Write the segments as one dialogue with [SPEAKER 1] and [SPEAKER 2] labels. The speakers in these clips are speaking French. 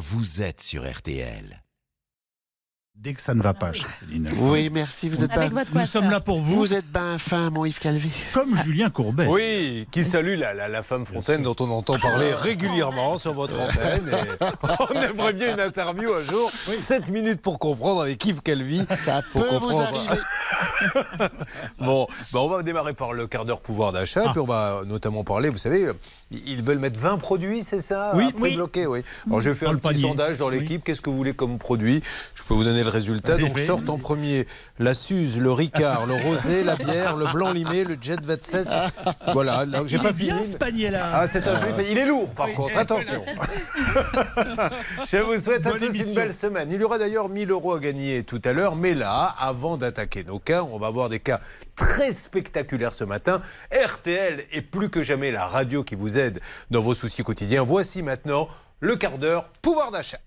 [SPEAKER 1] vous êtes sur RTL.
[SPEAKER 2] Dès que ça ne va pas, chez Céline.
[SPEAKER 3] Oui, merci, vous êtes
[SPEAKER 4] Avec
[SPEAKER 3] ben,
[SPEAKER 2] Nous sommes là pour vous,
[SPEAKER 3] vous êtes ben fin, mon Yves Calvi.
[SPEAKER 2] comme Julien Courbet.
[SPEAKER 5] Oui, qui salue la, la- la femme Fontaine dont on entend parler régulièrement sur votre antenne. Et on aimerait bien une interview un jour. 7 minutes pour comprendre avec Yves Calvi.
[SPEAKER 3] Ça
[SPEAKER 5] Pour
[SPEAKER 3] peut vous
[SPEAKER 5] comprendre.
[SPEAKER 3] arriver.
[SPEAKER 5] Bon, bah on va démarrer par le quart d'heure pouvoir d'achat,
[SPEAKER 2] Ah.
[SPEAKER 5] puis on va notamment parler, vous savez, ils veulent mettre 20 produits, c'est ça?
[SPEAKER 2] Oui. Oui.
[SPEAKER 5] bloqué, oui. Alors j'ai fait
[SPEAKER 2] Dans
[SPEAKER 5] un
[SPEAKER 2] le
[SPEAKER 5] petit
[SPEAKER 2] panier.
[SPEAKER 5] sondage dans
[SPEAKER 2] Oui.
[SPEAKER 5] l'équipe, qu'est-ce que vous voulez comme produit? Je peux vous donner le résultat.
[SPEAKER 2] Un
[SPEAKER 5] Donc sortent en premier la Suze, le Ricard, le Rosé, la bière, le blanc limé, le Jet 27. Voilà, là, j'ai pas fini.
[SPEAKER 2] ce panier-là.
[SPEAKER 5] Ah, c'est un joli. Il est lourd, par contre, attention. Je vous souhaite à tous une belle semaine. Il y aura d'ailleurs 1000 euros à gagner tout à l'heure. Mais là, avant d'attaquer nos cas, on va voir des cas très spectaculaires ce matin. RTL est plus que jamais la radio qui vous aide dans vos soucis quotidiens. Voici maintenant le quart d'heure pouvoir d'achat.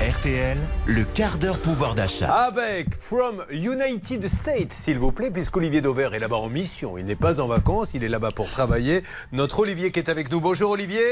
[SPEAKER 1] RTL, le quart d'heure pouvoir d'achat.
[SPEAKER 5] Avec From United States, s'il vous plaît, puisqu'Olivier Dauvert est là-bas en mission. Il n'est pas en vacances, il est là-bas pour travailler. Notre Olivier qui est avec nous. Bonjour Olivier.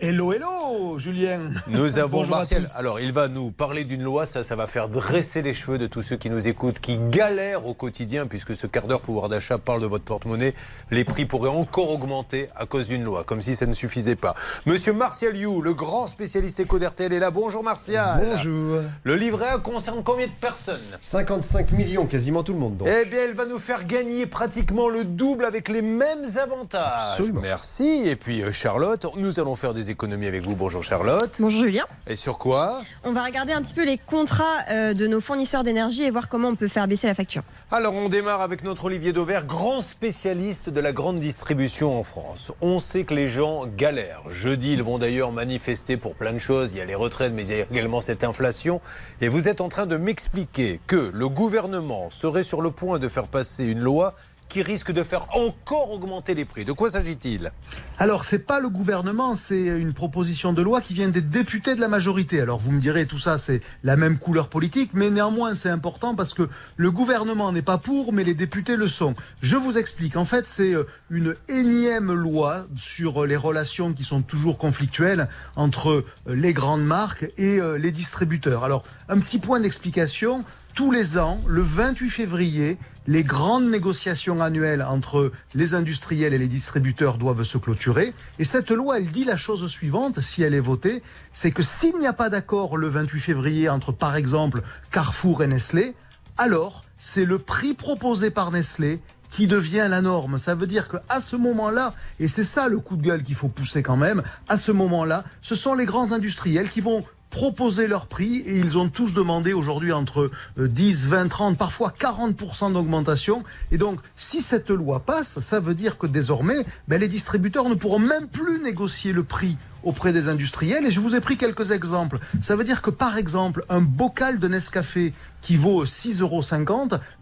[SPEAKER 6] Hello, hello, Julien.
[SPEAKER 5] Nous avons Martial. Alors, il va nous parler d'une loi. Ça, ça va faire dresser les cheveux de tous ceux qui nous écoutent, qui galèrent au quotidien, puisque ce quart d'heure pouvoir d'achat parle de votre porte-monnaie. Les prix pourraient encore augmenter à cause d'une loi, comme si ça ne suffisait pas. Monsieur Martial You, le grand spécialiste éco d'RTL, est là. Bonjour Martial.
[SPEAKER 7] Bonjour.
[SPEAKER 5] Le livret A concerne combien de personnes?
[SPEAKER 7] 55 millions, quasiment tout le monde. Donc.
[SPEAKER 5] Eh bien, elle va nous faire gagner pratiquement le double avec les mêmes avantages.
[SPEAKER 7] Absolument.
[SPEAKER 5] Merci. Et puis, euh, Charlotte, nous allons faire des économies avec vous. Bonjour Charlotte.
[SPEAKER 4] Bonjour Julien.
[SPEAKER 5] Et sur quoi
[SPEAKER 4] On va regarder un petit peu les contrats euh, de nos fournisseurs d'énergie et voir comment on peut faire baisser la facture.
[SPEAKER 5] Alors, on démarre avec notre Olivier Dauvert, grand spécialiste de la grande distribution en France. On sait que les gens galèrent. Jeudi, ils vont d'ailleurs manifester pour plein de choses. Il y a les retraites, mais il y a également cette inflation. Et vous êtes en train de m'expliquer que le gouvernement serait sur le point de faire passer une loi qui risque de faire encore augmenter les prix. De quoi s'agit-il?
[SPEAKER 6] Alors, c'est pas le gouvernement, c'est une proposition de loi qui vient des députés de la majorité. Alors, vous me direz, tout ça, c'est la même couleur politique, mais néanmoins, c'est important parce que le gouvernement n'est pas pour, mais les députés le sont. Je vous explique. En fait, c'est euh, une énième loi sur euh, les relations qui sont toujours conflictuelles entre euh, les grandes marques et les distributeurs. Alors, un petit point d'explication. Tous les ans, le 28 février, les grandes négociations annuelles entre les industriels et les distributeurs doivent se clôturer. Et cette loi, elle dit la chose suivante, si elle est votée, c'est que s'il n'y a pas d'accord le 28 février entre, par exemple, Carrefour et Nestlé, alors c'est le prix proposé par Nestlé qui devient la norme. Ça veut dire qu'à ce moment-là, et c'est ça le coup de gueule qu'il faut pousser quand même, à ce moment-là, ce sont les grands industriels qui vont proposer leur prix et ils ont tous demandé aujourd'hui entre euh, 10, 20, 30, parfois 40% d'augmentation. Et donc, si cette loi passe, ça veut dire que désormais, ben, les distributeurs ne pourront même plus négocier le prix auprès des industriels. Et je vous ai pris quelques exemples. Ça veut dire que, par exemple, un bocal de Nescafé qui vaut 6,50 euros,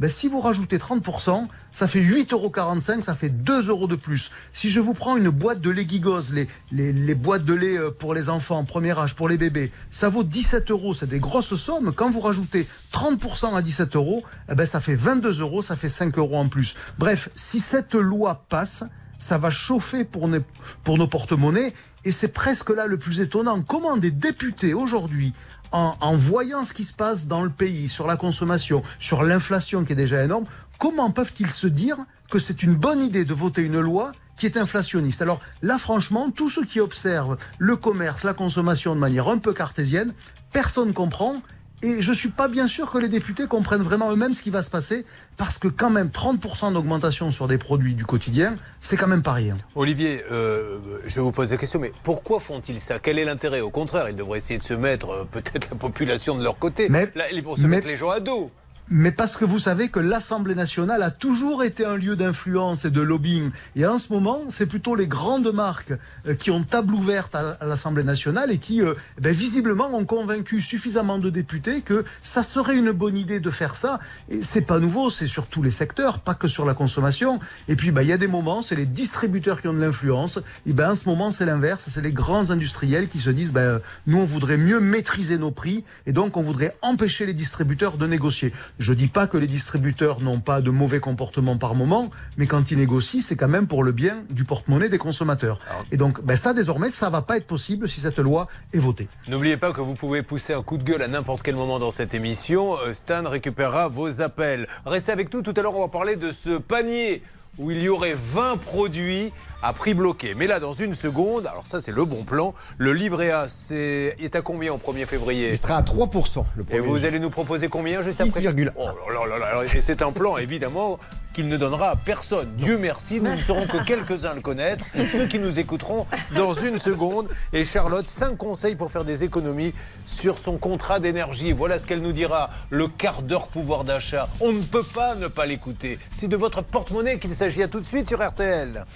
[SPEAKER 6] ben, si vous rajoutez 30%, ça fait 8,45 euros, ça fait 2 euros de plus. Si je vous prends une boîte de lait Gigos, les, les, les boîtes de lait euh, pour les enfants, premier âge, pour les bébés, ça vaut 17 euros, c'est des grosses sommes. Quand vous rajoutez 30% à 17 euros, eh ben, ça fait 22 euros, ça fait 5 euros en plus. Bref, si cette loi passe, ça va chauffer pour, nos- porte-monnaies. Et c'est presque là le plus étonnant. Comment des députés aujourd'hui, en, voyant ce qui se passe dans le pays, sur la consommation, sur l'inflation qui est déjà énorme, comment peuvent-ils se dire que c'est une bonne idée de voter une loi qui est inflationniste? Alors là, franchement, tous ceux qui observent le commerce, la consommation de manière un peu cartésienne, personne comprend. Et je suis pas bien sûr que les députés comprennent vraiment eux-mêmes ce qui va se passer, parce que quand même 30% d'augmentation sur des produits du quotidien, c'est quand même pas rien.
[SPEAKER 5] Olivier, euh, je vous pose la question, mais pourquoi font-ils ça? Quel est l'intérêt? Au contraire, ils devraient essayer de se mettre euh, peut-être la population de leur côté.
[SPEAKER 6] Mais-
[SPEAKER 5] Là, ils vont se
[SPEAKER 6] mais-
[SPEAKER 5] mettre les gens à dos.
[SPEAKER 6] Mais parce que vous savez que l'Assemblée nationale a toujours été un lieu d'influence et de lobbying. Et en ce moment, c'est plutôt les grandes marques euh, qui ont table ouverte à, l'Assemblée nationale et qui, euh, ben, visiblement, ont convaincu suffisamment de députés que ça serait une bonne idée de faire ça. Et c'est pas nouveau, c'est sur tous les secteurs, pas que sur la consommation. Et puis, ben, il y a des moments, c'est les distributeurs qui ont de l'influence. Et ben, en ce moment, c'est l'inverse. C'est les grands industriels qui se disent, ben, nous, on voudrait mieux maîtriser nos prix et donc on voudrait empêcher les distributeurs de négocier. Je dis pas que les distributeurs n'ont pas de mauvais comportements par moment, mais quand ils négocient, c'est quand même pour le bien du porte-monnaie des consommateurs. Et donc, ben ça, désormais, ça va pas être possible si cette loi est votée.
[SPEAKER 5] N'oubliez pas que vous pouvez pousser un coup de gueule à n'importe quel moment dans cette émission. Euh, Stan récupérera vos appels. Restez avec nous. Tout à l'heure, on va parler de ce panier où il y aurait 20 produits à prix bloqué. Mais là, dans une seconde, alors ça c'est le bon plan, le livret A c'est... est à combien au 1er février?
[SPEAKER 7] Il sera à 3% le
[SPEAKER 5] Et vous allez nous proposer combien juste après?
[SPEAKER 7] 6,1.
[SPEAKER 5] Oh là là là. Et c'est un plan évidemment qu'il ne donnera à personne. Dieu merci, nous ne saurons que quelques-uns le connaître, ceux qui nous écouteront dans une seconde. Et Charlotte, 5 conseils pour faire des économies sur son contrat d'énergie. Voilà ce qu'elle nous dira. Le quart d'heure pouvoir d'achat. On ne peut pas ne pas l'écouter. C'est de votre porte-monnaie qu'il s'agit à tout de suite sur RTL.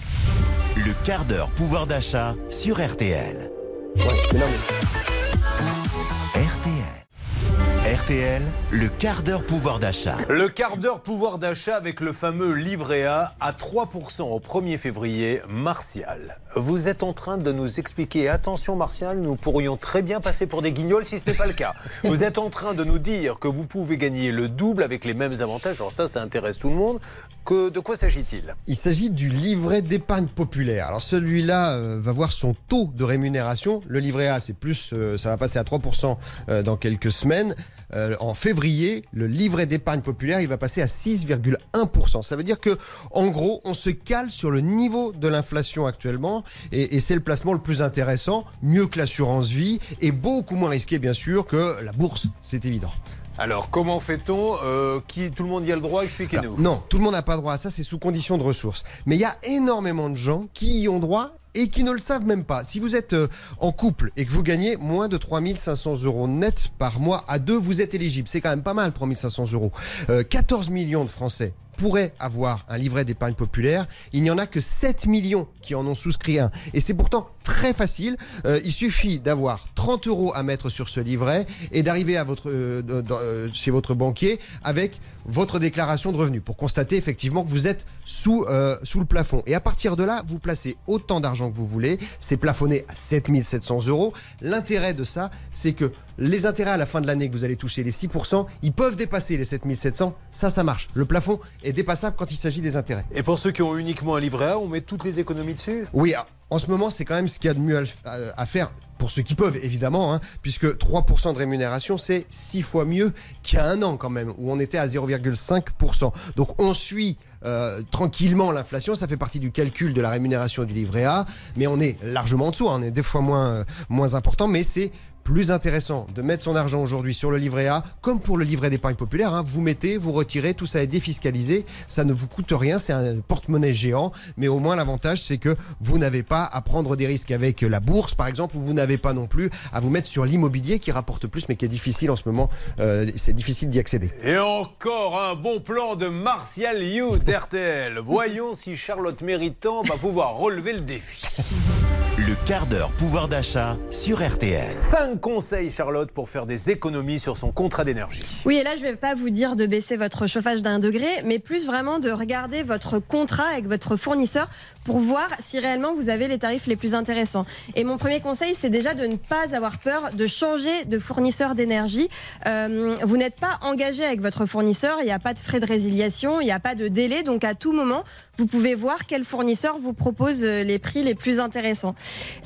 [SPEAKER 1] Le quart d'heure pouvoir d'achat sur RTL. RTL. RTL, le quart d'heure pouvoir d'achat.
[SPEAKER 5] Le quart d'heure pouvoir d'achat avec le fameux livret A à 3% au 1er février. Martial, vous êtes en train de nous expliquer, attention Martial, nous pourrions très bien passer pour des guignols si ce n'est pas le cas. Vous êtes en train de nous dire que vous pouvez gagner le double avec les mêmes avantages. Alors ça, ça intéresse tout le monde. Que, de quoi s'agit-il?
[SPEAKER 7] Il s'agit du livret d'épargne populaire. Alors celui-là euh, va voir son taux de rémunération. Le livret A, c'est plus, euh, ça va passer à 3% euh, dans quelques semaines. En février, le livret d'épargne populaire, il va passer à 6,1%. Ça veut dire que, en gros, on se cale sur le niveau de l'inflation actuellement, et, et c'est le placement le plus intéressant, mieux que l'assurance vie, et beaucoup moins risqué, bien sûr, que la bourse. C'est évident.
[SPEAKER 5] Alors, comment fait-on Euh, Tout le monde y a le droit Expliquez-nous.
[SPEAKER 7] Alors, non, tout le monde n'a pas droit à ça, c'est sous condition de ressources. Mais il y a énormément de gens qui y ont droit et qui ne le savent même pas. Si vous êtes euh, en couple et que vous gagnez moins de 3500 euros net par mois à deux, vous êtes éligible. C'est quand même pas mal, 3500 euros. Euh, 14 millions de Français pourraient avoir un livret d'épargne populaire. Il n'y en a que 7 millions qui en ont souscrit un. Et c'est pourtant très facile. Euh, il suffit d'avoir 30 euros à mettre sur ce livret et d'arriver euh, euh, chez votre banquier avec votre déclaration de revenus pour constater effectivement que vous êtes sous, euh, sous le plafond. Et à partir de là, vous placez autant d'argent que vous voulez. C'est plafonné à 7700 euros. L'intérêt de ça, c'est que les intérêts à la fin de l'année que vous allez toucher, les 6%, ils peuvent dépasser les 7700. Ça, ça marche. Le plafond est dépassable quand il s'agit des intérêts.
[SPEAKER 5] Et pour ceux qui ont uniquement un livret A, on met toutes les économies dessus?
[SPEAKER 7] Oui, en ce moment, c'est quand même ce qu'il y a de mieux à faire. Pour ceux qui peuvent, évidemment, hein, puisque 3% de rémunération, c'est 6 fois mieux qu'il y a un an quand même, où on était à 0,5%. Donc on suit euh, tranquillement l'inflation, ça fait partie du calcul de la rémunération du livret A, mais on est largement en dessous, hein, on est des fois moins, euh, moins important, mais c'est plus intéressant de mettre son argent aujourd'hui sur le livret A, comme pour le livret d'épargne populaire. hein. Vous mettez, vous retirez, tout ça est défiscalisé, ça ne vous coûte rien, c'est un porte-monnaie géant, mais au moins l'avantage c'est que vous n'avez pas à prendre des risques avec la bourse par exemple, ou vous n'avez pas non plus à vous mettre sur l'immobilier qui rapporte plus, mais qui est difficile en ce moment, euh, c'est difficile d'y accéder.
[SPEAKER 5] Et encore un bon plan de Martial You d'RTL. Voyons si Charlotte Méritant va pouvoir relever le défi.
[SPEAKER 1] Le quart d'heure pouvoir d'achat sur RTL.
[SPEAKER 5] 5 conseils, Charlotte, pour faire des économies sur son contrat d'énergie.
[SPEAKER 4] Oui, et là, je ne vais pas vous dire de baisser votre chauffage d'un degré, mais plus vraiment de regarder votre contrat avec votre fournisseur pour voir si réellement vous avez les tarifs les plus intéressants. Et mon premier conseil, c'est déjà de ne pas avoir peur de changer de fournisseur d'énergie. Euh, vous n'êtes pas engagé avec votre fournisseur, il n'y a pas de frais de résiliation, il n'y a pas de délai, donc à tout moment, vous pouvez voir quel fournisseur vous propose euh, les prix les plus intéressants.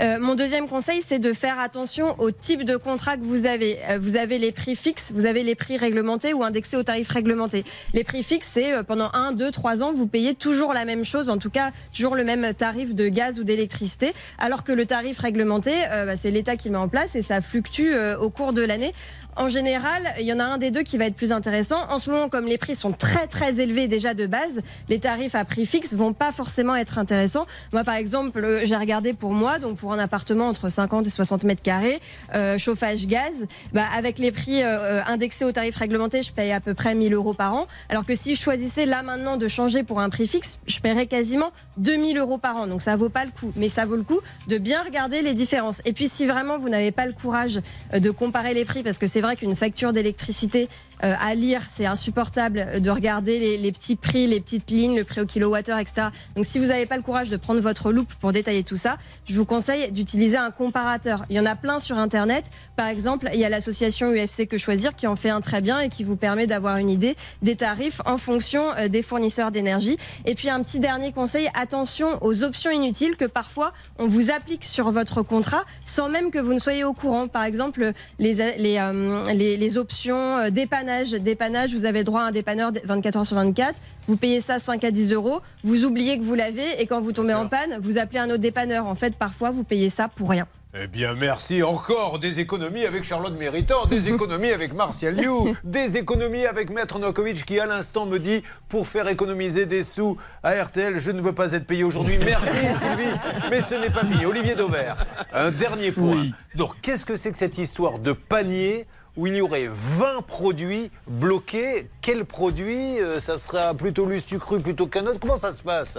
[SPEAKER 4] Euh, mon deuxième conseil, c'est de faire attention au type de contrat que vous avez. Euh, vous avez les prix fixes, vous avez les prix réglementés ou indexés au tarif réglementé. Les prix fixes, c'est pendant 1, 2, 3 ans, vous payez toujours la même chose, en tout cas toujours le même tarif de gaz ou d'électricité, alors que le tarif réglementé, bah, c'est l'État qui met en place et ça fluctue au cours de l'année. En général, il y en a un des deux qui va être plus intéressant. En ce moment, comme les prix sont très très élevés déjà de base, les tarifs à prix fixe vont pas forcément être intéressants. Moi, par exemple, euh, j'ai regardé pour moi, donc pour un appartement entre 50 et 60 mètres carrés, euh, chauffage gaz, bah, avec les prix euh, indexés au tarif réglementé, je paye à peu près 1000 euros par an. Alors que si je choisissais là maintenant de changer pour un prix fixe, je paierais quasiment 2000 euros par an. Donc ça vaut pas le coup. Mais ça vaut le coup de bien regarder les différences. Et puis si vraiment vous n'avez pas le courage de comparer les prix, parce que c'est vrai qu'une facture d'électricité euh, à lire, c'est insupportable de regarder les, les petits prix, les petites lignes, le prix au kilowattheure etc. Donc si vous n'avez pas le courage de prendre votre loupe pour détailler tout ça, je vous conseille d'utiliser un comparateur. Il y en a plein sur Internet. Par exemple, il y a l'association UFC Que Choisir qui en fait un très bien et qui vous permet d'avoir une idée des tarifs en fonction euh, des fournisseurs d'énergie. Et puis un petit dernier conseil, attention aux options inutiles que parfois on vous applique sur votre contrat sans même que vous ne soyez au courant. Par exemple, les, les, euh, les, les options euh, dépannage. Dépannage, vous avez droit à un dépanneur 24 heures sur 24. Vous payez ça 5 à 10 euros. Vous oubliez que vous l'avez et quand vous tombez en panne, vous appelez un autre dépanneur. En fait, parfois, vous payez ça pour rien.
[SPEAKER 5] Eh bien, merci encore. Des économies avec Charlotte Méritant, des économies avec Martial You, des économies avec Maître Nokovic qui, à l'instant, me dit pour faire économiser des sous à RTL, je ne veux pas être payé aujourd'hui. Merci, Sylvie. Mais ce n'est pas fini. Olivier Dauvert, un dernier point.
[SPEAKER 2] Oui.
[SPEAKER 5] Donc, qu'est-ce que c'est que cette histoire de panier où il y aurait 20 produits bloqués Quel produit Euh, Ça sera plutôt Lustucru plutôt qu'un autre? Comment ça se passe?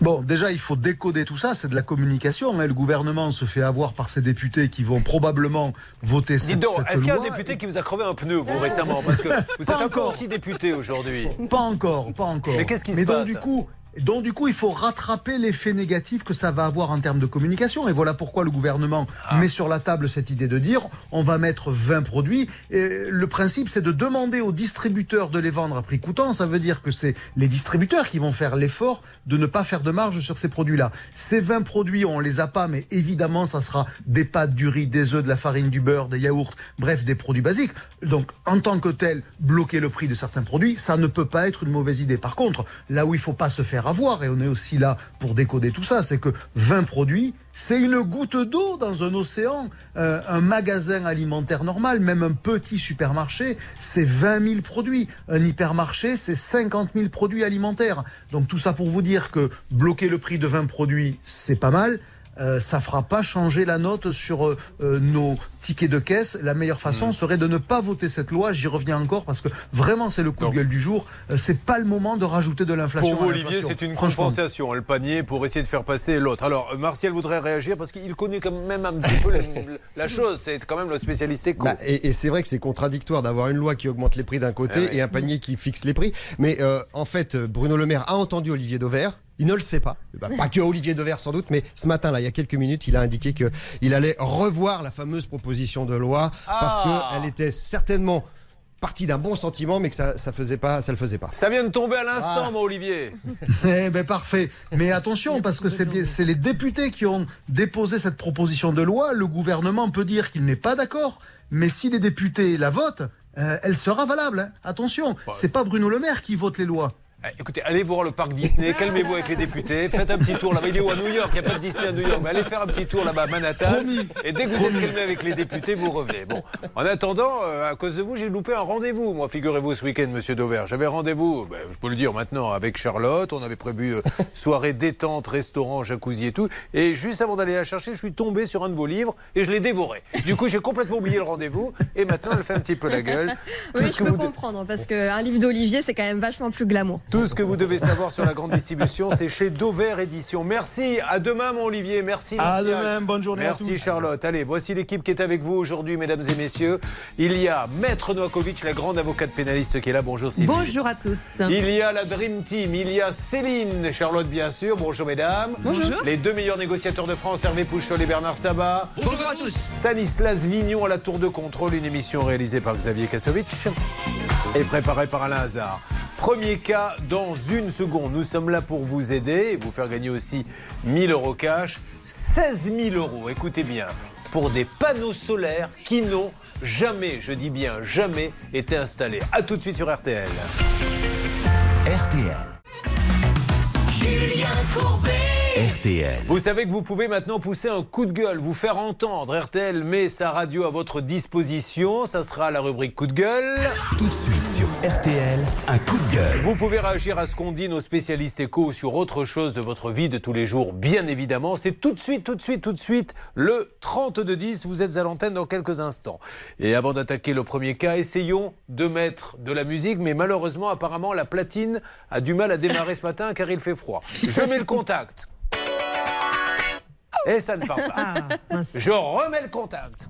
[SPEAKER 6] Bon, déjà, il faut décoder tout ça, c'est de la communication. hein. Le gouvernement se fait avoir par ses députés qui vont probablement voter cette,
[SPEAKER 5] Dites donc,
[SPEAKER 6] cette
[SPEAKER 5] est-ce qu'il y a un député qui vous a crevé un pneu, vous, récemment? Parce que vous êtes
[SPEAKER 6] Pas
[SPEAKER 5] un peu
[SPEAKER 6] encore.
[SPEAKER 5] anti-député aujourd'hui.
[SPEAKER 6] Pas encore, pas encore.
[SPEAKER 5] Mais qu'est-ce qui se
[SPEAKER 6] donc,
[SPEAKER 5] passe?
[SPEAKER 6] du coup, donc du coup, il faut rattraper l'effet négatif que ça va avoir en termes de communication. Et voilà pourquoi le gouvernement
[SPEAKER 5] Ah.
[SPEAKER 6] met sur la table cette idée de dire on va mettre 20 produits. Et le principe, c'est de demander aux distributeurs de les vendre à prix coûtant. Ça veut dire que c'est les distributeurs qui vont faire l'effort de ne pas faire de marge sur ces produits-là. Ces 20 produits, on les a pas, mais évidemment, ça sera des pâtes, du riz, des œufs, de la farine, du beurre, des yaourts, bref, des produits basiques. Donc, en tant que tel, bloquer le prix de certains produits, ça ne peut pas être une mauvaise idée. Par contre, là où il faut pas se faire avoir, et on est aussi là pour décoder tout ça, c'est que 20 produits, c'est une goutte d'eau dans un océan. Euh, un magasin alimentaire normal, même un petit supermarché, c'est 20 000 produits. Un hypermarché, c'est 50 000 produits alimentaires. Donc tout ça pour vous dire que bloquer le prix de 20 produits, c'est pas mal. Euh, ça fera pas changer la note sur euh, euh, nos tickets de caisse. La meilleure façon serait de ne pas voter cette loi. J'y reviens encore parce que vraiment c'est le coup
[SPEAKER 5] Donc-
[SPEAKER 6] de gueule du jour. Euh, c'est pas le moment de rajouter de l'inflation.
[SPEAKER 5] Pour vous, Olivier, c'est une compensation, le panier, pour essayer de faire passer l'autre. Alors, euh, Martial voudrait réagir parce qu'il connaît quand même un petit peu la, la chose. C'est quand même le spécialiste éco.
[SPEAKER 7] Bah, et et c'est vrai que c'est contradictoire d'avoir une loi qui augmente les prix d'un côté
[SPEAKER 5] Ah ouais.
[SPEAKER 7] et un panier qui fixe les prix. Mais euh, en fait, Bruno Le Maire a entendu Olivier Dauvert. Il ne le sait pas. Bah, pas que Olivier Dauvert sans doute, mais ce matin, là, il y a quelques minutes, il a indiqué qu'il allait revoir la fameuse proposition de loi parce
[SPEAKER 5] Ah.
[SPEAKER 7] qu'elle était certainement partie d'un bon sentiment, mais que ça, ça faisait pas, ça le faisait pas.
[SPEAKER 5] Ça vient de tomber à l'instant,
[SPEAKER 7] Ah.
[SPEAKER 5] mon Olivier.
[SPEAKER 6] Eh ben parfait. Mais attention, parce que c'est les députés qui ont déposé cette proposition de loi. Le gouvernement peut dire qu'il n'est pas d'accord, mais si les députés la votent, euh, elle sera valable. hein. Attention, c'est pas Bruno Le Maire qui vote les lois.
[SPEAKER 5] Eh, Écoutez, allez voir le parc Disney, calmez-vous avec les députés, faites un petit tour là-bas. Il est où à New York? Il n'y a pas de Disney à New York, mais allez faire un petit tour là-bas à Manhattan. Et dès que vous êtes calmé avec les députés, vous revenez. Bon, en attendant, euh, à cause de vous, j'ai loupé un rendez-vous. Moi, figurez-vous, ce week-end, monsieur Dauvert. J'avais rendez-vous, ben, je peux le dire maintenant, avec Charlotte. On avait prévu euh, soirée détente, restaurant, jacuzzi et tout. Et juste avant d'aller la chercher, je suis tombé sur un de vos livres et je l'ai dévoré. Du coup, j'ai complètement oublié le rendez-vous. Et maintenant, elle fait un petit peu la gueule. Tout
[SPEAKER 4] Oui,
[SPEAKER 5] ce
[SPEAKER 4] je
[SPEAKER 5] que
[SPEAKER 4] peux
[SPEAKER 5] vous
[SPEAKER 4] comprendre, parce qu'un livre d'Olivier, c'est quand même vachement plus glamour.
[SPEAKER 5] Tout ce que vous devez savoir sur la grande distribution, c'est chez Dover Édition. Merci. À demain, mon Olivier. Merci.
[SPEAKER 6] À
[SPEAKER 5] Martial.
[SPEAKER 6] demain, bonne journée à
[SPEAKER 5] Merci,
[SPEAKER 6] tous.
[SPEAKER 5] Charlotte. Allez, voici l'équipe qui est avec vous aujourd'hui, mesdames et messieurs. Il y a Maître Noakovic, la grande avocate pénaliste qui est là. Bonjour, Sylvie.
[SPEAKER 8] Bonjour à tous.
[SPEAKER 5] Il y a la Dream Team, il y a Céline, Charlotte bien sûr, bonjour mesdames.
[SPEAKER 4] Bonjour.
[SPEAKER 5] Les deux meilleurs négociateurs de France, Hervé Pouchol et Bernard Sabat.
[SPEAKER 8] Bonjour à tous.
[SPEAKER 5] Stanislas Vignon à la Tour de Contrôle, une émission réalisée par Xavier Kasovic et préparée par Alain Hazard. Premier cas dans une seconde. Nous sommes là pour vous aider et vous faire gagner aussi 1000 euros cash. 16 000 euros, écoutez bien, pour des panneaux solaires qui n'ont jamais, je dis bien jamais, été installés. A tout de suite sur RTL.
[SPEAKER 1] RTL. Julien Courbet. RTL.
[SPEAKER 5] Vous savez que vous pouvez maintenant pousser un coup de gueule, vous faire entendre. RTL met sa radio à votre disposition. Ça sera la rubrique coup de gueule.
[SPEAKER 1] Tout de suite sur RTL, un coup de gueule.
[SPEAKER 5] Vous pouvez réagir à ce qu'on dit nos spécialistes éco ou sur autre chose de votre vie de tous les jours, bien évidemment. C'est tout de suite, tout de suite, tout de suite le 32-10. Vous êtes à l'antenne dans quelques instants. Et avant d'attaquer le premier cas, essayons de mettre de la musique. Mais malheureusement, apparemment, la platine a du mal à démarrer ce matin car il fait froid. Je mets le contact. Et ça ne part pas.
[SPEAKER 8] Ah.
[SPEAKER 5] Je remets le contact.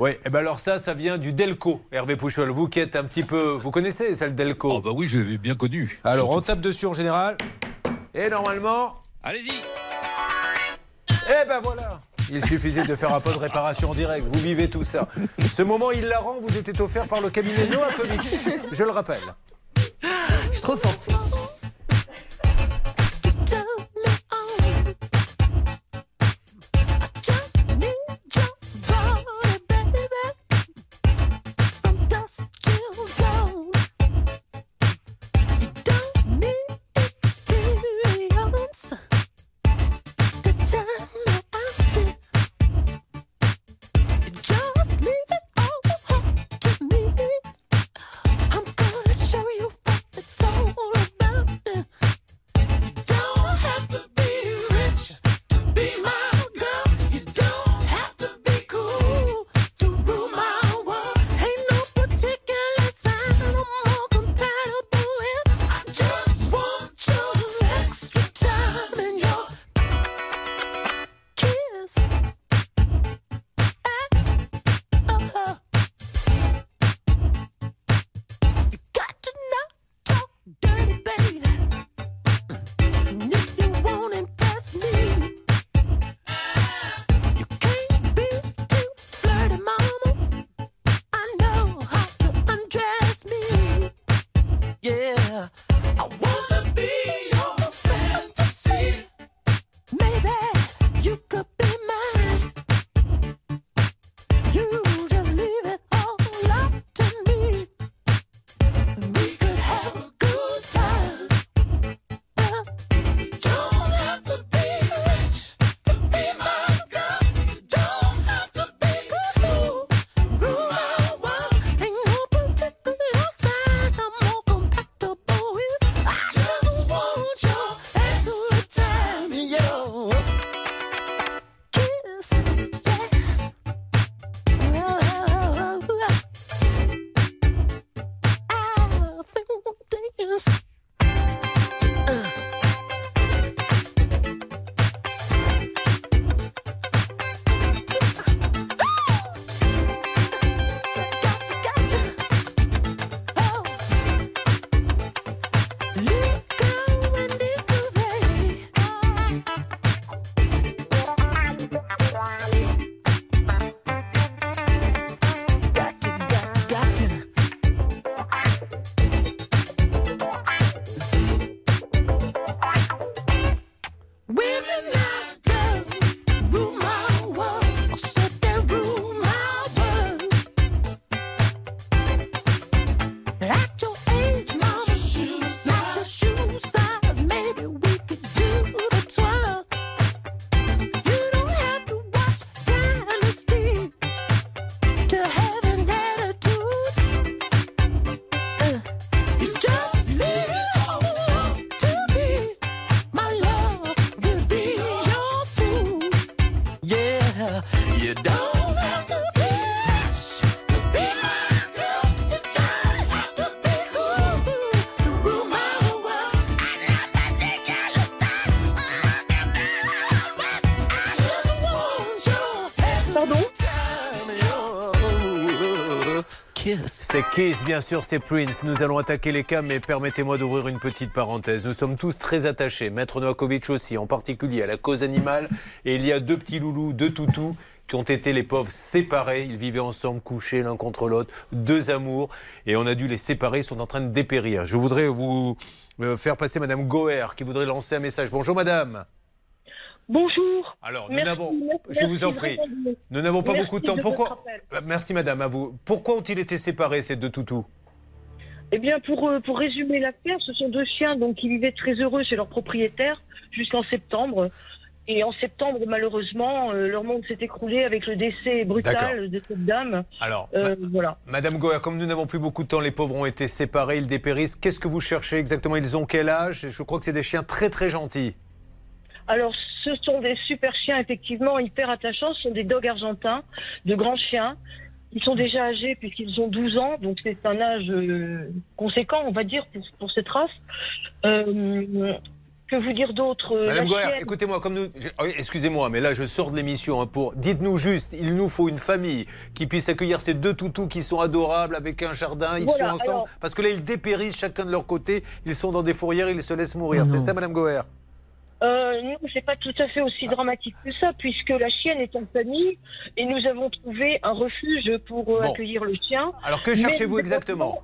[SPEAKER 5] Oui, et ben alors ça, ça vient du Delco, Hervé Pouchol. Vous qui êtes un petit peu. Vous connaissez ça, le Delco?
[SPEAKER 9] Oh bah oui, je l'ai bien connu.
[SPEAKER 5] Alors, on tape dessus en général. Et normalement.
[SPEAKER 9] Allez-y
[SPEAKER 5] Eh ben voilà il suffisait de faire un peu de réparation en direct. Vous vivez tout ça. Ce moment hilarant vous était offert par le cabinet Noakovic. Je le rappelle.
[SPEAKER 10] Je suis trop forte.
[SPEAKER 5] Kiss, bien sûr, c'est Prince. Nous allons attaquer les cas, mais permettez-moi d'ouvrir une petite parenthèse. Nous sommes tous très attachés, Maître Novakovic aussi, en particulier à la cause animale. Et il y a deux petits loulous, deux toutous qui ont été les pauvres séparés. Ils vivaient ensemble, couchés l'un contre l'autre, deux amours. Et on a dû les séparer, ils sont en train de dépérir. Je voudrais vous euh, faire passer Madame Goer qui voudrait lancer un message. Bonjour Madame.
[SPEAKER 11] Bonjour.
[SPEAKER 5] Alors, nous
[SPEAKER 11] Merci,
[SPEAKER 5] n'avons,
[SPEAKER 11] merci
[SPEAKER 5] je vous en prie, nous n'avons pas
[SPEAKER 11] Merci
[SPEAKER 5] beaucoup de temps. Pourquoi. Euh, Merci Madame, à vous. Pourquoi ont-ils été séparés ces deux toutous?
[SPEAKER 11] Eh bien, pour, euh, pour résumer l'affaire, ce sont deux chiens donc, qui vivaient très heureux chez leur propriétaire jusqu'en septembre. Et en septembre, malheureusement, euh, leur monde s'est écroulé avec le décès brutal de cette dame.
[SPEAKER 5] Alors,
[SPEAKER 11] Euh, voilà.
[SPEAKER 5] Madame Goer, comme nous n'avons plus beaucoup de temps, les pauvres ont été séparés, ils dépérissent. Qu'est-ce que vous cherchez exactement? Ils ont quel âge? Je crois que c'est des chiens très très gentils.
[SPEAKER 11] Alors, ce sont des super chiens, effectivement, hyper attachants. Ce sont des dogs argentins, de grands chiens. Ils sont déjà âgés puisqu'ils ont 12 ans, donc c'est un âge euh, conséquent, on va dire, pour, pour cette race. Euh, que vous dire d'autre euh,
[SPEAKER 5] Madame Goer,
[SPEAKER 11] chienne-
[SPEAKER 5] écoutez-moi, comme nous. oh, Excusez-moi, mais là, je sors de l'émission. hein, pour Dites-nous juste, il nous faut une famille qui puisse accueillir ces deux toutous qui sont adorables avec un jardin. Ils
[SPEAKER 11] Voilà,
[SPEAKER 5] sont ensemble.
[SPEAKER 11] alors-
[SPEAKER 5] Parce que là, ils dépérissent chacun de leur côté. Ils sont dans des fourrières, ils se laissent mourir. C'est ça, Madame Goer
[SPEAKER 11] Euh, non, c'est pas tout à fait aussi dramatique que ça, puisque la chienne est en famille et nous avons trouvé un refuge pour euh,
[SPEAKER 5] Bon.
[SPEAKER 11] accueillir le chien.
[SPEAKER 5] Alors, que cherchez-vous exactement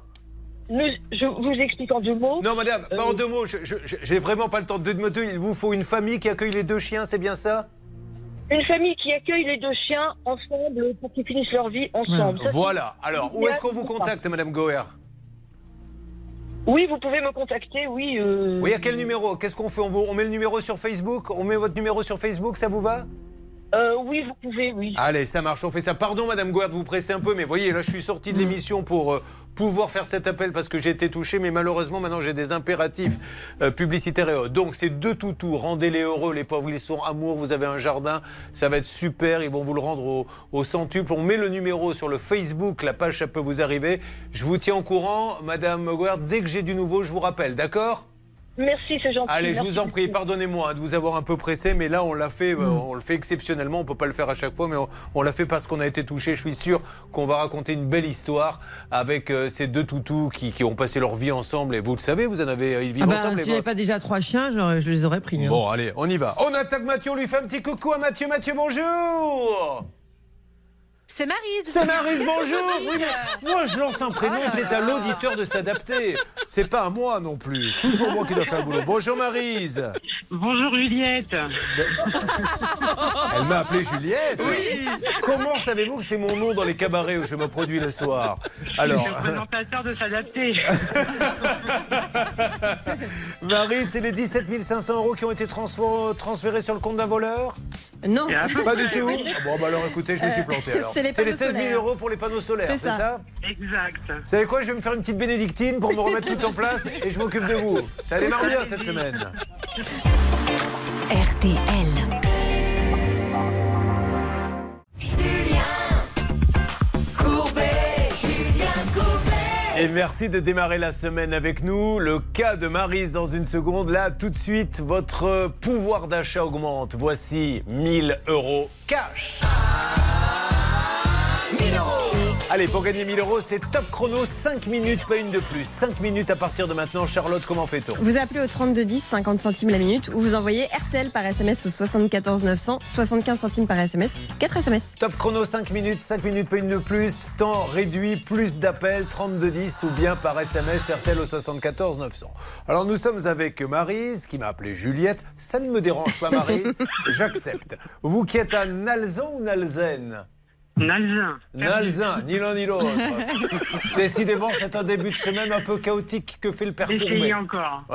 [SPEAKER 11] Nous, je vous explique en deux mots.
[SPEAKER 5] Non, madame, pas
[SPEAKER 11] Euh,
[SPEAKER 5] en deux mots. je- J'ai vraiment pas le temps de deux mots. Il vous faut une famille qui accueille les deux chiens, c'est bien ça
[SPEAKER 11] Une famille qui accueille les deux chiens ensemble pour qu'ils finissent leur vie ensemble. Ça,
[SPEAKER 5] Voilà. Alors, où est-ce qu'on vous contacte, Madame Goer?
[SPEAKER 11] Oui, vous pouvez me contacter, oui. euh,
[SPEAKER 5] Oui, à quel numéro? Qu'est-ce qu'on fait? On, vous- on met le numéro sur Facebook? On met votre numéro sur Facebook, ça vous va?
[SPEAKER 11] Euh, oui, vous pouvez, oui.
[SPEAKER 5] Allez, ça marche, on fait ça. Pardon, Madame Gouard, vous presser un peu, mais voyez, là, je suis sorti de l'émission pour euh, pouvoir faire cet appel parce que j'ai été touché, mais malheureusement, maintenant, j'ai des impératifs euh, publicitaires et autres. Donc, c'est deux toutous, rendez-les heureux, les pauvres, ils sont amour, vous avez un jardin, ça va être super, ils vont vous le rendre au, au centuple. On met le numéro sur le Facebook, la page, ça peut vous arriver. Je vous tiens au courant, Madame Gouard, dès que j'ai du nouveau, je vous rappelle, d'accord?
[SPEAKER 11] Merci, c'est gentil.
[SPEAKER 5] Allez, je
[SPEAKER 11] Merci
[SPEAKER 5] vous en prie, pardonnez-moi hein, de vous avoir un peu pressé, mais là on l'a fait, euh, on le fait exceptionnellement, on peut pas le faire à chaque fois, mais on, on l'a fait parce qu'on a été touché. Je suis sûr qu'on va raconter une belle histoire avec euh, ces deux toutous qui, qui ont passé leur vie ensemble. Et vous le savez, vous en avez, euh, ils vivent
[SPEAKER 12] Ah bah,
[SPEAKER 5] ensemble.
[SPEAKER 12] si j'avais pas déjà trois chiens, je les aurais pris. hein.
[SPEAKER 5] Bon, allez, on y va. On attaque Mathieu, on lui fait un petit coucou à Mathieu. Mathieu, bonjour.
[SPEAKER 8] C'est Marise.
[SPEAKER 5] C'est Marise, bonjour. Oui, mais moi, je lance un prénom, c'est à l'auditeur de s'adapter. C'est pas à moi non plus. Toujours moi qui dois faire le boulot. Bonjour Marise.
[SPEAKER 13] Bonjour Juliette.
[SPEAKER 5] Elle m'a appelé Juliette. Oui. Comment savez-vous que c'est mon nom dans les cabarets où je me produis le soir? Alors,
[SPEAKER 13] Le présentateur de s'adapter.
[SPEAKER 5] Marie, c'est les 17 500 euros qui ont été transfo- transférés sur le compte d'un voleur?
[SPEAKER 4] Non.
[SPEAKER 5] Pas du tout. Ah Bon, bah alors écoutez, je me suis
[SPEAKER 4] Euh,
[SPEAKER 5] planté alors.
[SPEAKER 4] c'est les
[SPEAKER 5] C'est les
[SPEAKER 4] panneaux
[SPEAKER 5] 16 000
[SPEAKER 4] solaires.
[SPEAKER 5] euros pour les panneaux solaires,
[SPEAKER 4] C'est
[SPEAKER 5] c'est
[SPEAKER 4] ça.
[SPEAKER 5] ça
[SPEAKER 13] Exact.
[SPEAKER 5] Vous savez quoi Je vais me faire une petite bénédictine pour me remettre tout en place et je m'occupe de vous. Ça démarre bien cette semaine.
[SPEAKER 8] RTL.
[SPEAKER 5] Et merci de démarrer la semaine avec nous. Le cas de Marise dans une seconde. Là, tout de suite, votre pouvoir d'achat augmente. Voici 1000 euros cash. Allez, pour gagner 1000 euros, c'est top chrono, 5 minutes, pas une de plus. 5 minutes à partir de maintenant. Charlotte, comment fait-on
[SPEAKER 4] Vous appelez au 3210, 50 centimes la minute, ou vous envoyez RTL par SMS au 74 900, 75 centimes par SMS, 4 SMS.
[SPEAKER 5] Top chrono 5 minutes, 5 minutes pas une de plus, temps réduit, plus d'appels, 3210 ou bien par SMS RTL au 74 900. Alors nous sommes avec Marise qui m'a appelé Juliette, ça ne me dérange pas Marise, j'accepte. Vous qui êtes à Nalzan ou Nalzen
[SPEAKER 13] Nalzin.
[SPEAKER 5] Nalzin, ni l'un ni l'autre. Décidément, c'est un début de semaine un peu chaotique que fait le père Courbet.
[SPEAKER 13] Essayez encore.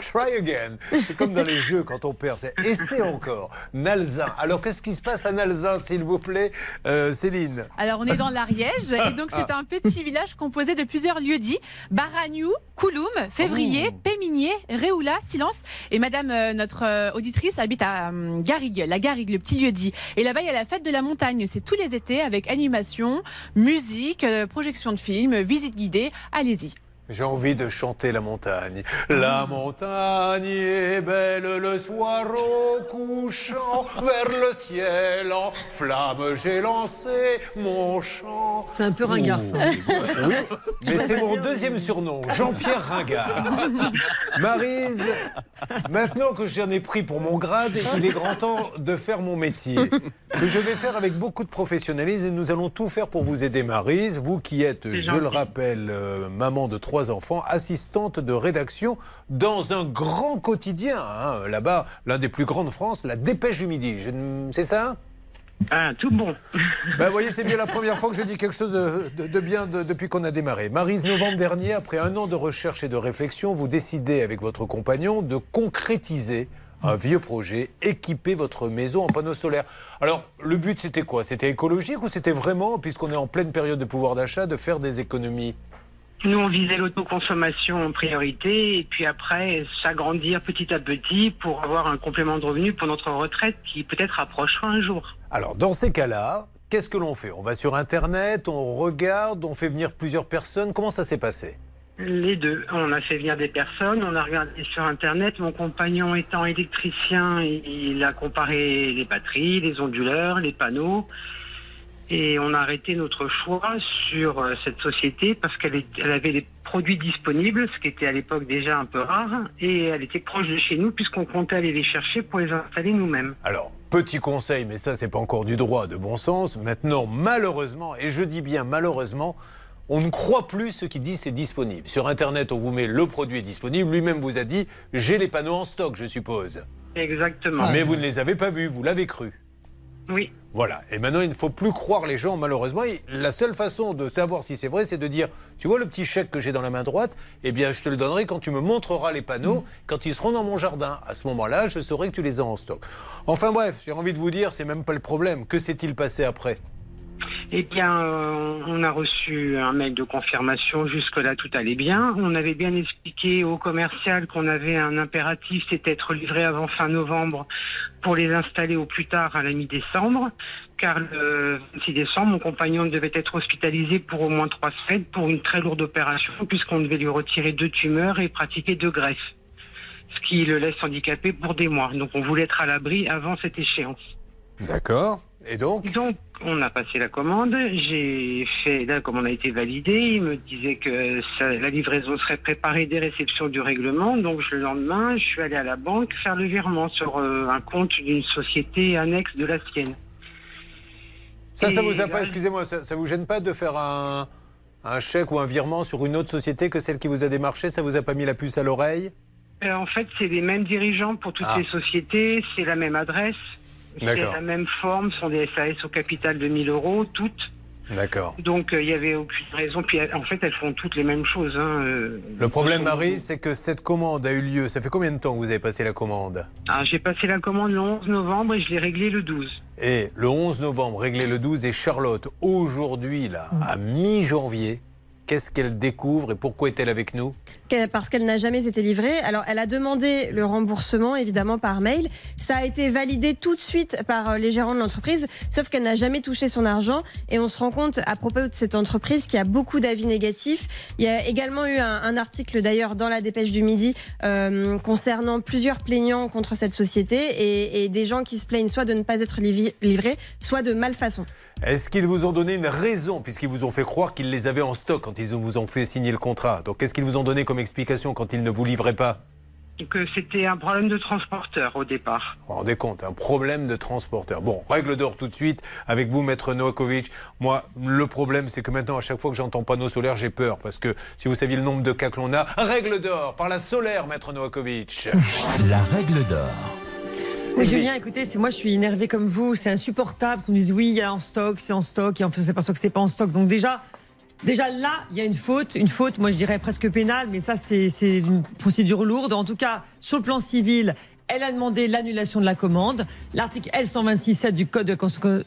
[SPEAKER 5] Try again. C'est comme dans les jeux quand on perd. C'est essaie encore. Nalzin. Alors qu'est-ce qui se passe à Nalzin, s'il vous plaît, euh, Céline?
[SPEAKER 8] Alors, on est dans l'Ariège et donc c'est un petit village composé de plusieurs lieux-dits Baragnou, Kouloum, Février, Péminier, Réoula, Silence. Et madame, euh, notre euh, auditrice, habite à euh, Garrigue, la Garrigue, le petit lieu-dit. Et là-bas, il y a la fête de la montagne. C'est tous les étés avec animation, musique, euh, projection de films, visite guidée. Allez-y.
[SPEAKER 5] J'ai envie de chanter la montagne. La montagne est belle le soir au couchant, vers le ciel en flamme j'ai lancé mon chant.
[SPEAKER 12] C'est un peu ringard, ça.
[SPEAKER 5] Oui, mais c'est mon deuxième surnom, Jean-Pierre Ringard. Marise, maintenant que j'en ai pris pour mon grade, il est grand temps de faire mon métier, que je vais faire avec beaucoup de professionnalisme et nous allons tout faire pour vous aider, Marise. Vous qui êtes, je le rappelle, euh, maman de trois enfants, assistante de rédaction dans un grand quotidien, hein, là-bas, l'un des plus grands de France, la Dépêche du Midi. C'est ça
[SPEAKER 13] Ah, tout bon.
[SPEAKER 5] ben, vous voyez, c'est bien la première fois que je dis quelque chose de, de- de bien de- depuis qu'on a démarré. Marise, novembre dernier, après un an de recherche et de réflexion, vous décidez avec votre compagnon de concrétiser un vieux projet, équiper votre maison en panneaux solaires. Alors, le but, c'était quoi? C'était écologique ou c'était vraiment, puisqu'on est en pleine période de pouvoir d'achat, de faire des économies?
[SPEAKER 13] Nous, on visait l'autoconsommation en priorité et puis après s'agrandir petit à petit pour avoir un complément de revenu pour notre retraite qui peut-être approchera un jour.
[SPEAKER 5] Alors, dans ces cas-là, qu'est-ce que l'on fait? On va sur Internet, on regarde, on fait venir plusieurs personnes. Comment ça s'est passé?
[SPEAKER 13] Les deux. On a fait venir des personnes, on a regardé sur Internet. Mon compagnon étant électricien, il a comparé les batteries, les onduleurs, les panneaux. Et on a arrêté notre choix sur euh, cette société parce qu'elle avait les produits disponibles, ce qui était à l'époque déjà un peu rare. Et elle était proche de chez nous puisqu'on comptait aller les chercher pour les installer nous-mêmes.
[SPEAKER 5] Alors, petit conseil, mais ça, c'est pas encore du droit, de bon sens. Maintenant, malheureusement, et je dis bien malheureusement, on ne croit plus ce qui dit c'est disponible. Sur Internet, on vous met le produit est disponible. Lui-même vous a dit j'ai les panneaux en stock, je suppose.
[SPEAKER 13] Exactement.
[SPEAKER 5] Mais vous ne les avez pas vus, vous l'avez cru.
[SPEAKER 13] Oui.
[SPEAKER 5] Voilà. Et maintenant, il ne faut plus croire les gens, malheureusement. Et la seule façon de savoir si c'est vrai, c'est de dire Tu vois le petit chèque que j'ai dans la main droite? Eh bien, je te le donnerai quand tu me montreras les panneaux, quand ils seront dans mon jardin. À ce moment-là, je saurai que tu les as en stock. Enfin, bref, j'ai envie de vous dire, c'est même pas le problème. Que s'est-il passé après?
[SPEAKER 13] Eh bien, euh, on a reçu un mail de confirmation. Jusque-là, tout allait bien. On avait bien expliqué au commercial qu'on avait un impératif, c'était être livré avant fin novembre pour les installer au plus tard à la mi-décembre. Car le 26 décembre, mon compagnon devait être hospitalisé pour au moins trois semaines pour une très lourde opération, puisqu'on devait lui retirer deux tumeurs et pratiquer deux greffes. Ce qui le laisse handicapé pour des mois. Donc, on voulait être à l'abri avant cette échéance.
[SPEAKER 5] D'accord. Et donc
[SPEAKER 13] Donc, on a passé la commande. J'ai fait, la commande a été validée. Il me disait que ça- la livraison serait préparée dès réception du règlement. Donc, le lendemain, je suis allé à la banque faire le virement sur euh, un compte d'une société annexe de la sienne.
[SPEAKER 5] Ça, ça
[SPEAKER 13] Et
[SPEAKER 5] vous a
[SPEAKER 13] là,
[SPEAKER 5] pas, excusez-moi, ça, ça vous gêne pas de faire un, un chèque ou un virement sur une autre société que celle qui vous a démarché? Ça vous a pas mis la puce à l'oreille?
[SPEAKER 13] Euh, en fait, c'est les mêmes dirigeants pour toutes
[SPEAKER 5] Ah.
[SPEAKER 13] les sociétés. C'est la même adresse. C'est la même forme. Sont des SAS au capital de 1000 euros, toutes.
[SPEAKER 5] D'accord.
[SPEAKER 13] Donc, euh, il n'y avait aucune raison. Puis, en fait, elles font toutes les mêmes choses. hein, euh.
[SPEAKER 5] Le problème, Marie, c'est que cette commande a eu lieu. Ça fait combien de temps que vous avez passé la commande
[SPEAKER 13] Ah, J'ai passé la commande le 11 novembre et je l'ai réglée le 12.
[SPEAKER 5] Et le 11 novembre, réglé le 12, et Charlotte, aujourd'hui, là, à mi-janvier, qu'est-ce qu'elle découvre et pourquoi est-elle avec nous?
[SPEAKER 4] Parce qu'elle n'a jamais été livrée. Alors, elle a demandé le remboursement, évidemment, par mail. Ça a été validé tout de suite par euh, les gérants de l'entreprise, sauf qu'elle n'a jamais touché son argent. Et on se rend compte, à propos de cette entreprise, qu'il y a beaucoup d'avis négatifs. Il y a également eu un, article, d'ailleurs, dans la dépêche du Midi, euh, concernant plusieurs plaignants contre cette société et, des gens qui se plaignent soit de ne pas être livrés, soit de malfaçon.
[SPEAKER 5] Est-ce qu'ils vous ont donné une raison, puisqu'ils vous ont fait croire qu'ils les avaient en stock quand ils vous ont fait signer le contrat? Donc, qu'est-ce qu'ils vous ont donné comme explication quand ils ne vous livraient pas
[SPEAKER 13] que c'était un problème de transporteur au départ.
[SPEAKER 5] Vous vous rendez compte, un problème de transporteur. Bon, règle d'or tout de suite, avec vous, maître Novakovic. Moi, le problème, c'est que maintenant, à chaque fois que j'entends panneau solaire, j'ai peur. Parce que si vous saviez le nombre de cas que l'on a, règle d'or, par la solaire, maître Novakovic.
[SPEAKER 1] La règle d'or.
[SPEAKER 12] Oui, Julien, écoutez, c'est moi je suis énervé comme vous. C'est insupportable qu'on dise oui, il y a en stock, c'est en stock, et en fait, on s'aperçoit que c'est pas en stock. Donc déjà, déjà là, il y a une faute, une faute, moi je dirais presque pénale, mais ça c'est une procédure lourde. En tout cas, sur le plan civil, elle a demandé l'annulation de la commande. L'article L126.7 du Code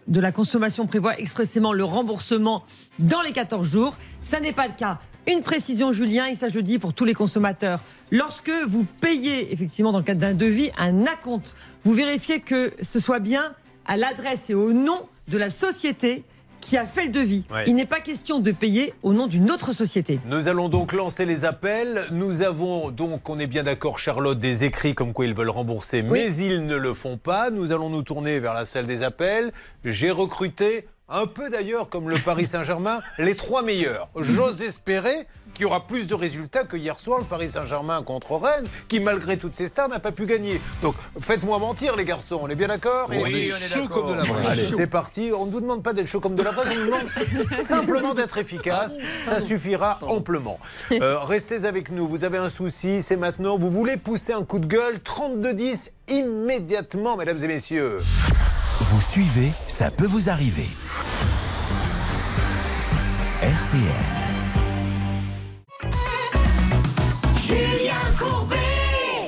[SPEAKER 12] de la consommation prévoit expressément le remboursement dans les 14 jours. Ça n'est pas le cas. Une précision, Julien, et ça je le dis pour tous les consommateurs. Lorsque vous payez, effectivement, dans le cadre d'un devis, un acompte, vous vérifiez que ce soit bien à l'adresse et au nom de la société qui a fait le devis.
[SPEAKER 5] Ouais.
[SPEAKER 12] Il n'est pas question de payer au nom d'une autre société.
[SPEAKER 5] Nous allons donc lancer les appels. Nous avons donc, on est bien d'accord, Charlotte, des écrits comme quoi ils veulent rembourser, mais ils ne le font pas. Nous allons nous tourner vers la salle des appels. J'ai recruté, un peu d'ailleurs comme le Paris Saint-Germain, les trois meilleurs. J'ose espérer qu'il y aura plus de résultats que hier soir le Paris Saint-Germain contre Rennes, qui malgré toutes ses stars n'a pas pu gagner. Donc faites-moi mentir les garçons, on est bien d'accord
[SPEAKER 9] Oui,
[SPEAKER 5] Et
[SPEAKER 9] on est
[SPEAKER 5] chaud
[SPEAKER 9] d'accord.
[SPEAKER 5] comme de la braise. Allez, c'est parti. On ne vous demande pas d'être chaud comme de la braise, on vous demande simplement d'être efficace. Ça suffira amplement. Euh, restez avec nous. Vous avez un souci, c'est maintenant. Vous voulez pousser un coup de gueule? 32-10 immédiatement, mesdames et messieurs.
[SPEAKER 1] Vous suivez, ça peut vous arriver. RTL.
[SPEAKER 14] Julien Courbet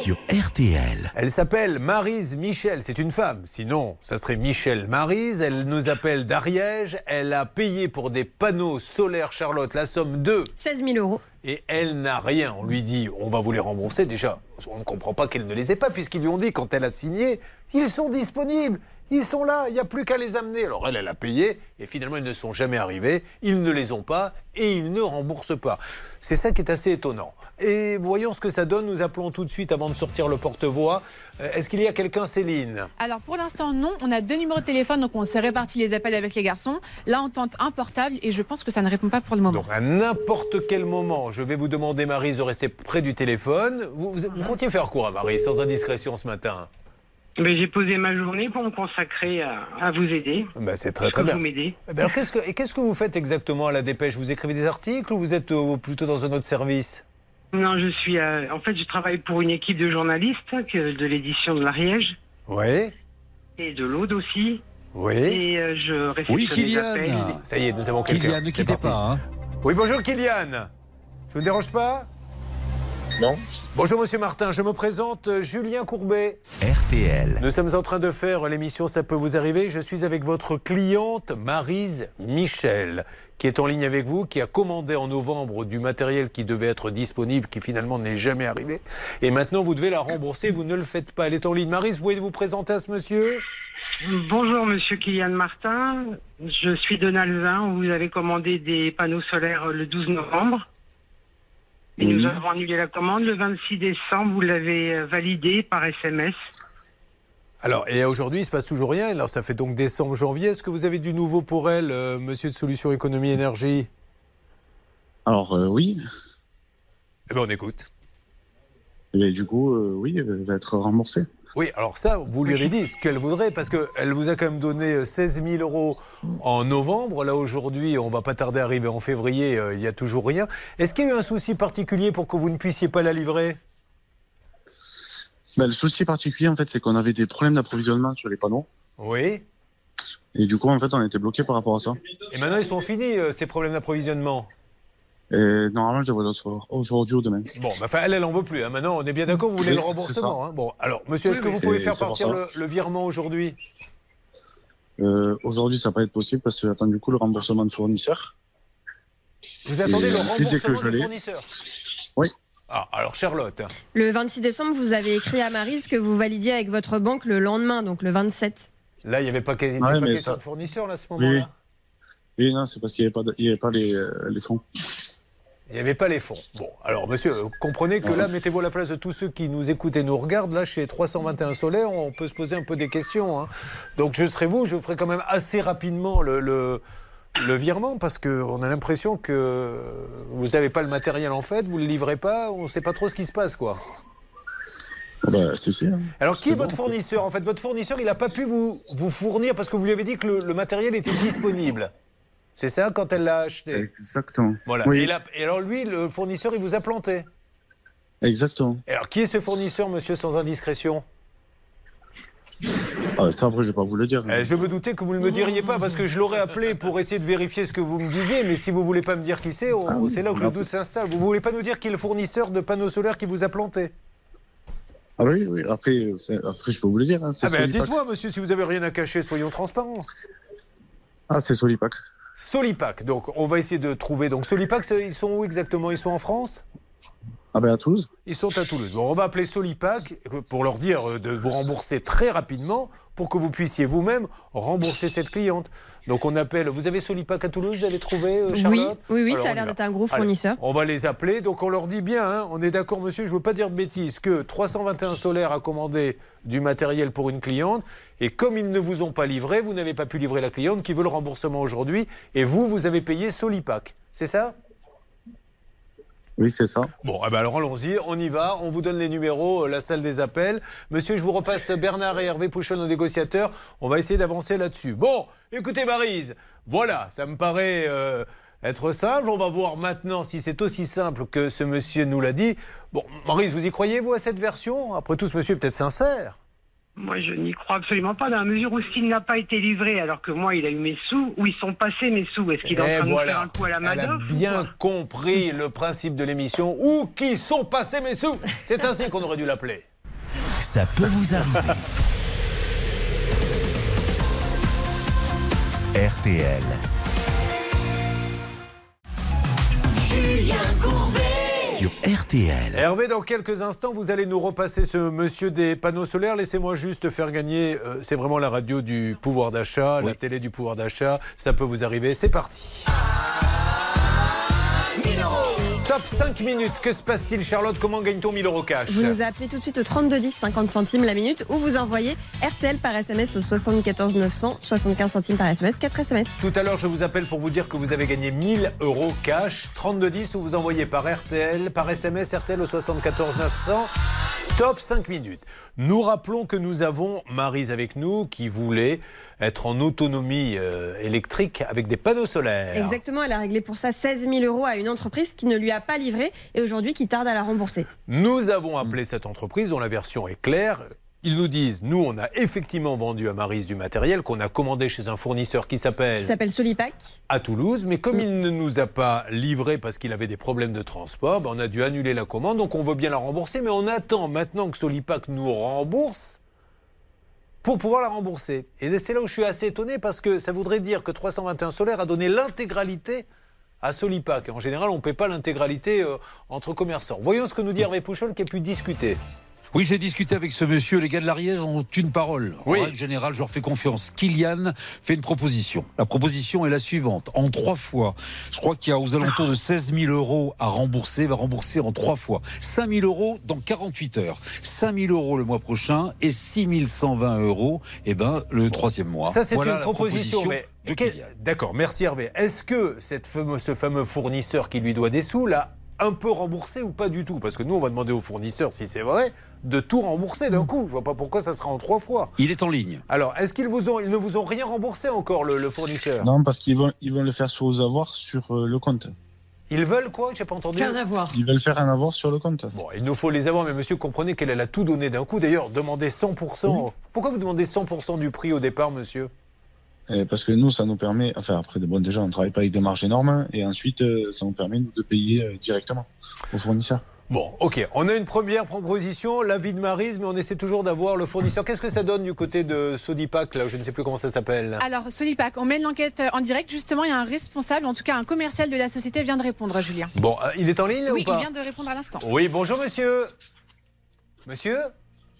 [SPEAKER 1] Sur RTL.
[SPEAKER 5] Elle s'appelle Marise Michel, c'est une femme. Sinon, ça serait Michel Marise. Elle nous appelle d'Ariège. Elle a payé pour des panneaux solaires, Charlotte, la somme de
[SPEAKER 4] 16 000 euros.
[SPEAKER 5] et elle n'a rien. On lui dit, on va vous les rembourser. Déjà, on ne comprend pas qu'elle ne les ait pas, puisqu'ils lui ont dit, quand elle a signé, ils sont disponibles. Ils sont là, il n'y a plus qu'à les amener. Alors elle, elle a payé et finalement ils ne sont jamais arrivés, ils ne les ont pas et ils ne remboursent pas. C'est ça qui est assez étonnant. Et voyons ce que ça donne. Nous appelons tout de suite avant de sortir le porte-voix. Euh, Est-ce qu'il y a quelqu'un, Céline?
[SPEAKER 8] Alors pour l'instant non, on a deux numéros de téléphone donc on s'est réparti les appels avec les garçons. Là on tente un portable et je pense que ça ne répond pas pour le moment.
[SPEAKER 5] Donc à n'importe quel moment, je vais vous demander, Marie, de rester près du téléphone. Vous, vous, vous comptiez faire quoi, Marie, sans indiscrétion ce matin?
[SPEAKER 13] Mais j'ai posé ma journée pour me consacrer à, à vous aider.
[SPEAKER 5] Ben, C'est très très bien.
[SPEAKER 13] vous m'aidez.
[SPEAKER 5] Eh ben alors, qu'est-ce que, et qu'est-ce que vous faites exactement à la dépêche? Vous écrivez des articles ou vous êtes euh, plutôt dans un autre service?
[SPEAKER 13] Non, je suis. euh, en fait, je travaille pour une équipe de journalistes que- de l'édition de l'Ariège
[SPEAKER 5] Oui.
[SPEAKER 13] et de l'Aude aussi.
[SPEAKER 5] Oui.
[SPEAKER 13] Et euh, je réceptionne
[SPEAKER 5] Oui,
[SPEAKER 13] les
[SPEAKER 5] Kylian.
[SPEAKER 13] appels.
[SPEAKER 5] Ça y est, nous avons quelqu'un.
[SPEAKER 9] Kylian, ne quittez pas. hein.
[SPEAKER 5] Oui, bonjour Kylian. Je vous dérange pas?
[SPEAKER 15] Non.
[SPEAKER 5] Bonjour Monsieur Martin, je me présente euh, Julien Courbet.
[SPEAKER 1] RTL.
[SPEAKER 5] Nous sommes en train de faire l'émission Ça peut vous arriver. Je suis avec votre cliente Marise Michel, qui est en ligne avec vous, qui a commandé en novembre du matériel qui devait être disponible, qui finalement n'est jamais arrivé. Et maintenant, vous devez la rembourser. Vous ne le faites pas. Elle est en ligne. Marise, vous pouvez vous présenter à ce monsieur?
[SPEAKER 13] Bonjour, monsieur Kylian Martin. Je suis de Nalvin. Vous avez commandé des panneaux solaires le 12 novembre. Et nous avons annulé la commande le 26 décembre. Vous l'avez euh, validé par SMS.
[SPEAKER 5] Alors, et aujourd'hui, il se passe toujours rien. Alors, ça fait donc décembre, janvier. Est-ce que vous avez du nouveau pour elle, euh, monsieur de Solutions Économie Énergie?
[SPEAKER 15] Alors euh, oui,
[SPEAKER 5] Eh bien, on écoute.
[SPEAKER 15] et du coup, euh, oui, elle va être remboursée.
[SPEAKER 5] Oui, alors ça, vous lui avez dit ce qu'elle voudrait, parce qu'elle vous a quand même donné euh, 16 000 euros en novembre. Là, aujourd'hui, on va pas tarder à arriver en février, euh, il n'y a toujours rien. Est-ce qu'il y a eu un souci particulier pour que vous ne puissiez pas la livrer?
[SPEAKER 15] Bah, le souci particulier, en fait, c'est qu'on avait des problèmes d'approvisionnement sur les panneaux.
[SPEAKER 5] Oui.
[SPEAKER 15] Et du coup, en fait, on était bloqué par rapport à ça.
[SPEAKER 5] Et maintenant, ils sont finis, euh, ces problèmes d'approvisionnement?
[SPEAKER 15] Et normalement, je devrais le recevoir aujourd'hui ou demain.
[SPEAKER 5] Bon, bah, enfin, elle, elle en veut plus. hein. Maintenant, on est bien d'accord, vous voulez
[SPEAKER 15] Oui,
[SPEAKER 5] le remboursement. hein. Bon, alors, monsieur, est-ce
[SPEAKER 15] Oui,
[SPEAKER 5] que
[SPEAKER 15] oui.
[SPEAKER 5] vous pouvez faire partir le, le virement aujourd'hui?
[SPEAKER 15] Euh, aujourd'hui, ça va pas être possible parce que j'attends du coup le remboursement de fournisseur.
[SPEAKER 5] Vous attendez
[SPEAKER 15] Et
[SPEAKER 5] le remboursement
[SPEAKER 15] l'ai-
[SPEAKER 5] fournisseur?
[SPEAKER 15] Oui.
[SPEAKER 5] Ah, alors, Charlotte.
[SPEAKER 4] Le 26 décembre, vous avez écrit à Marise que vous validiez avec votre banque le lendemain, donc le 27.
[SPEAKER 5] Là, il n'y avait pas, il y avait
[SPEAKER 15] Ouais,
[SPEAKER 5] pas question
[SPEAKER 15] ça-
[SPEAKER 5] de fournisseur, là, à ce
[SPEAKER 15] Oui.
[SPEAKER 5] moment-là?
[SPEAKER 15] Et non, c'est parce qu'il n'y avait pas, de- il y avait pas les, euh, les fonds.
[SPEAKER 5] Il n'y avait pas les fonds. Bon, alors monsieur, comprenez que là, mettez-vous à la place de tous ceux qui nous écoutent et nous regardent. Là, chez 321 Solaire, on peut se poser un peu des questions. hein. Donc je serai vous, je ferai quand même assez rapidement le, le, le virement parce qu'on a l'impression que vous n'avez pas le matériel en fait, vous ne le livrez pas, on ne sait pas trop ce qui se passe. quoi.
[SPEAKER 15] Bah, c'est si. hein.
[SPEAKER 5] Alors qui est votre fournisseur? En fait, votre fournisseur, il n'a pas pu vous, vous fournir parce que vous lui avez dit que le, le matériel était disponible. C'est ça quand elle l'a acheté
[SPEAKER 15] Exactement.
[SPEAKER 5] Voilà.
[SPEAKER 15] Oui,
[SPEAKER 5] Et, alors lui, le fournisseur, il vous a planté.
[SPEAKER 15] exactement.
[SPEAKER 5] Et alors, qui est ce fournisseur, monsieur, sans indiscrétion?
[SPEAKER 15] Ah, ça, après, je vais pas vous le dire.
[SPEAKER 5] Eh, Je me doutais que vous ne me diriez pas, parce que je l'aurais appelé pour essayer de vérifier ce que vous me disiez, mais si vous voulez pas me dire qui c'est, on-
[SPEAKER 15] Ah
[SPEAKER 5] c'est là où le doute s'installe. Vous voulez pas nous dire qui est le fournisseur de panneaux solaires qui vous a planté?
[SPEAKER 15] Ah oui, oui. Après, après, je peux vous le dire. hein,
[SPEAKER 5] Ah ben dites-moi, monsieur, si vous avez rien à cacher, soyons transparents.
[SPEAKER 15] Ah, c'est Solipac.
[SPEAKER 5] Solipac, donc on va essayer de trouver. Donc Solipac, ils sont où exactement? Ils sont en France?
[SPEAKER 15] Ah ben à Toulouse.
[SPEAKER 5] Ils sont à Toulouse. Bon, on va appeler Solipac pour leur dire euh, de vous rembourser très rapidement pour que vous puissiez vous-même rembourser cette cliente. Donc on appelle. Vous avez Solipac à Toulouse Vous avez trouvé, euh,
[SPEAKER 4] Oui,
[SPEAKER 5] Charlotte
[SPEAKER 4] oui, oui,
[SPEAKER 5] Alors,
[SPEAKER 4] ça a l'air d'être un gros
[SPEAKER 5] Allez,
[SPEAKER 4] fournisseur.
[SPEAKER 5] on va les appeler. Donc on leur dit bien, hein, on est d'accord, monsieur, je ne veux pas dire de bêtises, que 321 Solaire a commandé du matériel pour une cliente. Et comme ils ne vous ont pas livré, vous n'avez pas pu livrer la cliente qui veut le remboursement aujourd'hui. Et vous, vous avez payé Solipac. C'est ça?
[SPEAKER 15] Oui, c'est ça.
[SPEAKER 5] Bon, eh ben alors allons-y, on y va, on vous donne les numéros, euh, la salle des appels. Monsieur, je vous repasse Bernard et Hervé Pouchon, nos négociateurs. On va essayer d'avancer là-dessus. Bon, écoutez Marise, voilà, ça me paraît euh, être simple. On va voir maintenant si c'est aussi simple que ce monsieur nous l'a dit. Bon, Marise, vous y croyez, vous, à cette version? Après tout, ce monsieur est peut-être sincère.
[SPEAKER 13] Moi, je n'y crois absolument pas, dans la mesure où s'il n'a pas été livré, alors que moi, il a eu mes sous, où ils sont passés mes sous Est-ce qu'il est en
[SPEAKER 5] Et
[SPEAKER 13] train de faire un coup à la
[SPEAKER 5] elle a
[SPEAKER 13] Madoff
[SPEAKER 5] bien compris le principe de l'émission. Où qui sont passés mes sous C'est ainsi qu'on aurait dû l'appeler.
[SPEAKER 1] Ça peut vous arriver. RTL.
[SPEAKER 14] Julien Courbet.
[SPEAKER 1] Sur RTL.
[SPEAKER 5] Hervé, dans quelques instants, vous allez nous repasser ce monsieur des panneaux solaires. Laissez-moi juste faire gagner. euh, c'est vraiment la radio du pouvoir d'achat, la télé du pouvoir d'achat. Ça peut vous arriver. C'est parti. Top 5 minutes. Que se passe-t-il, Charlotte? Comment gagne-t-on 1000 euros cash?
[SPEAKER 4] Vous nous appelez tout de suite au 3210, 50 centimes la minute, ou vous envoyez RTL par SMS au 74 900, 75 centimes par SMS, 4 SMS.
[SPEAKER 5] Tout à l'heure, je vous appelle pour vous dire que vous avez gagné 1000 euros cash. 3210 ou vous envoyez par RTL, par SMS RTL au 74 900. Top 5 minutes. Nous rappelons que nous avons Marise avec nous qui voulait être en autonomie euh, électrique avec des panneaux solaires.
[SPEAKER 4] Exactement, elle a réglé pour ça 16 000 euros à une entreprise qui ne lui a pas livré et aujourd'hui qui tarde à la rembourser.
[SPEAKER 5] Nous avons appelé cette entreprise dont la version est claire. Ils nous disent, nous, on a effectivement vendu à Marise du matériel qu'on a commandé chez un fournisseur qui s'appelle
[SPEAKER 4] Qui s'appelle Solipac.
[SPEAKER 5] à Toulouse, mais comme il ne nous a pas livré parce qu'il avait des problèmes de transport, ben, on a dû annuler la commande, donc on veut bien la rembourser, mais on attend maintenant que Solipac nous rembourse pour pouvoir la rembourser. Et c'est là où je suis assez étonné parce que ça voudrait dire que 321 Solaire a donné l'intégralité à Solipac. En général, on ne paie pas l'intégralité euh, entre commerçants. Voyons ce que nous dit Hervé Pouchol qui a pu discuter.
[SPEAKER 9] Oui, j'ai discuté avec ce monsieur. Les gars de l'Ariège ont une parole. En règle générale, je leur fais confiance. Kylian fait une proposition. La proposition est la suivante. En trois fois, je crois qu'il y a aux alentours de 16 000 euros à rembourser. Il va rembourser en trois fois. 5 000 euros dans 48 heures. 5 000 euros le mois prochain et 6 120 euros eh ben, le troisième mois.
[SPEAKER 5] Ça, c'est
[SPEAKER 9] Voilà
[SPEAKER 5] une proposition. mais. D'accord, merci Hervé. Est-ce que cette fameux- ce fameux fournisseur qui lui doit des sous l'a un peu remboursé ou pas du tout Parce que nous, on va demander au fournisseur, si c'est vrai, de tout rembourser d'un coup. Je vois pas pourquoi ça sera en trois fois.
[SPEAKER 9] Il est en ligne.
[SPEAKER 5] Alors, est-ce qu'ils vous ont, ils ne vous ont rien remboursé encore, le, le fournisseur?
[SPEAKER 15] Non, parce qu'ils vont, ils vont le faire sur vos avoirs sur euh, le compte.
[SPEAKER 5] Ils veulent quoi? J'ai pas entendu.
[SPEAKER 15] Ils veulent faire un avoir sur le compte.
[SPEAKER 5] Bon, il nous faut les avoir, mais monsieur, comprenez qu'elle elle a tout donné d'un coup. D'ailleurs, demandez 100%. Pourquoi vous demandez 100% du prix au départ, monsieur?
[SPEAKER 15] Et parce que nous, ça nous permet. Enfin, après, bon, déjà, on ne travaille pas avec des marges énormes. hein, Et ensuite, euh, ça nous permet nous, de payer euh, directement aux fournisseurs.
[SPEAKER 5] Bon, ok. On a une première proposition, l'avis de Marise, mais on essaie toujours d'avoir le fournisseur. Qu'est-ce que ça donne du côté de Sodipac, là Je ne sais plus comment ça s'appelle?
[SPEAKER 8] Alors, Solipac, on mène l'enquête en direct. Justement, il y a un responsable, en tout cas un commercial de la société, vient de répondre, Julien.
[SPEAKER 5] Bon, euh, il est en ligne là,
[SPEAKER 8] Oui,
[SPEAKER 5] ou pas?
[SPEAKER 8] il vient de répondre à l'instant.
[SPEAKER 5] Oui, bonjour monsieur. Monsieur?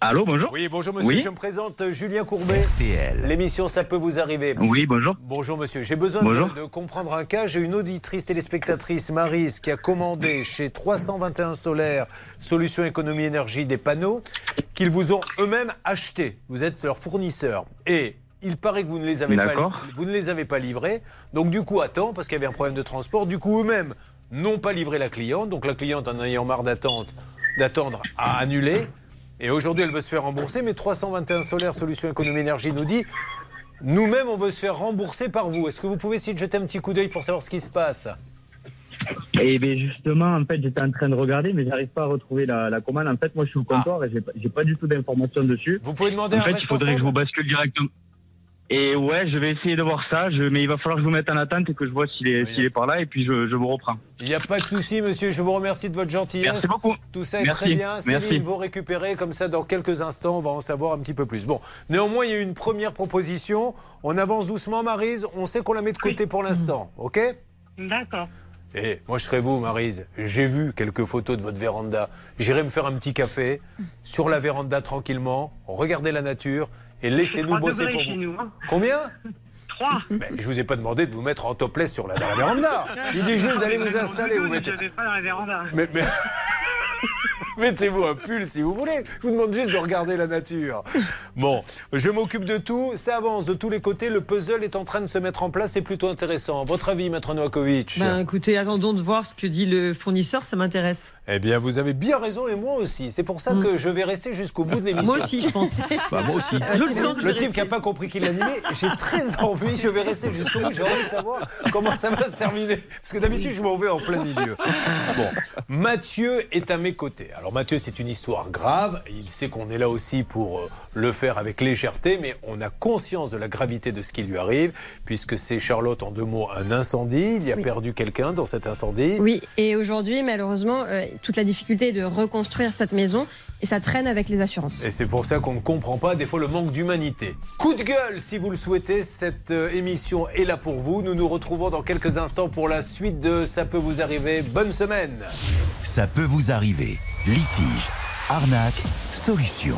[SPEAKER 16] Allô, bonjour.
[SPEAKER 5] Oui, bonjour monsieur,
[SPEAKER 16] Oui.
[SPEAKER 5] je me présente Julien Courbet. L'émission Ça peut vous arriver.
[SPEAKER 16] Oui, bonjour.
[SPEAKER 5] Bonjour monsieur, j'ai besoin de, de comprendre un cas. J'ai une auditrice téléspectatrice, Marise, qui a commandé chez 321 Solaire, Solutions Économie Énergie, des panneaux qu'ils vous ont eux-mêmes achetés. Vous êtes leur fournisseur. Et il paraît que vous ne les avez pas, vous ne les avez pas livrés. Donc du coup, attends, parce qu'il y avait un problème de transport. Du coup, eux-mêmes n'ont pas livré la cliente. Donc la cliente, en ayant marre d'attendre, d'attendre, a annulé. Et aujourd'hui, elle veut se faire rembourser. Mais 321 Solaire, Solutions Économie Énergie nous dit nous-mêmes, on veut se faire rembourser par vous. Est-ce que vous pouvez essayer de jeter un petit coup d'œil pour savoir ce qui se passe?
[SPEAKER 16] Et bien justement, en fait, j'étais en train de regarder, mais j'arrive pas à retrouver la, la commande. En fait, moi, je suis au comptoir et j'ai pas, pas du tout d'informations dessus.
[SPEAKER 5] Vous pouvez demander
[SPEAKER 16] En
[SPEAKER 5] à
[SPEAKER 16] fait, il faudrait que je vous bascule directement. Et ouais, je vais essayer de voir ça, je, mais il va falloir que je vous mette en attente et que je vois s'il est, par là, et puis je, je vous reprends.
[SPEAKER 5] Il n'y a pas de souci, monsieur. Je vous remercie de votre gentillesse.
[SPEAKER 16] Merci beaucoup.
[SPEAKER 5] Tout ça est
[SPEAKER 16] Merci.
[SPEAKER 5] très bien. Céline,
[SPEAKER 16] Merci.
[SPEAKER 5] vous récupérez. Comme ça, dans quelques instants, on va en savoir un petit peu plus. Bon, néanmoins, il y a eu une première proposition. On avance doucement, Marise. On sait qu'on la met de côté pour l'instant. OK?
[SPEAKER 13] D'accord.
[SPEAKER 5] Et moi, je serais vous, Marise. J'ai vu quelques photos de votre véranda. J'irai me faire un petit café sur la véranda tranquillement, regarder la nature et laissez-nous bosser pour vous.
[SPEAKER 13] nous, hein.
[SPEAKER 5] Combien
[SPEAKER 13] Trois.
[SPEAKER 5] Mais je vous ai pas demandé de vous mettre en topless sur la, la véranda. Il dit juste d'aller vous installer. Vous mettez...
[SPEAKER 13] Je vais pas dans la véranda.
[SPEAKER 5] Mais, mais- Mettez-vous un pull si vous voulez. Je vous demande juste de regarder la nature. Bon, je m'occupe de tout. Ça avance de tous les côtés. Le puzzle est en train de se mettre en place. C'est plutôt intéressant. Votre avis, Maître Novakovic
[SPEAKER 12] Ben, écoutez, attendons de voir ce que dit le fournisseur, ça m'intéresse.
[SPEAKER 5] Eh bien, vous avez bien raison et moi aussi. C'est pour ça que je vais rester jusqu'au bout de l'émission.
[SPEAKER 12] Moi aussi, je pense.
[SPEAKER 9] Bah, moi aussi.
[SPEAKER 12] Je le sens
[SPEAKER 5] Le type qui n'a pas compris qu'il l'animait, j'ai très envie, je vais rester jusqu'au bout, j'ai envie de savoir comment ça va se terminer. Parce que d'habitude, je m'en vais en plein milieu. Bon, Mathieu est à mes côtés. Alors, Alors Mathieu, c'est une histoire grave. Il sait qu'on est là aussi pour euh, le faire avec légèreté, mais on a conscience de la gravité de ce qui lui arrive, puisque c'est Charlotte, en deux mots, un incendie. Il y a
[SPEAKER 4] Oui.
[SPEAKER 5] perdu quelqu'un dans cet incendie.
[SPEAKER 4] Oui, et aujourd'hui, malheureusement, euh, toute la difficulté est de reconstruire cette maison et ça traîne avec les assurances.
[SPEAKER 5] Et c'est pour ça qu'on ne comprend pas des fois le manque d'humanité. Coup de gueule si vous le souhaitez, cette euh, émission est là pour vous. Nous nous retrouvons dans quelques instants pour la suite de Ça peut vous arriver. Bonne semaine
[SPEAKER 1] Ça peut vous arriver. Litige, arnaque, solution.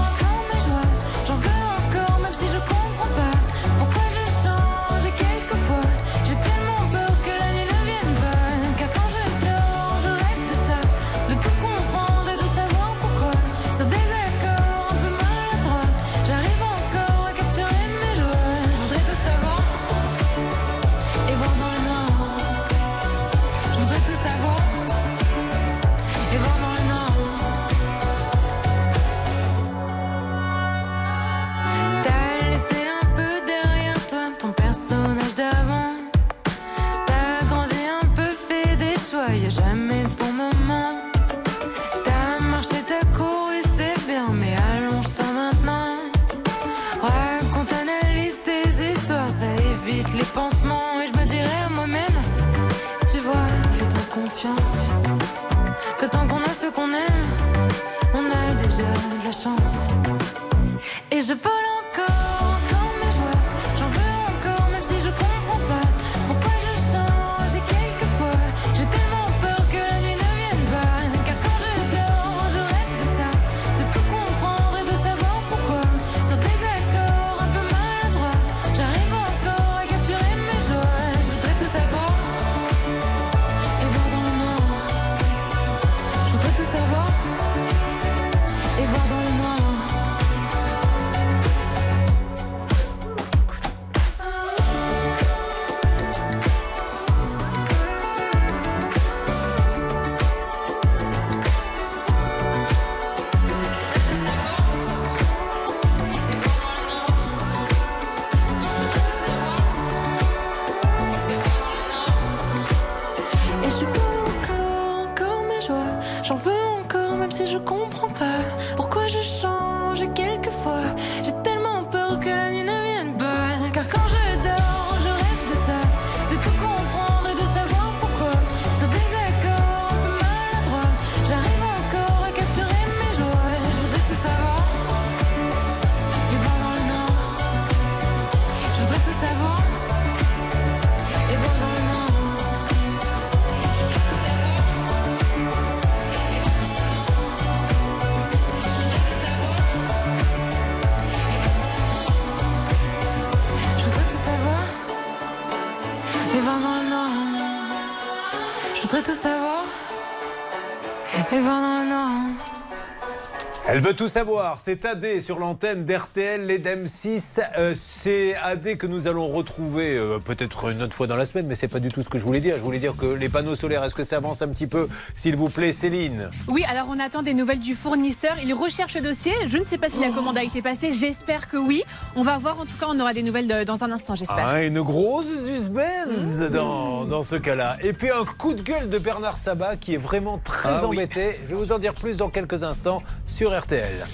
[SPEAKER 17] tout savoir. C'est
[SPEAKER 5] AD sur l'antenne d'RTL, les d'M6. Euh, c'est AD que nous allons retrouver euh, peut-être une autre fois dans la semaine, mais c'est pas du tout ce que je voulais dire. Je voulais dire que les panneaux solaires, est-ce que ça avance un petit peu, s'il vous plaît, Céline?
[SPEAKER 8] Oui, alors on attend des nouvelles du fournisseur. Il recherche le dossier. Je ne sais pas si la commande a été passée. J'espère que oui. On va voir. En tout cas, on aura des nouvelles de- dans un instant, j'espère.
[SPEAKER 5] Ah, une grosse suspense dans, dans ce cas-là. Et puis un coup de gueule de Bernard Sabat qui est vraiment très
[SPEAKER 9] Ah oui.
[SPEAKER 5] embêté. Je vais vous en dire plus dans quelques instants sur RTL.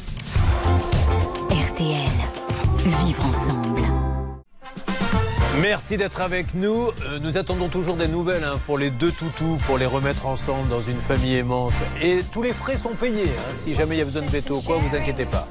[SPEAKER 10] RTL. Vivre ensemble.
[SPEAKER 5] Merci d'être avec nous. Euh, nous attendons toujours des nouvelles hein, pour les deux toutous, pour les remettre ensemble dans une famille aimante. Et tous les frais sont payés. hein. Si jamais il y a besoin de veto, quoi, vous inquiétez pas.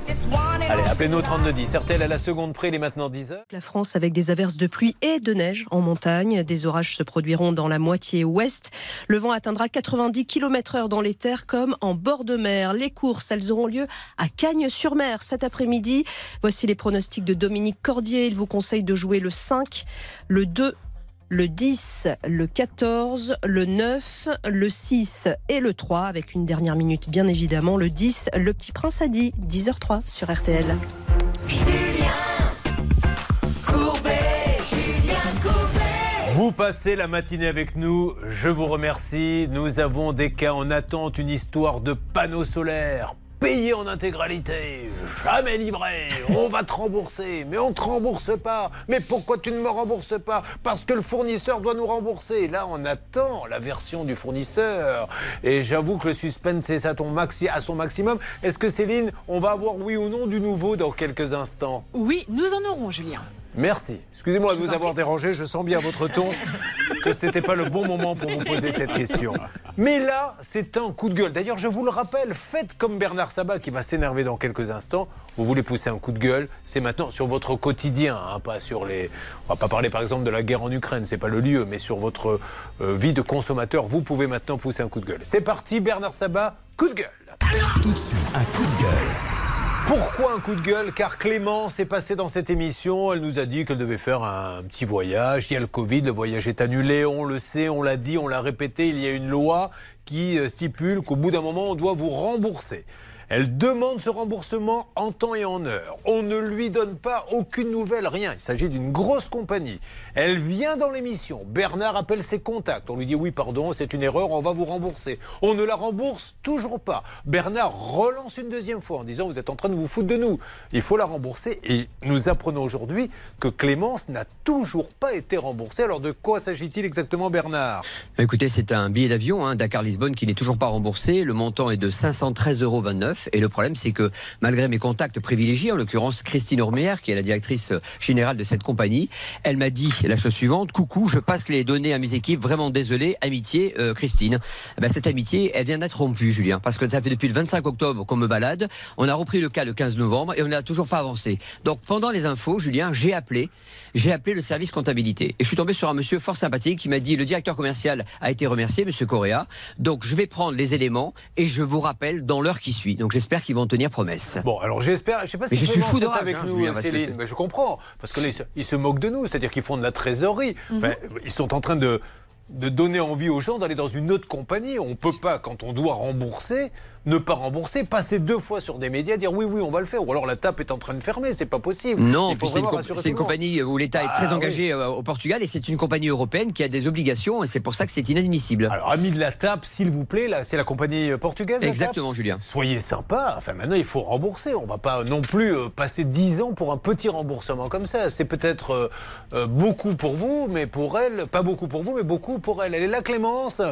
[SPEAKER 5] Allez, appelez-nous au 3210. RTL à la seconde près, il est maintenant 10h.
[SPEAKER 18] La France avec des averses de pluie et de neige en montagne. Des orages se produiront dans la moitié ouest. Le vent atteindra 90 km/h dans les terres comme en bord de mer. Les courses, elles auront lieu à Cagnes-sur-Mer cet après-midi. Voici les pronostics de Dominique Cordier. Il vous conseille de jouer le 5, le 2, le 10, le 14, le 9, le 6 et le 3, avec une dernière minute bien évidemment, le 10, le petit prince a dit, 10h03 sur RTL.
[SPEAKER 5] Vous passez la matinée avec nous, je vous remercie. Nous avons des cas en attente, une histoire de panneaux solaires payés en intégralité, jamais livrés. On va te rembourser, mais on te rembourse pas. Mais pourquoi tu ne me rembourses pas? Parce que le fournisseur doit nous rembourser. Là, on attend la version du fournisseur. Et j'avoue que le suspense est à, ton maxi, à son maximum. Est-ce que Céline, on va avoir oui ou non du nouveau dans quelques instants?
[SPEAKER 8] Oui, nous en aurons, Julien.
[SPEAKER 5] Merci. Excusez-moi de vous avoir dérangé. Je sens bien à votre ton que ce n'était pas le bon moment pour vous poser cette question. Mais là, c'est un coup de gueule. D'ailleurs, je vous le rappelle, faites comme Bernard Sabat qui va s'énerver dans quelques instants. Vous voulez pousser un coup de gueule, c'est maintenant sur votre quotidien, hein, pas sur les. On va pas parler par exemple de la guerre en Ukraine, c'est pas le lieu, mais sur votre euh, vie de consommateur, vous pouvez maintenant pousser un coup de gueule. C'est parti, Bernard Sabat, coup de gueule.
[SPEAKER 1] Tout de suite, un coup de gueule.
[SPEAKER 5] Pourquoi un coup de gueule Car Clémence est passée dans cette émission. Elle nous a dit qu'elle devait faire un petit voyage. Il y a le Covid, le voyage est annulé. On le sait, on l'a dit, on l'a répété. Il y a une loi qui euh, stipule qu'au bout d'un moment, on doit vous rembourser. Elle demande ce remboursement en temps et en heure. On ne lui donne pas aucune nouvelle, rien. Il s'agit d'une grosse compagnie. Elle vient dans l'émission. Bernard appelle ses contacts. On lui dit oui, pardon, c'est une erreur, on va vous rembourser. On ne la rembourse toujours pas. Bernard relance une deuxième fois en disant vous êtes en train de vous foutre de nous. Il faut la rembourser. Et nous apprenons aujourd'hui que Clémence n'a toujours pas été remboursée. Alors de quoi s'agit-il exactement, Bernard?
[SPEAKER 19] Bah, Écoutez, c'est un billet d'avion, hein, Dakar-Lisbonne, qui n'est toujours pas remboursé. Le montant est de 513,29 euros. Et le problème, c'est que malgré mes contacts privilégiés, en l'occurrence Christine Ormière, qui est la directrice générale de cette compagnie, elle m'a dit la chose suivante Coucou, je passe les données à mes équipes. Vraiment désolé, amitié, euh, Christine. Eh ben, cette amitié, elle vient d'être rompue, Julien, parce que ça fait depuis le 25 octobre qu'on me balade. On a repris le cas le 15 novembre et on n'a toujours pas avancé. Donc pendant les infos, Julien, j'ai appelé, j'ai appelé le service comptabilité et je suis tombé sur un monsieur fort sympathique qui m'a dit le directeur commercial a été remercié, monsieur Correa. Donc je vais prendre les éléments et je vous rappelle dans l'heure qui suit. J'espère qu'ils vont tenir promesse.
[SPEAKER 5] Bon, alors j'espère, je sais pas si
[SPEAKER 19] Mais je suis fou d'orage,
[SPEAKER 5] avec
[SPEAKER 19] hein,
[SPEAKER 5] nous,
[SPEAKER 19] Julien,
[SPEAKER 5] Céline, mais je comprends, parce que là, ils se, ils se moquent de nous, c'est-à-dire qu'ils font de la trésorerie. Enfin, ils sont en train de, de donner envie aux gens d'aller dans une autre compagnie. On peut pas, quand on doit rembourser, ne pas rembourser, passer deux fois sur des médias, dire oui, oui, on va le faire. Ou alors la tape est en train de fermer, c'est pas possible.
[SPEAKER 19] Non,
[SPEAKER 5] Il faut
[SPEAKER 19] puis c'est une, comp- une compagnie où l'État est très
[SPEAKER 5] Ah,
[SPEAKER 19] engagé euh, au Portugal et c'est une compagnie européenne qui a des obligations et c'est pour ça que c'est inadmissible.
[SPEAKER 5] Alors, amis de la tape, s'il vous plaît, là, c'est la compagnie euh, portugaise.
[SPEAKER 19] Exactement,
[SPEAKER 5] TAP
[SPEAKER 19] Julien.
[SPEAKER 5] Soyez sympa. Enfin, maintenant, il faut rembourser. On va pas non plus euh, passer 10 ans pour un petit remboursement comme ça. C'est peut-être beaucoup pour vous, mais pour elle, pas beaucoup pour vous, mais beaucoup pour elle. Elle est là, Clémence?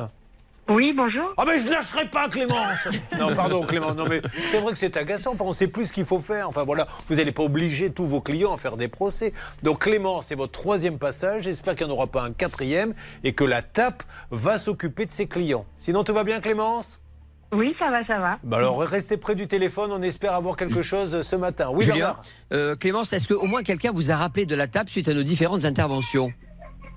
[SPEAKER 11] Oui, bonjour.
[SPEAKER 5] Ah, mais je lâcherai pas, Clémence Non, pardon, Clémence. Non, mais c'est vrai que c'est agaçant. Enfin, on sait plus ce qu'il faut faire. Enfin, voilà, vous n'allez pas obliger tous vos clients à faire des procès. Donc, Clémence, c'est votre troisième passage. J'espère qu'il n'y en aura pas un quatrième et que la TAP va s'occuper de ses clients. Sinon, tout va bien, Clémence?
[SPEAKER 11] Oui, ça va, ça va.
[SPEAKER 5] bah alors restez près du téléphone, on espère avoir quelque chose ce matin. Oui,
[SPEAKER 19] Julien, euh, Clémence, est-ce qu'au moins quelqu'un vous a rappelé de la table suite à nos différentes interventions?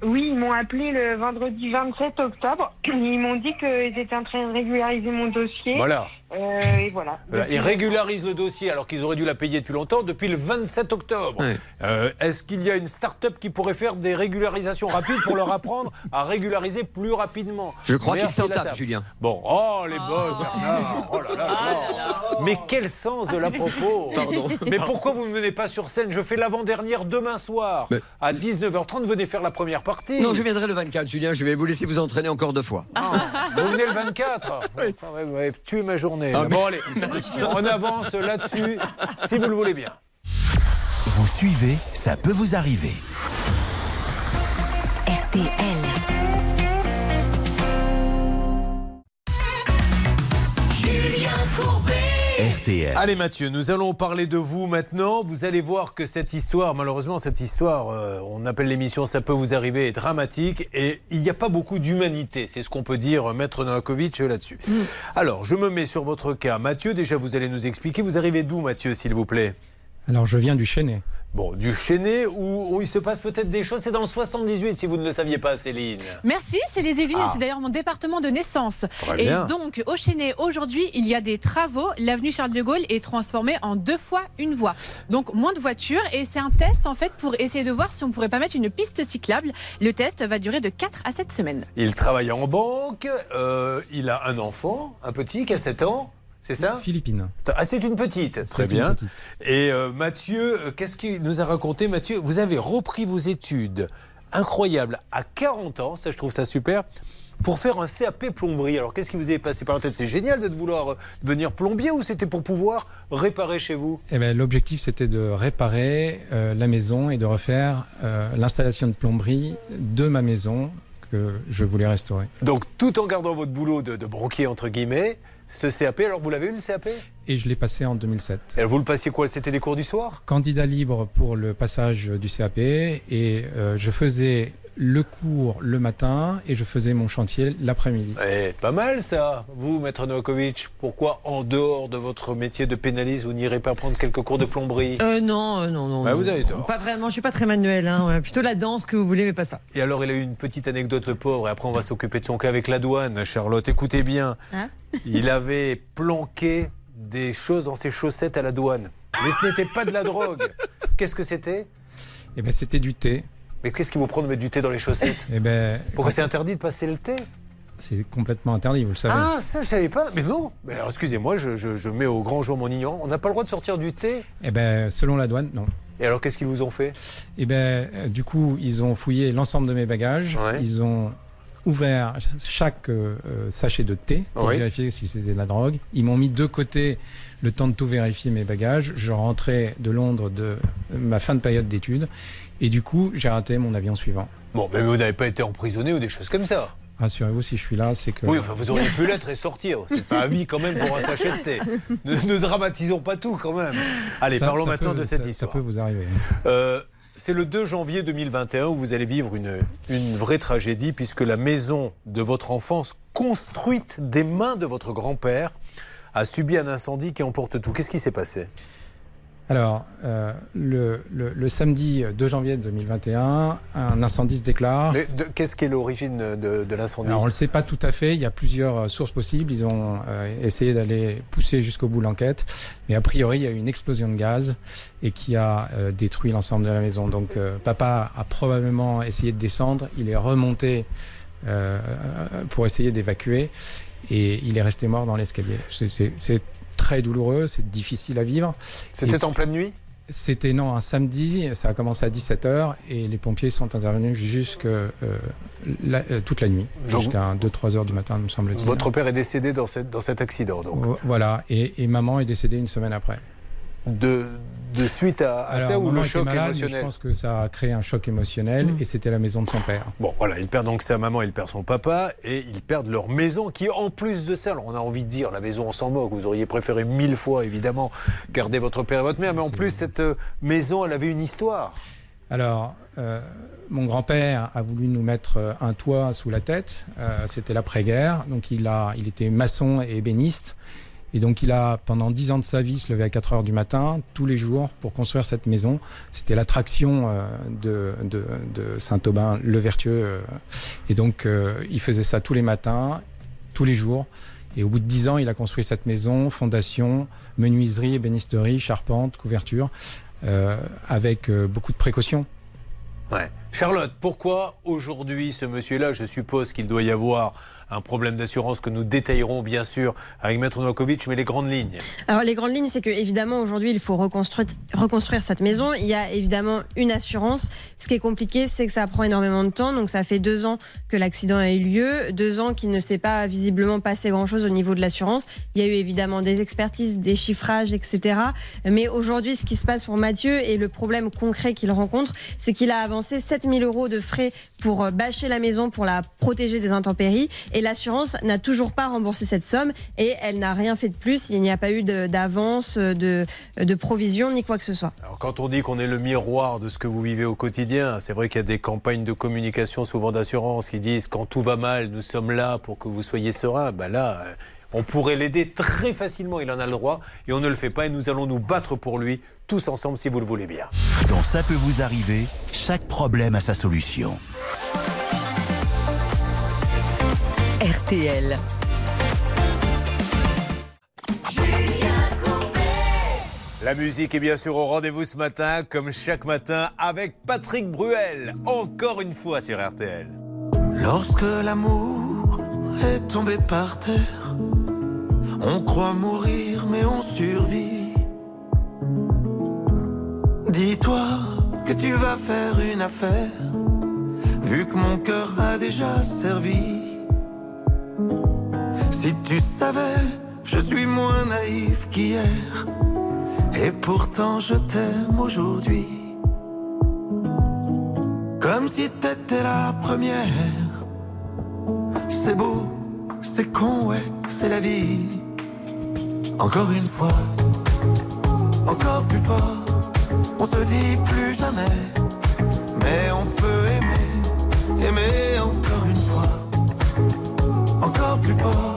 [SPEAKER 11] Oui, ils m'ont appelé le vendredi 27 octobre. Ils m'ont dit qu'ils étaient en train de régulariser mon dossier.
[SPEAKER 5] Voilà.
[SPEAKER 11] Euh, et voilà.
[SPEAKER 5] Voilà, Ils régularisent le dossier alors qu'ils auraient dû la payer depuis longtemps, depuis le 27 octobre. Euh, Est-ce qu'il y a une start-up qui pourrait faire des régularisations rapides pour leur apprendre à régulariser plus rapidement?
[SPEAKER 19] Je crois qu'il
[SPEAKER 5] Merci,
[SPEAKER 19] s'en
[SPEAKER 5] la
[SPEAKER 19] tape,
[SPEAKER 5] table.
[SPEAKER 19] Julien.
[SPEAKER 5] Bon, oh les bonnes, Bernard Oh là là là. Mais quel sens de la propos?
[SPEAKER 19] Pardon.
[SPEAKER 5] Mais pourquoi vous ne venez pas sur scène? Je fais l'avant-dernière demain soir. À 19h30, venez faire la première partie.
[SPEAKER 19] Non, je viendrai le 24, Julien. Je vais vous laisser vous entraîner encore deux fois.
[SPEAKER 5] Vous venez le 24 Enfin, ouais, ouais, tuez ma journée.
[SPEAKER 19] Ah,
[SPEAKER 5] Bon, allez, on avance là-dessus, si vous le voulez bien.
[SPEAKER 1] Vous suivez, ça peut vous arriver.
[SPEAKER 10] RTL.
[SPEAKER 1] RTL.
[SPEAKER 5] Allez Mathieu, nous allons parler de vous maintenant. Vous allez voir que cette histoire, malheureusement cette histoire, euh, on appelle l'émission Ça peut vous arriver, est dramatique et il n'y a pas beaucoup d'humanité. C'est ce qu'on peut dire, euh, Maître Novakovic, euh, là-dessus. Alors, je me mets sur votre cas. Mathieu, déjà vous allez nous expliquer. Vous arrivez d'où Mathieu, s'il vous plaît?
[SPEAKER 20] Alors, je viens du Chênay.
[SPEAKER 5] Bon, du Chênay où, où il se passe peut-être des choses. C'est dans le 78, si vous ne le saviez pas, Céline.
[SPEAKER 8] Merci, c'est les Yvelines,
[SPEAKER 5] Ah.
[SPEAKER 8] c'est d'ailleurs mon département de naissance.
[SPEAKER 5] Très
[SPEAKER 8] et
[SPEAKER 5] bien.
[SPEAKER 8] donc, au Chênay, aujourd'hui, il y a des travaux. L'avenue Charles de Gaulle est transformée en deux fois une voie. Donc, moins de voitures. Et c'est un test, en fait, pour essayer de voir si on pourrait pas mettre une piste cyclable. Le test va durer de 4 à 7 semaines.
[SPEAKER 5] Il travaille en banque, euh, il a un enfant, un petit qui a 7 ans, c'est ça
[SPEAKER 20] Philippines.
[SPEAKER 5] Ah, c'est une petite, très bien.
[SPEAKER 20] petite.
[SPEAKER 5] Et euh, Mathieu, euh, qu'est-ce qu'il nous a raconté Mathieu, vous avez repris vos études incroyable. À 40 ans, ça je trouve ça super, pour faire un CAP plomberie. Alors qu'est-ce qui vous est passé par la tête? C'est génial de vouloir euh, devenir plombier ou c'était pour pouvoir réparer chez vous?
[SPEAKER 20] Eh ben, L'objectif, c'était de réparer euh, la maison et de refaire euh, l'installation de plomberie de ma maison que je voulais restaurer.
[SPEAKER 5] Donc tout en gardant votre boulot de, de banquier, entre guillemets, ce CAP, alors vous l'avez eu le CAP
[SPEAKER 20] Et je l'ai passé en 2007.
[SPEAKER 5] Et vous le passiez quoi? C'était des cours du soir?
[SPEAKER 20] Candidat libre pour le passage du CAP et euh, je faisais le cours le matin et je faisais mon chantier l'après-midi.
[SPEAKER 5] Eh, pas mal ça Vous, Maître Novakovic, pourquoi en dehors de votre métier de pénaliste, vous n'irez pas prendre quelques cours de plomberie?
[SPEAKER 12] Euh, non, euh, non, non.
[SPEAKER 5] Bah,
[SPEAKER 12] non.
[SPEAKER 5] vous avez tort.
[SPEAKER 12] Pas vraiment, je suis pas très manuel. Hein, ouais. Plutôt la danse que vous voulez, mais pas ça.
[SPEAKER 5] Et alors, il a eu une petite anecdote, le pauvre, et après, on va s'occuper de son cas avec la douane. Charlotte, écoutez bien.
[SPEAKER 4] Hein?
[SPEAKER 5] Il avait planqué des choses dans ses chaussettes à la douane. Mais ce n'était pas de la drogue. Qu'est-ce que c'était?
[SPEAKER 20] Eh ben, c'était du thé.
[SPEAKER 5] Mais qu'est-ce qui vous prend de mettre du thé dans les chaussettes
[SPEAKER 20] Eh ben,
[SPEAKER 5] Pourquoi c'est interdit de passer le thé
[SPEAKER 20] C'est complètement interdit, vous le savez.
[SPEAKER 5] Ah, ça, je savais pas. Mais non. Mais alors, excusez-moi, je, je- je mets au grand jour mon ignorance. On n'a pas le droit de sortir du thé
[SPEAKER 20] Eh ben, selon la douane, non.
[SPEAKER 5] Et alors, qu'est-ce qu'ils vous ont fait
[SPEAKER 20] Eh ben, euh, du coup, ils ont fouillé l'ensemble de mes bagages.
[SPEAKER 5] Ouais.
[SPEAKER 20] Ils ont ouvert chaque euh, euh, sachet de thé pour
[SPEAKER 5] Oui.
[SPEAKER 20] vérifier si c'était de la drogue. Ils m'ont mis de côté le temps de tout vérifier mes bagages. Je rentrais de Londres de ma fin de période d'études. Et du coup, j'ai raté mon avion suivant.
[SPEAKER 5] Bon, mais vous n'avez pas été emprisonné ou des choses comme ça
[SPEAKER 20] Rassurez-vous, si je suis là, c'est que.
[SPEAKER 5] Oui, enfin, vous auriez pu l'être et sortir. C'est pas à vie quand même pour un sachet de thé. Ne, ne dramatisons pas tout quand même. Allez,
[SPEAKER 20] Ça-
[SPEAKER 5] parlons
[SPEAKER 20] ça
[SPEAKER 5] maintenant
[SPEAKER 20] peut-
[SPEAKER 5] de cette
[SPEAKER 20] ça-
[SPEAKER 5] histoire.
[SPEAKER 20] Ça peut vous arriver.
[SPEAKER 5] Euh, c'est le 2 janvier 2021 où vous allez vivre une, une vraie tragédie puisque la maison de votre enfance, construite des mains de votre grand-père, a subi un incendie qui emporte tout. Qu'est-ce qui s'est passé?
[SPEAKER 20] Alors, euh, le, le- le samedi 2 janvier 2021, un incendie se déclare.
[SPEAKER 5] Qu'est-ce qui est l'origine de, de l'incendie?
[SPEAKER 20] On ne le sait pas tout à fait. Il y a plusieurs euh, sources possibles. Ils ont euh, essayé d'aller pousser jusqu'au bout l'enquête. Mais a priori, il y a eu une explosion de gaz et qui a euh, détruit l'ensemble de la maison. Donc, euh, papa a probablement essayé de descendre. Il est remonté euh, pour essayer d'évacuer. Et il est resté mort dans l'escalier. C'est très douloureux, c'est difficile à vivre.
[SPEAKER 5] C'était en pleine nuit?
[SPEAKER 20] C'était non un samedi, ça a commencé à 17h et les pompiers sont intervenus jusque euh, la- euh, toute la nuit, jusqu'à 2-3 heures du matin, me semble-t-il.
[SPEAKER 5] Votre père est décédé dans, cette, dans cet accident, donc.
[SPEAKER 20] Vo- Voilà, et, et maman est décédée une semaine après.
[SPEAKER 5] De, de suite à, à
[SPEAKER 20] Alors,
[SPEAKER 5] ça ou le choc
[SPEAKER 20] malade,
[SPEAKER 5] émotionnel
[SPEAKER 20] Je pense que ça a créé un choc émotionnel et c'était la maison de son père.
[SPEAKER 5] Bon, voilà, il perd donc sa maman, il perd son papa et ils perdent leur maison qui, en plus de ça, alors on a envie de dire, la maison, on s'en moque, vous auriez préféré mille fois, évidemment, garder votre père et votre mère, mais en plus, cette euh, maison, elle avait une histoire.
[SPEAKER 20] Alors, euh, mon grand-père a voulu nous mettre euh, un toit sous la tête. Euh, C'était l'après-guerre. Donc, il, a, il était maçon et ébéniste. Et donc, il a, pendant 10 ans de sa vie, se levé à 4 heures du matin, tous les jours, pour construire cette maison. C'était l'attraction euh, de, Saint-Aubin, le Vertueux. euh. Et donc, euh, il faisait ça tous les matins, tous les jours. Et au bout de 10 ans, il a construit cette maison, fondation, menuiserie, ébénisterie, charpente, couverture, avec beaucoup de précautions.
[SPEAKER 5] Ouais. Charlotte, pourquoi aujourd'hui ce monsieur-là, je suppose qu'il doit y avoir un problème d'assurance que nous détaillerons bien sûr avec Maître Novakovic, mais les grandes lignes.
[SPEAKER 4] Alors les grandes lignes, c'est que évidemment aujourd'hui il faut reconstruire, cette maison. Il y a évidemment une assurance. Ce qui est compliqué, c'est que ça prend énormément de temps. Donc ça fait deux ans que l'accident a eu lieu, deux ans qu'il ne s'est pas visiblement passé grand-chose au niveau de l'assurance. Il y a eu évidemment des expertises, des chiffrages, etc. Mais aujourd'hui, ce qui se passe pour Mathieu et le problème concret qu'il rencontre, c'est qu'il a avancé 7000 euros de frais pour euh, bâcher la maison, pour la protéger des intempéries. L'assurance n'a toujours pas remboursé cette somme et elle n'a rien fait de plus. Il n'y a pas eu d'avance, de, de provision, ni quoi que ce soit.
[SPEAKER 5] Alors, quand on dit qu'on est le miroir de ce que vous vivez au quotidien, c'est vrai qu'il y a des campagnes de communication, souvent d'assurance, qui disent quand tout va mal, nous sommes là pour que vous soyez serein. Ben là, on pourrait l'aider très facilement, il en a le droit, et on ne le fait pas, et nous allons nous battre pour lui, tous ensemble, si vous le voulez bien.
[SPEAKER 1] Dans Ça peut vous arriver, chaque problème a sa solution.
[SPEAKER 10] RTL.
[SPEAKER 5] La musique est bien sûr au rendez-vous ce matin, comme chaque matin, avec Patrick Bruel, encore une fois sur RTL.
[SPEAKER 14] Lorsque l'amour est tombé par terre, on croit mourir mais on survit. Dis-toi que tu vas faire une affaire vu que mon cœur a déjà servi. Si tu savais, je suis moins naïf qu'hier, et pourtant je t'aime aujourd'hui. Comme si t'étais la première. C'est beau, c'est con, ouais, c'est la vie. Encore une fois, encore plus fort, on se dit plus jamais, mais on peut aimer, aimer encore une fois, encore plus fort.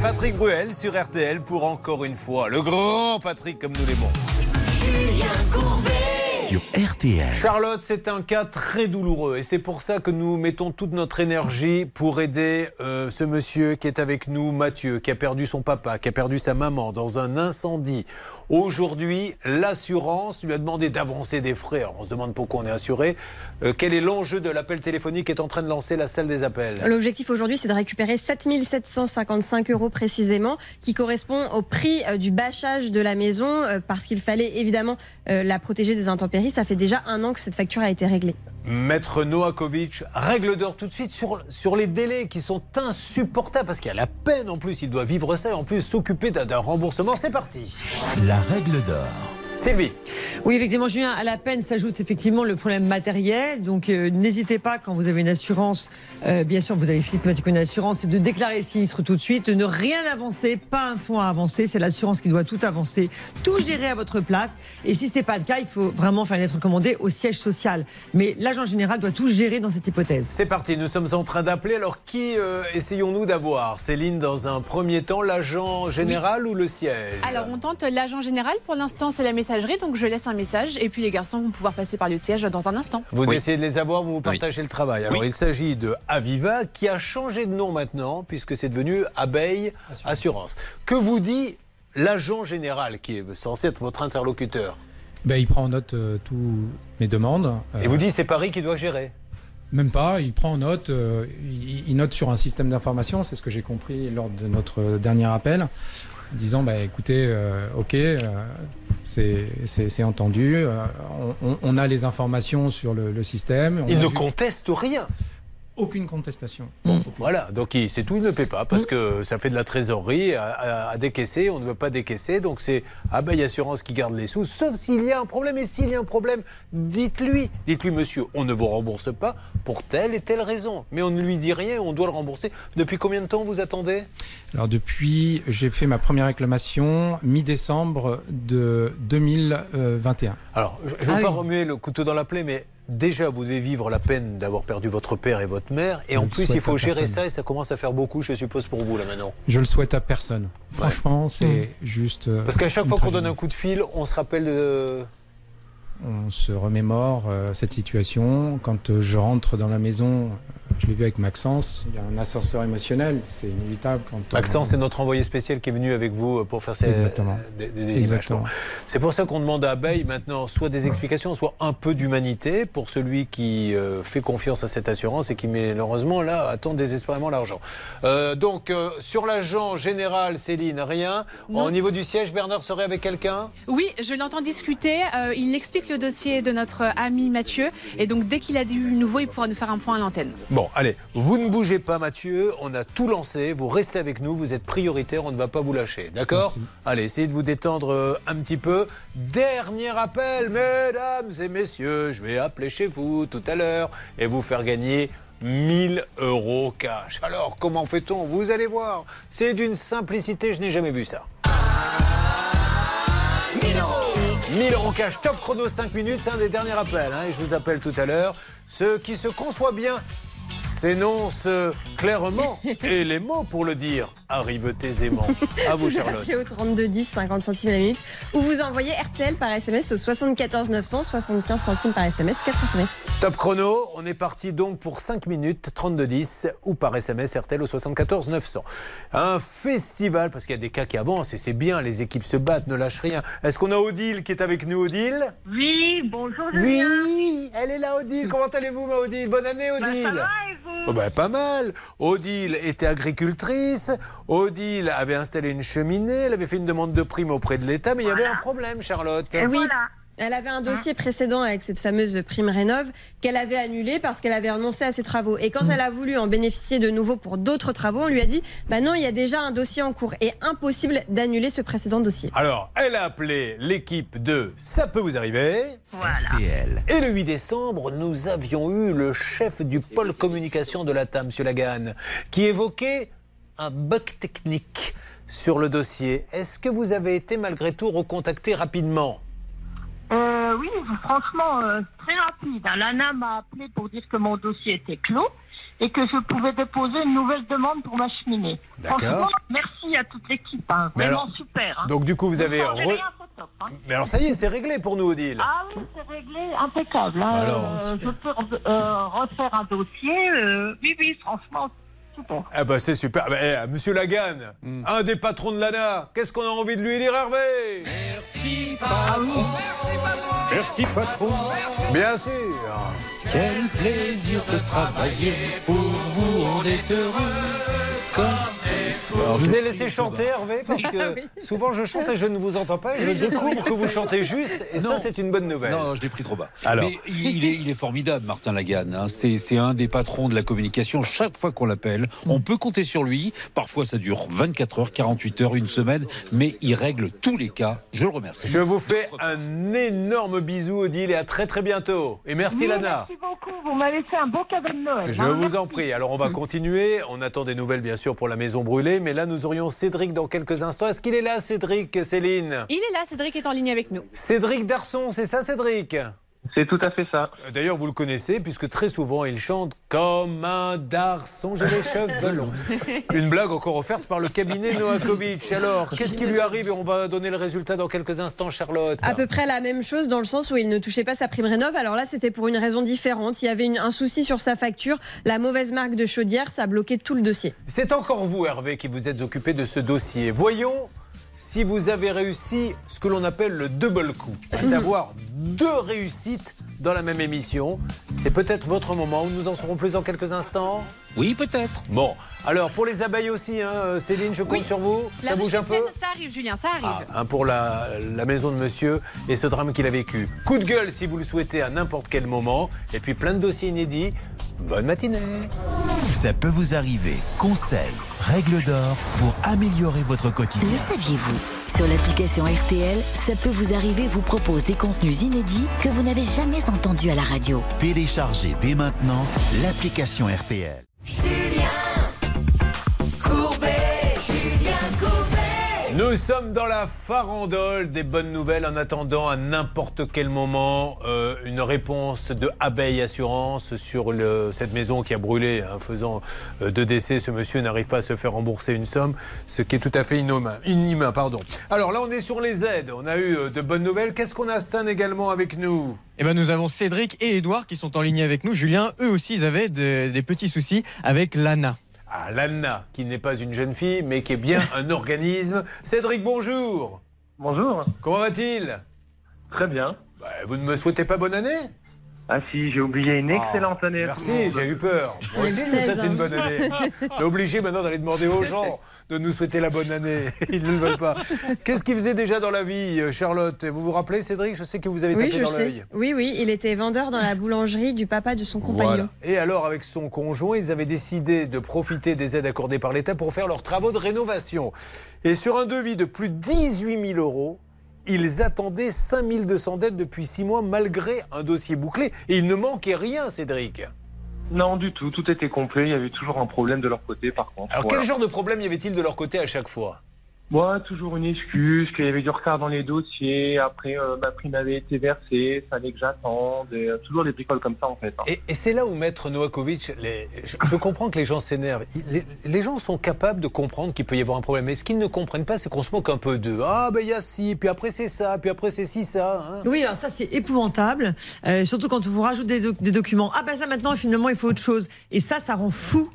[SPEAKER 5] Patrick Bruel sur RTL pour encore une fois. Le grand Patrick comme nous l'aimons.
[SPEAKER 14] Julien Courbet.
[SPEAKER 1] Sur RTL.
[SPEAKER 5] Charlotte, c'est un cas très douloureux et c'est pour ça que nous mettons toute notre énergie pour aider euh, ce monsieur qui est avec nous, Mathieu, qui a perdu son papa, qui a perdu sa maman dans un incendie. Aujourd'hui, l'assurance lui a demandé d'avancer des frais. Alors, on se demande pourquoi on est assuré. Euh, quel est l'enjeu de l'appel téléphonique qui est en train de lancer la salle des appels?
[SPEAKER 4] L'objectif aujourd'hui, c'est de récupérer 7755 euros précisément, qui correspond au prix euh, du bâchage de la maison, euh, parce qu'il fallait évidemment la protéger des intempéries. Ça fait déjà un an que cette facture a été réglée.
[SPEAKER 5] Maître Noakovic, règle d'or tout de suite sur, sur les délais qui sont insupportables parce qu'il y a la peine en plus, il doit vivre ça et en plus s'occuper d'un d'un remboursement. C'est parti.
[SPEAKER 1] La règle d'or.
[SPEAKER 5] Sylvie.
[SPEAKER 12] Oui, effectivement, Julien, à la peine s'ajoute effectivement le problème matériel. Donc, euh, n'hésitez pas, quand vous avez une assurance, euh, bien sûr, vous avez systématiquement une assurance, c'est de déclarer le sinistre tout de suite, de ne rien avancer, pas un fonds à avancer. C'est l'assurance qui doit tout avancer, tout gérer à votre place. Et si c'est pas le cas, il faut vraiment faire une lettre recommandée au siège social. Mais l'agent général doit tout gérer dans cette hypothèse.
[SPEAKER 5] C'est parti, nous sommes en train d'appeler. Alors, qui euh, essayons-nous d'avoir? Céline, dans un premier temps, l'agent général ou le siège?
[SPEAKER 8] Alors, on tente l'agent général. Pour l'instant, c'est la messagerie, donc je laisse un message. Et puis, les garçons vont pouvoir passer par le siège dans un instant.
[SPEAKER 5] Vous essayez de les avoir, vous vous partagez le travail. Alors, il s'agit de Aviva, qui a changé de nom maintenant, puisque c'est devenu Abeille Assurance. Que vous dit l'agent général, qui est censé être votre interlocuteur
[SPEAKER 20] Ben, il prend en note euh, toutes mes demandes.
[SPEAKER 5] Et vous dit c'est Paris qui doit gérer
[SPEAKER 20] Même pas, il prend en note, euh, il, il note sur un système d'information, c'est ce que j'ai compris lors de notre dernier appel, en disant bah, écoutez, euh, ok, euh, c'est entendu, euh, on, a les informations sur le, le système. on
[SPEAKER 5] Il
[SPEAKER 20] a
[SPEAKER 5] ne
[SPEAKER 20] vu-
[SPEAKER 5] conteste rien.
[SPEAKER 20] Aucune contestation.
[SPEAKER 5] Voilà, donc c'est tout, il ne paie pas parce que ça fait de la trésorerie à, à- à décaisser, on ne veut pas décaisser, donc c'est Abeille Assurance qui garde les sous, sauf s'il y a un problème. Et s'il y a un problème, dites-lui, dites-lui monsieur, on ne vous rembourse pas pour telle et telle raison, mais on ne lui dit rien, on doit le rembourser. Depuis combien de temps vous attendez?
[SPEAKER 20] Alors depuis, j'ai fait ma première réclamation mi-décembre de 2021.
[SPEAKER 5] Alors, je
[SPEAKER 20] Ah
[SPEAKER 5] ne veux pas remuer le couteau dans la plaie, mais déjà, vous devez vivre la peine d'avoir perdu votre père et votre mère, et
[SPEAKER 20] Je
[SPEAKER 5] en plus, il faut gérer
[SPEAKER 20] personne.
[SPEAKER 5] ça, et ça commence à faire beaucoup, je suppose, pour vous, là, maintenant.
[SPEAKER 20] Je le souhaite à personne. Franchement, c'est juste. euh,
[SPEAKER 5] Parce qu'à chaque fois qu'on donne un coup de fil, on se rappelle de...
[SPEAKER 20] on se remémore euh, cette situation. Quand euh, je rentre dans la maison, euh, je l'ai vu avec Maxence, il y a un ascenseur émotionnel, c'est inévitable. Quand on-
[SPEAKER 5] Maxence, c'est notre envoyé spécial qui est venu avec vous pour faire ces,
[SPEAKER 20] Exactement.
[SPEAKER 5] des, des- des images.
[SPEAKER 20] Exactement.
[SPEAKER 5] C'est pour ça qu'on demande à Abeille maintenant soit des explications, soit un peu d'humanité pour celui qui euh, fait confiance à cette assurance et qui malheureusement là attend désespérément l'argent. Euh, donc euh, sur l'agent général, Céline, rien.
[SPEAKER 8] Non.
[SPEAKER 5] Au niveau du siège, Bernard serait avec quelqu'un?
[SPEAKER 8] Oui, je l'entends discuter. euh, il explique le dossier de notre ami Mathieu. Et donc, dès qu'il a du nouveau, il pourra nous faire un point à l'antenne.
[SPEAKER 5] Bon, allez, vous ne bougez pas, Mathieu. On a tout lancé. Vous restez avec nous. Vous êtes prioritaire. On ne va pas vous lâcher. D'accord Allez, essayez de vous détendre euh, un petit peu. Dernier appel, mesdames et messieurs. Je vais appeler chez vous tout à l'heure et vous faire gagner 1000 euros cash. Alors, comment fait-on? Vous allez voir. C'est d'une simplicité. Je n'ai jamais vu ça. 1000 euros top chrono 5 minutes, c'est un des derniers appels. hein, et je vous appelle tout à l'heure. Ceux qui se conçoivent bien s'énoncent clairement et les mots pour le dire arrivent aisément. À vous, Charlotte.
[SPEAKER 4] Au 32 10, 50 centimes la minute. Ou vous envoyez RTL par SMS au 74 900, 75 centimes par SMS, 4 SMS.
[SPEAKER 5] Top chrono, on est parti donc pour 5 minutes, 32-10 ou par SMS RTL au 74 900. Un festival, parce qu'il y a des cas qui avancent et c'est bien, les équipes se battent, ne lâchent rien. Est-ce qu'on a Odile qui est avec nous, Odile?
[SPEAKER 11] Oui, bonjour
[SPEAKER 5] Oui, elle est là, Odile. Comment allez-vous, ma Odile? Bonne année, Odile.
[SPEAKER 11] ça va, et vous?
[SPEAKER 5] Oh ben, pas mal. Odile était agricultrice. Odile avait installé une cheminée. Elle avait fait une demande de prime auprès de l'État, mais il y avait un problème, Charlotte.
[SPEAKER 4] oui. Elle avait un dossier précédent avec cette fameuse prime rénov qu'elle avait annulée parce qu'elle avait renoncé à ses travaux. Et quand elle a voulu en bénéficier de nouveau pour d'autres travaux, on lui a dit bah non, il y a déjà un dossier en cours et impossible d'annuler ce précédent dossier.
[SPEAKER 5] Alors, elle a appelé l'équipe de Ça peut vous arriver.
[SPEAKER 1] RTL.
[SPEAKER 5] Et le 8 décembre, nous avions eu le chef du pôle communication de l'ATA, M. Lagan, qui évoquait un bug technique sur le dossier. Est-ce que vous avez été malgré tout recontacté rapidement?
[SPEAKER 11] Euh, oui, franchement, euh, très rapide. hein. L'ANA m'a appelé pour dire que mon dossier était clos et que je pouvais déposer une nouvelle demande pour ma cheminée.
[SPEAKER 5] D'accord.
[SPEAKER 11] Franchement, merci à toute l'équipe. hein. Vraiment
[SPEAKER 5] alors,
[SPEAKER 11] super. hein.
[SPEAKER 5] donc du coup, vous avez re-
[SPEAKER 11] top, hein.
[SPEAKER 5] Mais alors ça y est, c'est réglé pour nous, Odile.
[SPEAKER 11] Ah oui, c'est réglé, impeccable. hein.
[SPEAKER 5] Alors.
[SPEAKER 11] Euh, je peux euh, refaire un dossier. euh, oui, oui, franchement, super.
[SPEAKER 5] Ah bah c'est super. Ah bah, eh, Monsieur Lagan, un des patrons de l'ANA, qu'est-ce qu'on a envie de lui dire, Hervé?
[SPEAKER 9] Merci patron. Merci patron.
[SPEAKER 5] Bien sûr.
[SPEAKER 9] Quel plaisir de travailler pour vous, on est heureux. Comme
[SPEAKER 5] Alors, je vous ai laissé chanter, Hervé, parce que souvent je chante et je ne vous entends pas. Et je découvre que vous chantez juste, et ça, c'est une bonne nouvelle.
[SPEAKER 9] Non, non, je l'ai pris trop bas.
[SPEAKER 5] Alors.
[SPEAKER 9] Mais il, est, il est formidable, Martin Lagan. hein. C'est un des patrons de la communication. Chaque fois qu'on l'appelle, on peut compter sur lui. Parfois, ça dure 24 heures, 48 heures, une semaine, mais il règle tous les cas. Je le remercie.
[SPEAKER 5] Je vous fais un énorme bisou, Odile, et à très très bientôt. Et merci,
[SPEAKER 11] Oui,
[SPEAKER 5] Lana.
[SPEAKER 11] Merci beaucoup. Vous m'avez fait un beau cadeau de Noël.
[SPEAKER 5] Je
[SPEAKER 11] hein.
[SPEAKER 5] vous en prie. Alors on va continuer. On attend des nouvelles bien sûr pour la maison brûlée, mais là nous aurions Cédric dans quelques instants. Est-ce qu'il est là, Cédric, Céline?
[SPEAKER 8] Il est là, Cédric est en ligne avec nous.
[SPEAKER 5] Cédric Darson, c'est ça, Cédric?
[SPEAKER 21] C'est tout à fait ça.
[SPEAKER 5] D'ailleurs, vous le connaissez puisque très souvent il chante comme un darson, j'ai les cheveux longs. Une blague encore offerte par le cabinet Noakovic. Alors, qu'est-ce qui lui arrive et on va donner le résultat dans quelques instants, Charlotte.
[SPEAKER 4] À peu près la même chose dans le sens où il ne touchait pas sa prime rénov. Alors là, c'était pour une raison différente. Il y avait une- un souci sur sa facture. La mauvaise marque de chaudière, ça a bloqué tout le dossier.
[SPEAKER 5] C'est encore vous, Hervé, qui vous êtes occupé de ce dossier. Voyons si vous avez réussi ce que l'on appelle le double coup, à savoir deux réussites dans la même émission. C'est peut-être votre moment où nous en saurons plus dans quelques instants.
[SPEAKER 9] Oui, peut-être.
[SPEAKER 5] Bon, alors pour les abeilles aussi, hein, euh, Céline, je compte
[SPEAKER 8] Oui.
[SPEAKER 5] sur vous.
[SPEAKER 8] La
[SPEAKER 5] Ça bouge un peu
[SPEAKER 8] Ça arrive, Julien, ça arrive.
[SPEAKER 5] Ah, un pour la, la maison de monsieur et ce drame qu'il a vécu. Coup de gueule si vous le souhaitez à n'importe quel moment. Et puis plein de dossiers inédits. Bonne matinée.
[SPEAKER 1] Ça peut vous arriver. Conseils, règles d'or pour améliorer votre quotidien.
[SPEAKER 10] Le saviez-vous? Sur l'application RTL, ça peut vous arriver vous propose des contenus inédits que vous n'avez jamais entendus à la radio.
[SPEAKER 1] Téléchargez dès maintenant l'application RTL.
[SPEAKER 17] Julien Courbet,
[SPEAKER 5] Nous sommes dans la farandole des bonnes nouvelles en attendant à n'importe quel moment euh, une réponse de Abeille Assurance sur cette maison qui a brûlé en faisant euh, deux décès. Ce monsieur n'arrive pas à se faire rembourser une somme, ce qui est tout à fait inhumain. inhumain pardon. Alors là, on est sur les aides. On a eu euh, de bonnes nouvelles. Qu'est-ce qu'on a, Stan, également avec nous?
[SPEAKER 21] Eh ben, nous avons Cédric et Edouard qui sont en ligne avec nous. Julien, eux aussi, ils avaient de- des petits soucis avec l'ANA.
[SPEAKER 5] Ah, l'ANA, qui n'est pas une jeune fille, mais qui est bien un organisme. Cédric, bonjour.
[SPEAKER 22] Bonjour.
[SPEAKER 5] Comment va-t-il?
[SPEAKER 22] Très bien.
[SPEAKER 5] Bah, vous ne me souhaitez pas bonne année
[SPEAKER 22] Ah si, j'ai oublié une excellente année.
[SPEAKER 5] Merci, j'ai eu peur. Moi aussi, je vous souhaite une bonne année. On est obligé maintenant d'aller demander aux gens de nous souhaiter la bonne année. Ils ne le veulent pas. Qu'est-ce qu'il faisait déjà dans la vie, euh, Charlotte Vous vous rappelez, Cédric Je sais que vous avez
[SPEAKER 4] Oui,
[SPEAKER 5] tapé dans l'œil.
[SPEAKER 4] Oui, oui, il était vendeur dans la boulangerie du papa de son compagnon.
[SPEAKER 5] Voilà. Et alors, avec son conjoint, ils avaient décidé de profiter des aides accordées par l'État pour faire leurs travaux de rénovation. Et sur un devis de plus de 18 000 euros, ils attendaient 5 200 dettes depuis 6 mois, malgré un dossier bouclé. Et il ne manquait rien, Cédric.
[SPEAKER 22] Non, du tout. Tout était complet. Il y avait toujours un problème de leur côté, par contre.
[SPEAKER 5] Alors,
[SPEAKER 22] Voilà.
[SPEAKER 5] quel genre de problème y avait-il de leur côté à chaque fois?
[SPEAKER 22] Moi, toujours une excuse, qu'il y avait du retard dans les dossiers. Après, euh, ma prime avait été versée. Fallait que j'attende. et, euh, toujours des bricoles comme ça, en fait. hein.
[SPEAKER 5] Et, et c'est là où Maître Novakovic, les- je, je comprends que les gens s'énervent. Les, les gens sont capables de comprendre qu'il peut y avoir un problème. Mais ce qu'ils ne comprennent pas, c'est qu'on se moque un peu d'eux. Ah, ben il y a ci, puis après c'est ça, puis après c'est ci, ça. hein.
[SPEAKER 12] Oui, alors ça c'est épouvantable, Euh, surtout quand on vous rajoute des, doc- des documents. Ah ben ça maintenant finalement il faut autre chose. Et ça, ça rend fou,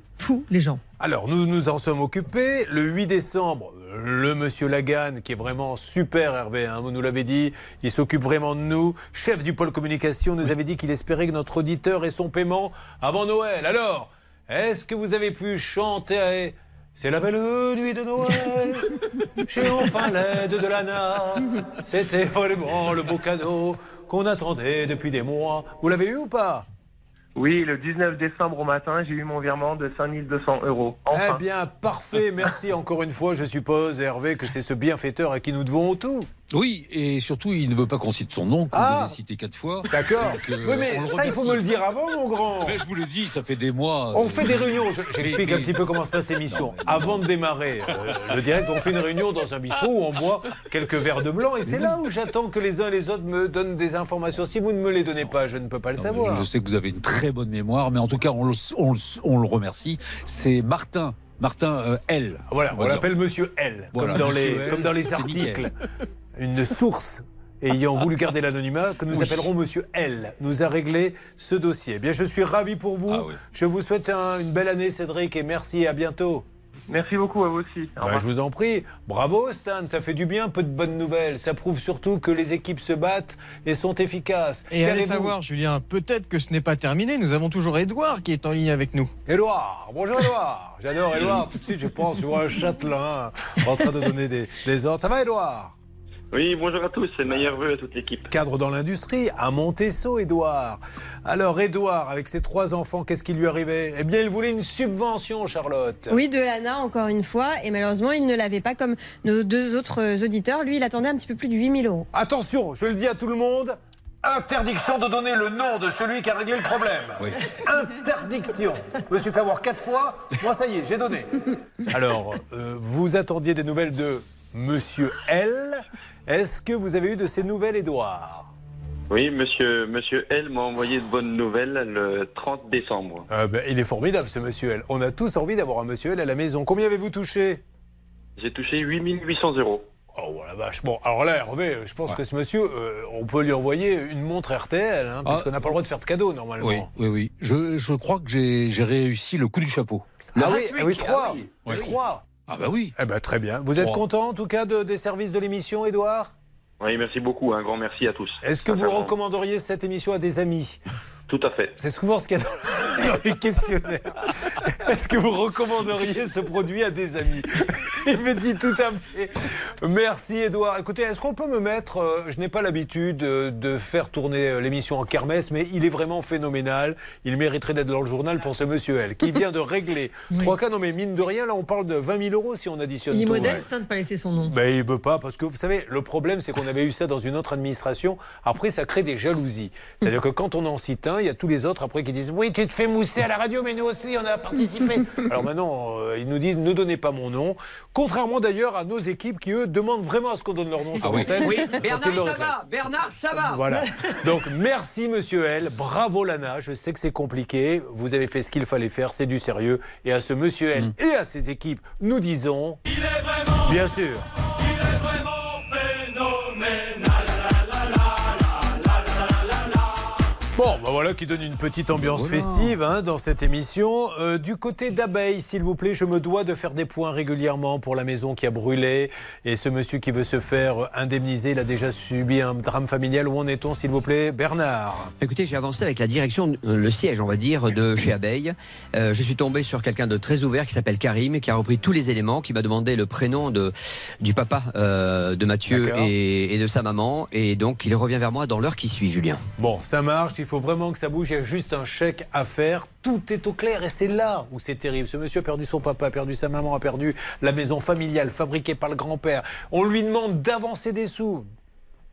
[SPEAKER 12] les gens.
[SPEAKER 5] Alors, nous nous en sommes occupés. Le 8 décembre, le monsieur Lagan, qui est vraiment super, Hervé, hein, vous nous l'avez dit, il s'occupe vraiment de nous. Chef du pôle communication, nous avait dit qu'il espérait que notre auditeur ait son paiement avant Noël. Alors, est-ce que vous avez pu chanter C'est la belle nuit de Noël, j'ai enfin l'aide de l'ANA. C'était vraiment le beau cadeau qu'on attendait depuis des mois. Vous l'avez eu ou pas?
[SPEAKER 22] Oui, le 19 décembre au matin, j'ai eu mon virement de 5200 euros. Enfin.
[SPEAKER 5] Eh bien, parfait. Merci encore une fois. Je suppose, Hervé, que c'est ce bienfaiteur à qui nous devons tout.
[SPEAKER 9] Oui, et surtout, il ne veut pas qu'on cite son nom, qu'on
[SPEAKER 5] Ah.
[SPEAKER 9] cité quatre fois.
[SPEAKER 5] D'accord.
[SPEAKER 9] Euh,
[SPEAKER 5] Oui, mais
[SPEAKER 9] on
[SPEAKER 5] ça, il faut me le dire avant, mon grand.
[SPEAKER 9] Mais je vous le dis, ça fait des mois.
[SPEAKER 5] On
[SPEAKER 9] euh,
[SPEAKER 5] fait des réunions. Je- J'explique
[SPEAKER 9] mais-
[SPEAKER 5] un petit peu comment se passe l'émission. Avant de démarrer euh, le direct, on fait une réunion dans un bistrot où on boit quelques verres de blanc. Et c'est là où j'attends que les uns et les autres me donnent des informations. Si vous ne me les donnez pas, je ne peux pas le savoir.
[SPEAKER 9] Je sais que vous avez une très bonne mémoire, mais en tout cas, on le, on le- on le remercie. C'est Martin. Martin euh, L.
[SPEAKER 5] Voilà, on l'appelle Monsieur L,
[SPEAKER 9] Voilà,
[SPEAKER 5] comme, dans les,
[SPEAKER 9] L,
[SPEAKER 5] comme dans les articles. Une source ayant voulu garder l'anonymat, que nous
[SPEAKER 9] Oui.
[SPEAKER 5] appellerons Monsieur L, nous a réglé ce dossier. Eh Bien, je suis ravi pour vous.
[SPEAKER 9] Ah
[SPEAKER 5] Je vous souhaite un- une belle année, Cédric, et merci à bientôt.
[SPEAKER 22] Merci beaucoup à vous aussi. Au revoir.
[SPEAKER 5] je vous en prie. Bravo, Stan, ça fait du bien, peu de bonnes nouvelles. Ça prouve surtout que les équipes se battent et sont efficaces.
[SPEAKER 21] Et allez savoir, Julien, peut-être que ce n'est pas terminé. Nous avons toujours Edouard qui est en ligne avec nous.
[SPEAKER 5] Édouard, bonjour Édouard. J'adore Édouard. Tout de suite, je pense, je vois un châtelain en train de donner des, des ordres. Ça va, Édouard?
[SPEAKER 23] Oui, bonjour à tous, c'est meilleurs vœux à toute l'équipe.
[SPEAKER 5] Cadre dans l'industrie, à Montesson, Édouard. Alors, Édouard, avec ses trois enfants, qu'est-ce qui lui arrivait? Eh bien, il voulait une subvention, Charlotte.
[SPEAKER 4] Oui, de l'ANA, encore une fois. Et malheureusement, il ne l'avait pas comme nos deux autres auditeurs. Lui, il attendait un petit peu plus de 8000 euros.
[SPEAKER 5] Attention, je le dis à tout le monde. Interdiction de donner le nom de celui qui a réglé le problème. Interdiction. Je me suis fait avoir quatre fois. Moi, ça y est, j'ai donné. Alors, euh, vous attendiez des nouvelles de Monsieur L. Est-ce que vous avez eu de ces nouvelles, Édouard?
[SPEAKER 23] Oui, monsieur, monsieur L m'a envoyé de bonnes nouvelles le 30 décembre.
[SPEAKER 5] Ah ben, Il est formidable, ce Monsieur L. On a tous envie d'avoir un Monsieur L à la maison. Combien avez-vous touché?
[SPEAKER 23] J'ai touché 8800 euros.
[SPEAKER 5] Oh la vache. Bon, alors là, Hervé, je pense que ce monsieur, euh, on peut lui envoyer une montre RTL, hein, puisqu'on n'a pas le droit de faire de cadeaux normalement.
[SPEAKER 9] Oui, oui, oui. Je, je crois que j'ai j'ai réussi le coup du chapeau.
[SPEAKER 5] Ah oui, ah oui, trois.
[SPEAKER 9] Oui.
[SPEAKER 5] Trois.
[SPEAKER 9] Ah bah oui.
[SPEAKER 5] Eh ben, très bien. Vous êtes content en tout cas de- des services de l'émission, Édouard?
[SPEAKER 23] Oui, merci beaucoup, un grand merci à tous.
[SPEAKER 5] Est-ce que vous recommanderiez cette émission à des amis?
[SPEAKER 23] Tout à fait.
[SPEAKER 5] C'est souvent ce qu'il y a dans, dans les questionnaires. Est-ce que vous recommanderiez ce produit à des amis? Il me dit tout à fait. Merci Edouard. Écoutez, est-ce qu'on peut me mettre, euh, je n'ai pas l'habitude euh, de faire tourner euh, l'émission en kermesse, mais il est vraiment phénoménal. Il mériterait d'être dans le journal pour ce monsieur L, qui vient de régler trois cas. Non mais mine de rien, là on parle de 20 000 euros si on additionne
[SPEAKER 12] Il est
[SPEAKER 5] tout.
[SPEAKER 12] modeste hein, de ne pas laisser son nom.
[SPEAKER 5] Mais il veut pas parce que vous savez, le problème c'est qu'on avait eu ça dans une autre administration. Après, ça crée des jalousies. C'est-à-dire que quand on en cite un, il y a tous les autres après qui disent oui, tu te fais mousser à la radio, mais nous aussi on a participé. Alors maintenant, euh, ils nous disent ne donnez pas mon nom. Contrairement d'ailleurs à nos équipes qui, eux, demandent vraiment à ce qu'on donne leur nom sur
[SPEAKER 19] Ah oui.
[SPEAKER 5] l'antenne.
[SPEAKER 19] Oui,
[SPEAKER 5] quand
[SPEAKER 19] Bernard, va. Bernard, ça va.
[SPEAKER 5] Voilà. Donc merci Monsieur L, bravo Lana. Je sais que c'est compliqué. Vous avez fait ce qu'il fallait faire, c'est du sérieux. Et à ce Monsieur L
[SPEAKER 19] Mm.
[SPEAKER 5] et à ses équipes, nous disons. Bien sûr. Voilà qui donne une petite ambiance festive hein, dans cette émission. Euh, du côté d'Abeille, s'il vous plaît, je me dois de faire des points régulièrement pour la maison qui a brûlé. Et ce monsieur qui veut se faire indemniser, il a déjà subi un drame familial. Où en est-on, s'il vous plaît, Bernard?
[SPEAKER 19] Écoutez, j'ai avancé avec la direction, euh, le siège, on va dire, de chez Abeille. Euh, je suis tombé sur quelqu'un de très ouvert qui s'appelle Karim, qui a repris tous les éléments, qui m'a demandé le prénom de, du papa euh, de Mathieu et, et de sa maman. Et donc, il revient vers moi dans l'heure qui suit, Julien.
[SPEAKER 5] Bon, ça marche, il faut vraiment que ça bouge, il y a juste un chèque à faire, tout est au clair et c'est là où c'est terrible. Ce monsieur a perdu son papa, a perdu sa maman, a perdu la maison familiale fabriquée par le grand-père. On lui demande d'avancer des sous.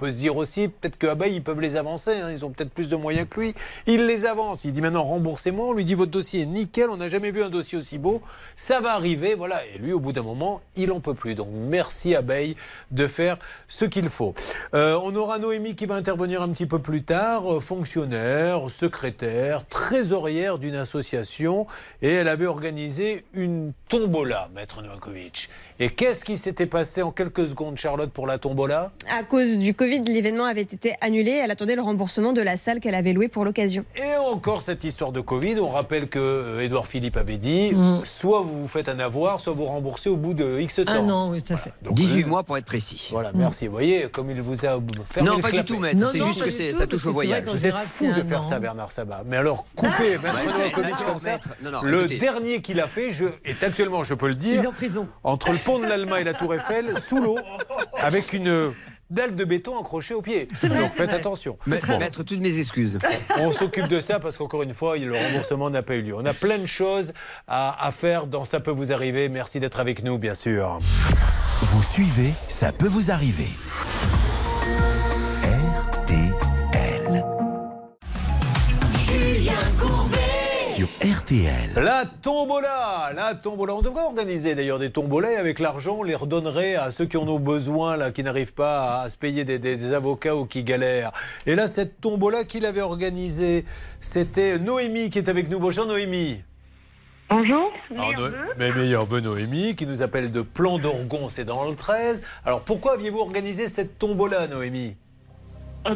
[SPEAKER 5] Peut se dire aussi, peut-être que Abeille, ils peuvent les avancer, hein, ils ont peut-être plus de moyens que lui. Il les avance, il dit maintenant remboursez-moi, on lui dit votre dossier est nickel, on n'a jamais vu un dossier aussi beau, ça va arriver, voilà. Et lui, au bout d'un moment, il en peut plus. Donc merci Abeille de faire ce qu'il faut. Euh, on aura Noémie qui va intervenir un petit peu plus tard, euh, fonctionnaire, secrétaire, trésorière d'une association, et elle avait organisé une tombola, Maître Novakovic. Et qu'est-ce qui s'était passé en quelques secondes, Charlotte, pour la tombola?
[SPEAKER 4] À cause du Covid, l'événement avait été annulé. Elle attendait le remboursement de la salle qu'elle avait louée pour l'occasion.
[SPEAKER 5] Et encore cette histoire de Covid, on rappelle que euh, Édouard Philippe avait dit soit vous vous faites un avoir, soit vous remboursez au bout de X temps.
[SPEAKER 12] Ah non, oui, tout à fait.
[SPEAKER 19] 18 mois pour être précis.
[SPEAKER 5] Voilà, merci. Vous voyez, comme il vous a fermé
[SPEAKER 19] Non, pas du tout, maître. Non, C'est non, juste que tout, ça touche au que c'est vrai voyage.
[SPEAKER 5] Vous êtes fou de faire
[SPEAKER 19] an.
[SPEAKER 5] ça, Bernard Sabat. Mais alors, coupez Novakovic
[SPEAKER 19] maître,
[SPEAKER 5] comme ça. le dernier qu'il a fait je, est actuellement, je peux le dire,
[SPEAKER 12] Il est en prison.
[SPEAKER 5] entre le pont de l'Allemagne et la Tour Eiffel, sous l'eau, avec une dalle de béton accrochée au pied.
[SPEAKER 19] vrai,
[SPEAKER 5] Donc faites
[SPEAKER 19] vrai.
[SPEAKER 5] attention.
[SPEAKER 19] Maître,
[SPEAKER 5] Bon.
[SPEAKER 19] toutes mes excuses.
[SPEAKER 5] On s'occupe de ça parce qu'encore une fois, le remboursement n'a pas eu lieu. On a plein de choses à, à faire dans Ça peut vous arriver. Merci d'être avec nous, bien sûr.
[SPEAKER 1] Vous suivez, ça peut vous arriver. Sur RTL.
[SPEAKER 5] La tombola, la tombola. On devrait organiser d'ailleurs des tombolas et avec l'argent, on les redonnerait à ceux qui en ont besoin, là, qui n'arrivent pas à, se payer des, des- des avocats ou qui galèrent. Et là, cette tombola qu'il avait organisée, c'était Noémie qui est avec nous. Bonjour Noémie.
[SPEAKER 11] Bonjour.
[SPEAKER 5] Alors, No- mais meilleur vœu Noémie, qui nous appelle de Plan d'Orgon, c'est dans le 13. Alors pourquoi aviez-vous organisé cette tombola, Noémie?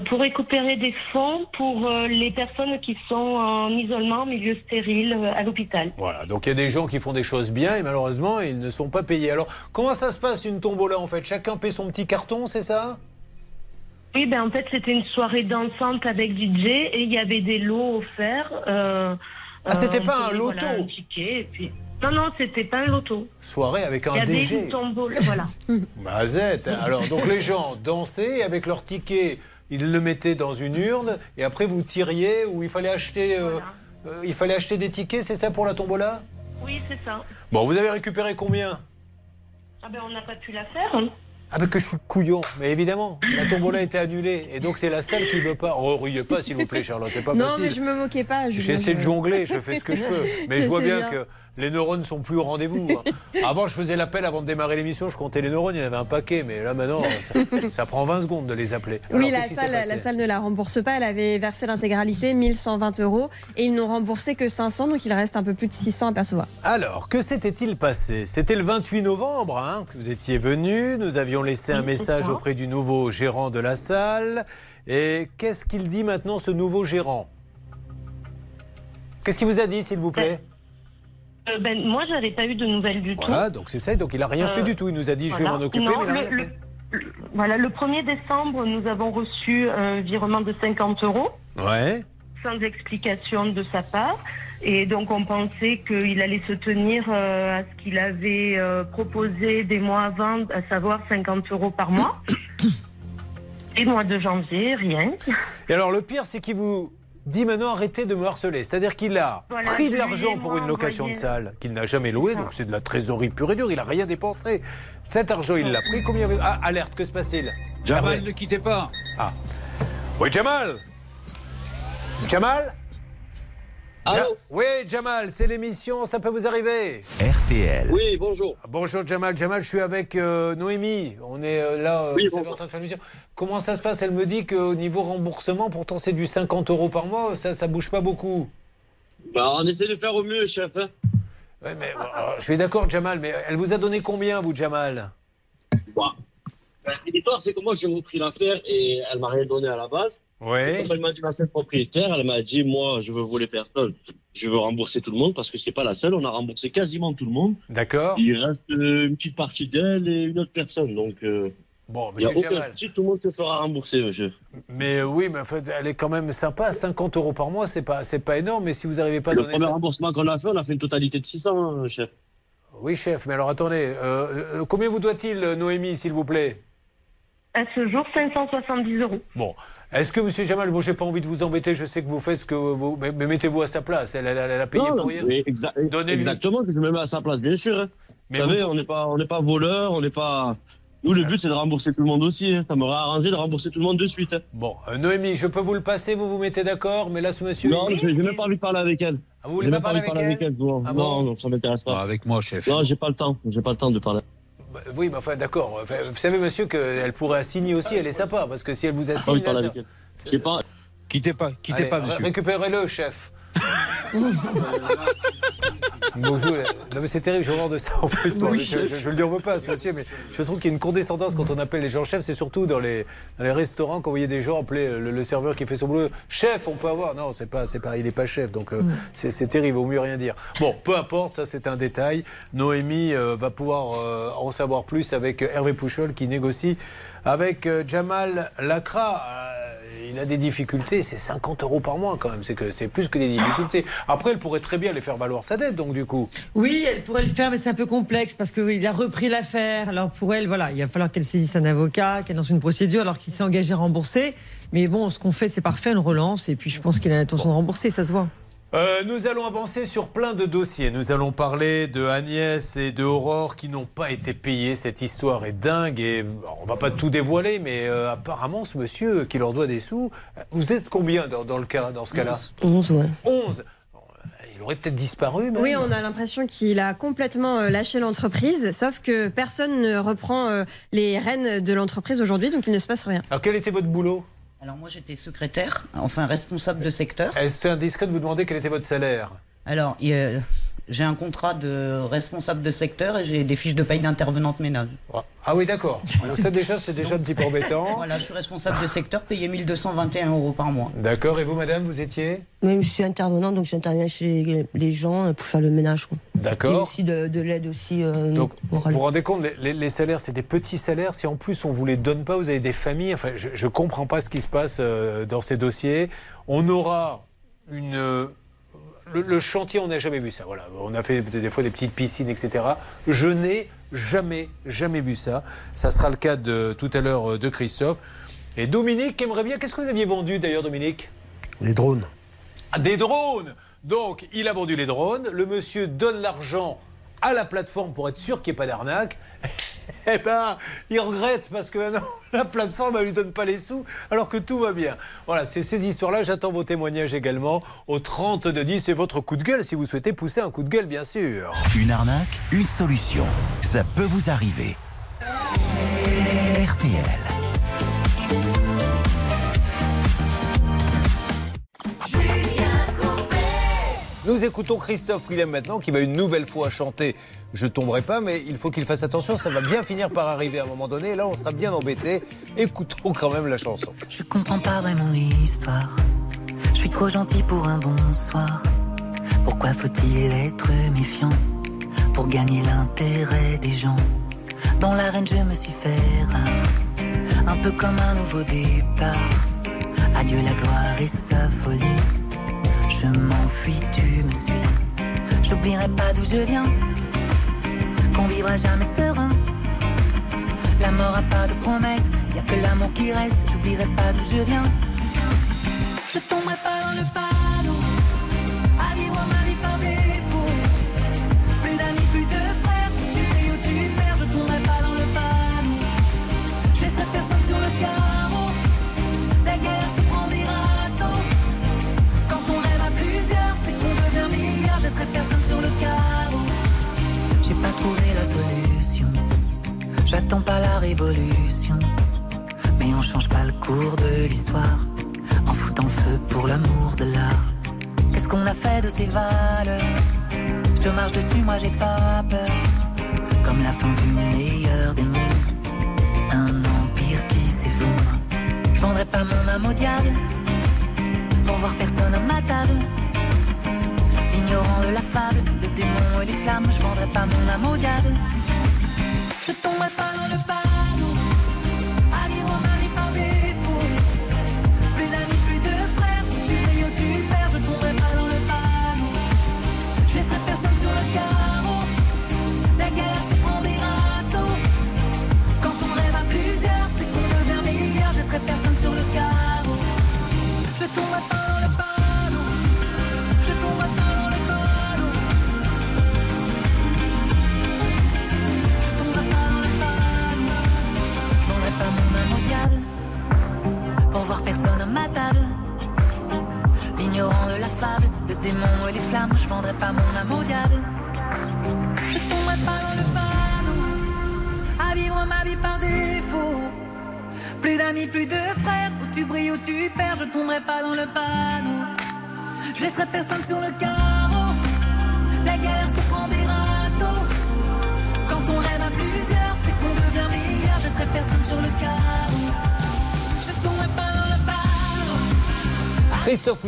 [SPEAKER 11] Pour récupérer des fonds pour euh, les personnes qui sont en isolement en milieu stérile euh, à l'hôpital.
[SPEAKER 5] Voilà, donc il y a des gens qui font des choses bien et malheureusement ils ne sont pas payés. Alors comment ça se passe une tombola en fait? Chacun paie son petit carton, c'est ça?
[SPEAKER 11] Oui, ben en fait c'était une soirée dansante avec DJ et il y avait des lots offerts. euh,
[SPEAKER 5] Ah, c'était
[SPEAKER 11] euh,
[SPEAKER 5] pas un loto?
[SPEAKER 11] voilà, un ticket, et puis... Non, non, c'était pas un loto.
[SPEAKER 5] Soirée avec
[SPEAKER 11] Il y
[SPEAKER 5] un
[SPEAKER 11] avait
[SPEAKER 5] DG.
[SPEAKER 11] une tombola, voilà.
[SPEAKER 5] Mazette. Alors donc les gens dansaient avec leur ticket, ils le mettaient dans une urne et après vous tiriez ou il fallait acheter, euh, euh, il fallait acheter des tickets, c'est ça pour la tombola?
[SPEAKER 11] Oui, c'est ça.
[SPEAKER 5] Bon, vous avez récupéré combien?
[SPEAKER 11] Ah ben on n'a pas pu la faire. hein.
[SPEAKER 5] Ah ben que je suis couillon, mais évidemment, la tombola était annulée et donc c'est la salle qui veut pas. Oh, riez pas s'il vous plaît, Charlotte, c'est pas
[SPEAKER 4] non,
[SPEAKER 5] facile.
[SPEAKER 4] mais je me moquais pas.
[SPEAKER 5] J'essaie de
[SPEAKER 4] je-
[SPEAKER 5] jongler, je fais ce que je peux. Mais je vois bien. que les neurones sont plus au rendez-vous. hein. Avant, je faisais l'appel avant de démarrer l'émission, je comptais les neurones, il y en avait un paquet. Mais là, maintenant, ça, ça prend 20 secondes de les appeler.
[SPEAKER 4] Oui, la salle ne la rembourse pas. Elle avait versé l'intégralité, 1120 euros, et ils n'ont remboursé que 500, donc il reste un peu plus de 600 à percevoir.
[SPEAKER 5] Alors, que s'était-il passé? C'était le 28 novembre hein, que vous étiez venu. Nous avions laissé un message auprès du nouveau gérant de la salle. Et qu'est-ce qu'il dit maintenant, ce nouveau gérant? Qu'est-ce qu'il vous a dit, s'il vous plaît?
[SPEAKER 11] Euh, ben, moi, j'avais pas eu de nouvelles du tout.
[SPEAKER 5] Voilà, donc c'est ça. Donc il a rien
[SPEAKER 11] Euh,
[SPEAKER 5] fait du tout. Il nous a dit, je vais m'en occuper,
[SPEAKER 11] Non,
[SPEAKER 5] mais il a
[SPEAKER 11] le-
[SPEAKER 5] rien
[SPEAKER 11] le-
[SPEAKER 5] fait.
[SPEAKER 11] le- Voilà, le 1er décembre, nous avons reçu un virement de 50 euros,
[SPEAKER 5] Ouais.
[SPEAKER 11] sans explication de sa part. Et donc, on pensait qu'il allait se tenir euh, à ce qu'il avait euh, proposé des mois avant, à savoir 50 euros par mois. Et mois de janvier, rien.
[SPEAKER 5] Et alors, le pire, c'est qu'il vous dit maintenant arrêtez de me harceler. C'est-à-dire qu'il a
[SPEAKER 11] Voilà,
[SPEAKER 5] pris de l'argent pour une location de salle qu'il n'a jamais louée, donc c'est de la trésorerie pure et dure. Il n'a rien dépensé. Cet argent, il l'a pris. Combien Ah, alerte, que se passe-t-il?
[SPEAKER 9] Jamal, ne quittez pas.
[SPEAKER 5] Ah. Oui, Jamal Jamal Ja- oui, Jamal, c'est l'émission, ça peut vous arriver.
[SPEAKER 1] RTL.
[SPEAKER 24] Oui, bonjour.
[SPEAKER 5] Bonjour Jamal. Jamal, je suis avec euh, Noémie. On est euh, là, euh,
[SPEAKER 24] Oui,
[SPEAKER 5] en train de faire l'émission. Comment ça se passe? Elle me dit qu'au niveau remboursement, pourtant c'est du 50 euros par mois, ça, ça bouge pas beaucoup.
[SPEAKER 24] Bah, on essaie de faire au mieux, chef. hein.
[SPEAKER 5] Ouais, mais, je suis d'accord, Jamal, mais elle vous a donné combien, vous, Jamal?
[SPEAKER 24] Bah, L'histoire, c'est que moi, j'ai repris l'affaire et elle m'a rien donné à la base.
[SPEAKER 5] Oui.
[SPEAKER 24] Quand elle m'a dit la seule propriétaire, elle m'a dit Moi, je veux voler personne. Je veux rembourser tout le monde parce que c'est pas la seule. On a remboursé quasiment tout le monde.
[SPEAKER 5] D'accord.
[SPEAKER 24] Il reste euh, une petite partie d'elle et une autre personne. Donc, euh,
[SPEAKER 5] Bon,
[SPEAKER 24] il y a
[SPEAKER 5] monsieur
[SPEAKER 24] aucun souci, tout le monde se fera rembourser, monsieur.
[SPEAKER 5] Mais oui, mais en fait, elle est quand même sympa. 50 euros par mois, c'est pas, c'est pas énorme. Mais si vous n'arrivez pas à
[SPEAKER 24] le
[SPEAKER 5] donner
[SPEAKER 24] premier
[SPEAKER 5] ça.
[SPEAKER 24] remboursement qu'on a fait, on a fait une totalité de 600, hein, chef.
[SPEAKER 5] Oui, chef, mais alors attendez. euh, euh, combien vous doit-il, Noémie, s'il vous plaît?
[SPEAKER 11] À ce jour, 570 euros.
[SPEAKER 5] Bon, est-ce que Monsieur Jamal, bon, j'ai pas envie de vous embêter, je sais que vous faites ce que vous, mais, mais mettez-vous à sa place. Elle, elle, elle a payé
[SPEAKER 24] Non,
[SPEAKER 5] pour rien.
[SPEAKER 24] exa-. Exactement, je me mets à sa place, bien sûr. hein.
[SPEAKER 5] Mais
[SPEAKER 24] vous
[SPEAKER 5] vous-
[SPEAKER 24] savez, on n'est pas, on n'est pas voleur, on n'est pas. Nous, le but, c'est de rembourser tout le monde aussi. hein. Ça m'aurait arrangé de rembourser tout le monde de suite. hein.
[SPEAKER 5] Bon, euh, Noémie, je peux vous le passer, vous vous mettez d'accord, mais là, ce monsieur.
[SPEAKER 24] Non, j'ai j'ai même pas envie de parler avec elle.
[SPEAKER 5] Ah, vous voulez pas
[SPEAKER 24] même
[SPEAKER 5] parler
[SPEAKER 24] envie de
[SPEAKER 5] avec elle
[SPEAKER 24] non.
[SPEAKER 5] Ah
[SPEAKER 24] non,
[SPEAKER 5] bon?
[SPEAKER 24] non, ça m'intéresse pas.
[SPEAKER 9] avec moi, chef.
[SPEAKER 24] Non, j'ai pas le temps. J'ai pas le temps de parler.
[SPEAKER 5] Bah, oui, mais enfin, d'accord. Enfin, vous savez, monsieur, qu'elle pourrait assigner aussi, elle est sympa, parce que si elle vous
[SPEAKER 24] pas
[SPEAKER 5] assigne.
[SPEAKER 24] parler
[SPEAKER 5] là,
[SPEAKER 24] pas.
[SPEAKER 9] Quittez pas, quittez
[SPEAKER 5] Allez,
[SPEAKER 9] pas, monsieur.
[SPEAKER 5] Récupérez-le, chef. Bonjour. Non, mais c'est terrible, j'ai horreur de ça en plus.
[SPEAKER 24] Oui,
[SPEAKER 5] je, le lui en veux pas, ce monsieur, mais je trouve qu'il y a une condescendance quand on appelle les gens chefs. C'est surtout dans les, dans les restaurants, quand vous voyez des gens appeler le, le serveur qui fait son boulot chef, on peut avoir? Non, c'est pas, c'est pas, il n'est pas chef, donc euh, c'est c'est terrible, vaut mieux rien dire. Bon, peu importe, ça c'est un détail. Noémie euh, va pouvoir euh, en savoir plus avec Hervé Pouchol qui négocie avec euh, Jamal Lacra. Il a des difficultés, c'est 50 euros par mois quand même, c'est que c'est plus que des difficultés. Après, elle pourrait très bien les faire valoir sa dette, donc du coup.
[SPEAKER 12] Oui, elle pourrait le faire, mais c'est un peu complexe parce qu'il a repris l'affaire. Alors pour elle, voilà, il va falloir qu'elle saisisse un avocat, qu'elle lance une procédure alors qu'il s'est engagé à rembourser. Mais bon, ce qu'on fait, c'est parfait, on relance et puis je pense qu'il a l'intention de rembourser, ça se voit.
[SPEAKER 5] Euh, nous allons avancer sur plein de dossiers. Nous allons parler de Agnès et de Aurore qui n'ont pas été payés. Cette histoire est dingue et on va pas tout dévoiler, mais euh, apparemment ce monsieur qui leur doit des sous, vous êtes combien dans, dans le cas, dans ce cas-là
[SPEAKER 18] 11, ouais.
[SPEAKER 5] 11. Il aurait peut-être disparu. Même.
[SPEAKER 4] Oui, on a l'impression qu'il a complètement euh, lâché l'entreprise, sauf que personne ne reprend les rênes de l'entreprise aujourd'hui, donc il ne se passe rien.
[SPEAKER 5] Alors quel était votre boulot?
[SPEAKER 25] Alors moi j'étais secrétaire, enfin responsable de secteur.
[SPEAKER 5] Est-ce indiscret de vous demander quel était votre salaire?
[SPEAKER 25] Alors j'ai un contrat de responsable de secteur et j'ai des fiches de paye d'intervenante ménage.
[SPEAKER 5] Ah oui, d'accord. Ça déjà, c'est déjà un petit peu embêtant.
[SPEAKER 25] Voilà, je suis responsable de secteur, payé 1221 euros par mois.
[SPEAKER 5] D'accord. Et vous, madame, vous étiez?
[SPEAKER 18] Même je suis intervenant, donc j'interviens chez les gens pour faire le ménage.
[SPEAKER 5] D'accord.
[SPEAKER 18] Et aussi de, de l'aide aussi. euh,
[SPEAKER 5] Donc,
[SPEAKER 18] morale.
[SPEAKER 5] vous vous rendez compte, les, les- les salaires, c'est des petits salaires. Si en plus on vous les donne pas, vous avez des familles. Enfin, je ne comprends pas ce qui se passe euh, dans ces dossiers. On aura une. Le, le chantier, on n'a jamais vu ça. Voilà, on a fait des, des fois des petites piscines, etc. Je n'ai jamais, jamais vu ça. Ça sera le cas de tout à l'heure euh, de Christophe. Et Dominique aimerait bien. Qu'est-ce que vous aviez vendu d'ailleurs, Dominique?
[SPEAKER 26] Les drones.
[SPEAKER 5] ah, Des drones Donc, il a vendu les drones. Le monsieur donne l'argent à la plateforme pour être sûr qu'il n'y ait pas d'arnaque. Eh ben, il regrette parce que non, la plateforme ne lui donne pas les sous alors que tout va bien. Voilà, c'est ces histoires-là. J'attends vos témoignages également au 30 de 10. C'est votre coup de gueule si vous souhaitez pousser un coup de gueule, bien sûr.
[SPEAKER 1] Une arnaque, une solution. Ça peut vous arriver. RTL.
[SPEAKER 5] Nous écoutons Christophe Willem maintenant qui va une nouvelle fois chanter Je tomberai pas, mais il faut qu'il fasse attention, ça va bien finir par arriver à un moment donné. Là, on sera bien embêté. Écoutons quand même la chanson.
[SPEAKER 27] Je comprends pas vraiment l'histoire. Je suis trop gentil pour un bonsoir. Pourquoi faut-il être méfiant pour gagner l'intérêt des gens? Dans l'arène, je me suis fait rare, un peu comme un nouveau départ. Adieu la gloire et sa folie. Je m'enfuis, tu me suis. J'oublierai pas d'où je viens, qu'on vivra jamais serein. La mort a pas de promesse, y a que l'amour qui reste. J'oublierai pas d'où je viens. Je tomberai pas trouver la solution. J'attends pas la révolution, mais on change pas le cours de l'histoire en foutant feu pour l'amour de l'art. Qu'est-ce qu'on a fait de ces valeurs? Je marche dessus, moi j'ai pas peur. Comme la fin du meilleur des mondes, un empire qui s'effondre. Je vendrai pas mon âme au diable pour voir personne à ma table. Ignorant de la fable, le démon et les flammes, je vendrai pas mon âme au diable. Je tomberai pas dans le panneau,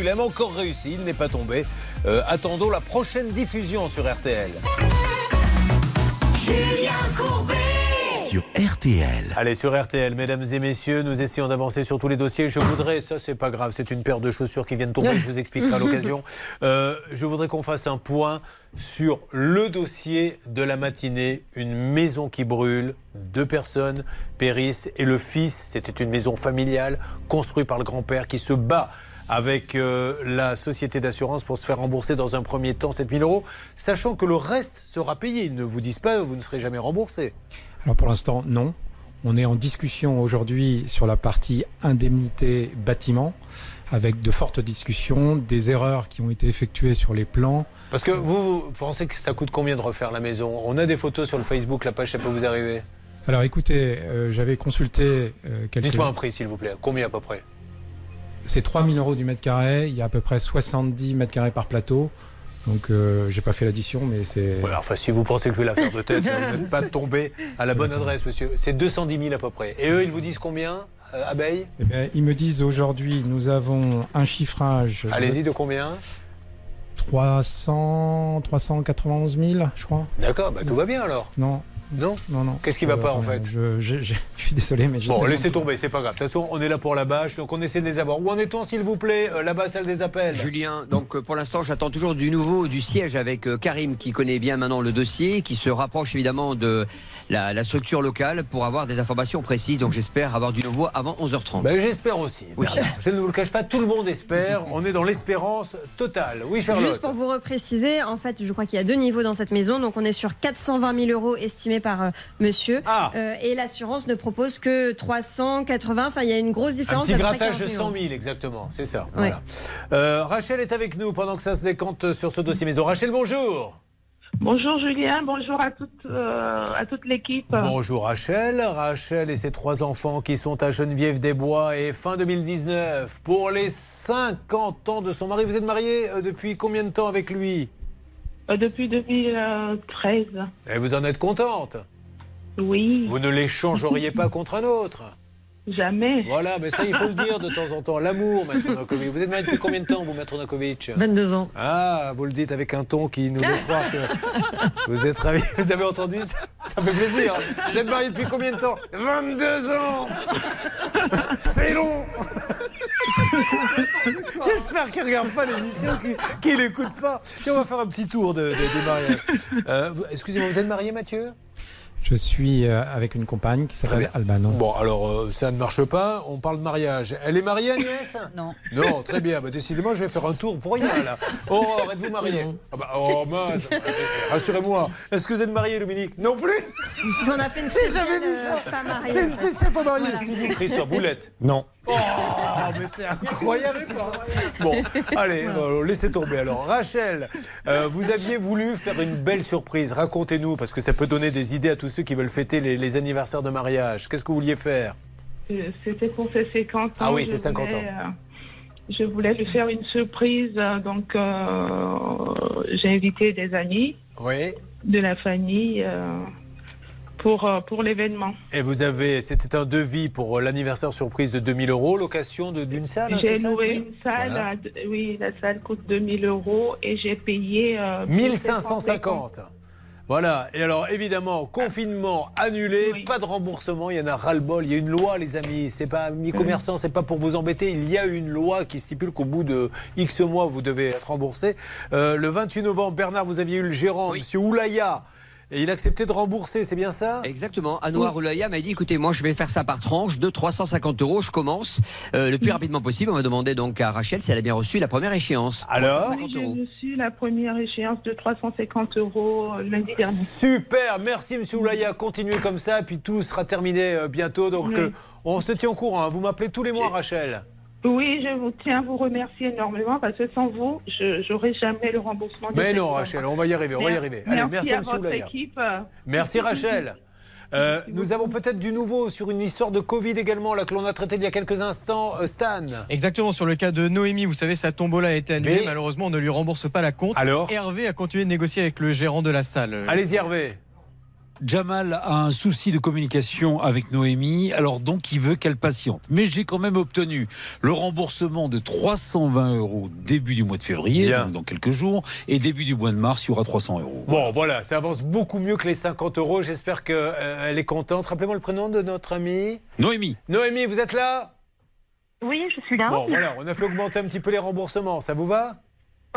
[SPEAKER 5] Willem, encore réussi, il n'est pas tombé. Euh, attendons la prochaine diffusion sur RTL.
[SPEAKER 27] Julien Courbet.
[SPEAKER 1] Sur RTL.
[SPEAKER 5] Allez, sur RTL, mesdames et messieurs, nous essayons d'avancer sur tous les dossiers. Je voudrais, ça c'est pas grave, c'est une paire de chaussures qui viennent tomber, je vous expliquerai à l'occasion. Euh, je voudrais qu'on fasse un point sur le dossier de la matinée, une maison qui brûle, deux personnes périssent et le fils, c'était une maison familiale construite par le grand-père qui se bat avec euh, la société d'assurance pour se faire rembourser dans un premier temps 7000 euros, sachant que le reste sera payé. Ils ne vous disent pas, vous ne serez jamais remboursé.
[SPEAKER 20] Alors pour l'instant, non. On est en discussion aujourd'hui sur la partie indemnité bâtiment, avec de fortes discussions, des erreurs qui ont été effectuées sur les plans.
[SPEAKER 5] Parce que vous, vous pensez que ça coûte combien de refaire la maison? On a des photos sur le Facebook, la page, ça peut vous arriver?
[SPEAKER 20] Alors écoutez, euh, j'avais consulté euh, quelques...
[SPEAKER 5] Dites-moi un prix, s'il vous plaît. Combien à peu près?
[SPEAKER 20] C'est 3000 euros du mètre carré, il y a à peu près 70 mètres carrés par plateau. Donc euh, j'ai pas fait l'addition, mais c'est...
[SPEAKER 5] Ouais, Enfin, si vous pensez que je vais la faire de tête, vous n'êtes pas tombé à la bonne adresse, monsieur. C'est 210 000 à peu près. Et eux, ils vous disent combien, euh, Abeille?
[SPEAKER 20] Eh bien, ils me disent aujourd'hui, nous avons un chiffrage...
[SPEAKER 5] Allez-y, de combien?
[SPEAKER 20] 300, 391 000, je crois.
[SPEAKER 5] D'accord, bah, tout va bien alors.
[SPEAKER 20] Non.
[SPEAKER 5] Non
[SPEAKER 20] Non, non.
[SPEAKER 5] Qu'est-ce qui va
[SPEAKER 20] Euh,
[SPEAKER 5] pas en fait
[SPEAKER 20] je, je- je- je suis désolé, mais
[SPEAKER 5] Bon, laissez tomber, c'est pas grave. De toute façon, on est là pour la bâche, donc on essaie de les avoir. Où en est-on, s'il vous plaît Euh, Là-bas, salle des appels.
[SPEAKER 19] Julien, donc euh, pour l'instant, j'attends toujours du nouveau du siège avec Karim qui connaît bien maintenant le dossier, qui se rapproche évidemment de la, la structure locale pour avoir des informations précises. Donc j'espère avoir du nouveau avant 11h30.
[SPEAKER 5] Ben, J'espère aussi.
[SPEAKER 19] Oui.
[SPEAKER 5] Bernard. Je ne vous le cache pas, tout le monde espère. On est dans l'espérance totale. Oui, Charlotte.
[SPEAKER 4] Juste pour vous repréciser, en fait, je crois qu'il y a deux niveaux dans cette maison. Donc, on est sur 420 000 euros estimés par euh, monsieur.
[SPEAKER 5] Ah.
[SPEAKER 4] Euh, et l'assurance ne propose que 380. Enfin, il y a une grosse
[SPEAKER 5] Un
[SPEAKER 4] différence.
[SPEAKER 5] petit
[SPEAKER 4] peu près
[SPEAKER 5] grattage de
[SPEAKER 4] 40 000
[SPEAKER 5] 100
[SPEAKER 4] euros.
[SPEAKER 5] 000, exactement. C'est ça.
[SPEAKER 4] Ouais.
[SPEAKER 5] Voilà. Euh, Rachel est avec nous pendant que ça se décante sur ce dossier maison. Rachel, bonjour.
[SPEAKER 28] Bonjour Julien, bonjour à toute, euh, à toute l'équipe.
[SPEAKER 5] Bonjour Rachel. Rachel et ses trois enfants qui sont à Geneviève-des-Bois et fin 2019 pour les 50 ans de son mari. Vous êtes mariée depuis combien de temps avec lui?
[SPEAKER 28] Depuis 2013.
[SPEAKER 5] Et vous en êtes contente?
[SPEAKER 28] Oui,
[SPEAKER 5] Vous ne l'échangeriez pas contre un autre?
[SPEAKER 28] Jamais.
[SPEAKER 5] Voilà, mais ça, il faut le dire de temps en temps. L'amour, Maître Novakovic. Vous êtes marié depuis combien de temps, vous, Maître Novakovic?
[SPEAKER 12] 22 ans.
[SPEAKER 5] Ah, vous le dites avec un ton qui nous laisse croire que vous êtes ravi. Vous avez entendu ça? Ça fait plaisir. Vous êtes marié depuis combien de temps? 22 ans C'est long J'espère qu'il ne regarde pas l'émission, qu'il n'écoute pas. Tiens, on va faire un petit tour de, de- des mariages. Euh, Excusez-moi, vous êtes marié, Mathieu?
[SPEAKER 20] Je suis euh, avec une compagne qui s'appelle. Albano.
[SPEAKER 5] Bon, alors euh, ça ne marche pas. On parle de mariage. Elle est mariée, Agnès?
[SPEAKER 25] Non.
[SPEAKER 5] Non, très bien. Bah, décidément, je vais faire un tour pour rien, là. Aurore, êtes-vous mariée? Ah bah, Oh, mince. Rassurez-moi. Est-ce que vous êtes marié, Dominique? Non plus
[SPEAKER 4] On a fait une
[SPEAKER 5] J'ai
[SPEAKER 4] spéciale
[SPEAKER 5] jamais vu
[SPEAKER 4] euh,
[SPEAKER 5] ça.
[SPEAKER 4] pas mariée,
[SPEAKER 5] C'est une spéciale pas mariée.
[SPEAKER 4] Voilà.
[SPEAKER 5] Si vous, Christophe, vous l'êtes
[SPEAKER 26] Non.
[SPEAKER 5] Oh, mais c'est incroyable ça. Bon, allez, euh, laissez tomber alors. Rachel, euh, vous aviez voulu faire une belle surprise. Racontez-nous, parce que ça peut donner des idées à tous ceux qui veulent fêter les, les anniversaires de mariage. Qu'est-ce que vous vouliez faire?
[SPEAKER 28] Euh, C'était pour ses 50 ans.
[SPEAKER 5] Ah oui, c'est 50
[SPEAKER 28] voulais,
[SPEAKER 5] ans.
[SPEAKER 28] euh, je voulais lui faire une surprise, donc euh, j'ai invité des amis
[SPEAKER 5] Oui.
[SPEAKER 28] de la famille euh, pour, euh, pour l'événement.
[SPEAKER 5] Et vous avez, c'était un devis pour euh, l'anniversaire surprise de 2000 euros, location de- d'une salle hein,
[SPEAKER 28] J'ai loué
[SPEAKER 5] ça
[SPEAKER 28] une salle,
[SPEAKER 5] Voilà.
[SPEAKER 28] à- oui, la salle coûte 2000 euros et j'ai payé. euh,
[SPEAKER 5] 1550. Voilà, et alors évidemment, confinement annulé, pas de remboursement, il y en a ras-le-bol, il y a une loi les amis, c'est pas mes commerçants, c'est pas pour vous embêter, il y a une loi qui stipule qu'au bout de X mois, vous devez être remboursé. Euh, le 28 novembre, Bernard, vous aviez eu le gérant, Monsieur Oulaya, et il acceptait de rembourser, c'est bien ça?
[SPEAKER 19] Exactement. Anouar Oulaya m'a dit écoutez, moi je vais faire ça par tranche de 350 euros. Je commence euh, le plus rapidement possible. On m'a demandé donc à Rachel si elle a bien reçu la première échéance.
[SPEAKER 28] Oui,
[SPEAKER 19] 350
[SPEAKER 28] j'ai reçu la première échéance de 350 euros euh, lundi dernier.
[SPEAKER 5] Super, merci Monsieur Oulaya, continuez comme ça, puis tout sera terminé euh, bientôt. Donc
[SPEAKER 28] Oui.
[SPEAKER 5] euh, on se tient au courant, hein. vous m'appelez tous les mois Rachel.
[SPEAKER 28] Oui, je vous tiens à vous remercier énormément parce que sans vous, je n'aurai jamais le remboursement. de
[SPEAKER 5] Mais non. Rachel, on va y arriver, on va y arriver. Allez, merci,
[SPEAKER 28] à
[SPEAKER 5] à
[SPEAKER 28] votre équipe.
[SPEAKER 5] Merci Rachel. Euh, nous avons peut-être du nouveau sur une histoire de Covid également, là que l'on a traité il y a quelques instants. Euh, Stan.
[SPEAKER 21] Exactement, sur le cas de Noémie, vous savez, sa tombola a été annulée.
[SPEAKER 5] Mais-
[SPEAKER 21] Malheureusement, on ne lui rembourse pas la compte.
[SPEAKER 5] Alors
[SPEAKER 21] Hervé a continué de négocier avec le gérant de la salle.
[SPEAKER 5] Allez-y Hervé.
[SPEAKER 9] Jamal a un souci de communication avec Noémie, alors donc il veut qu'elle patiente. Mais j'ai quand même obtenu le remboursement de 320 euros début du mois de février, donc dans quelques jours, et début du mois de mars, il y aura 300 euros.
[SPEAKER 5] Bon, voilà, ça avance beaucoup mieux que les 50 euros. J'espère qu'elle est contente. Rappelez-moi le prénom de notre amie.
[SPEAKER 9] Noémie.
[SPEAKER 5] Noémie, vous êtes là?
[SPEAKER 26] Oui, je suis là.
[SPEAKER 5] Bon, voilà, on a fait augmenter un petit peu les remboursements. Ça vous va?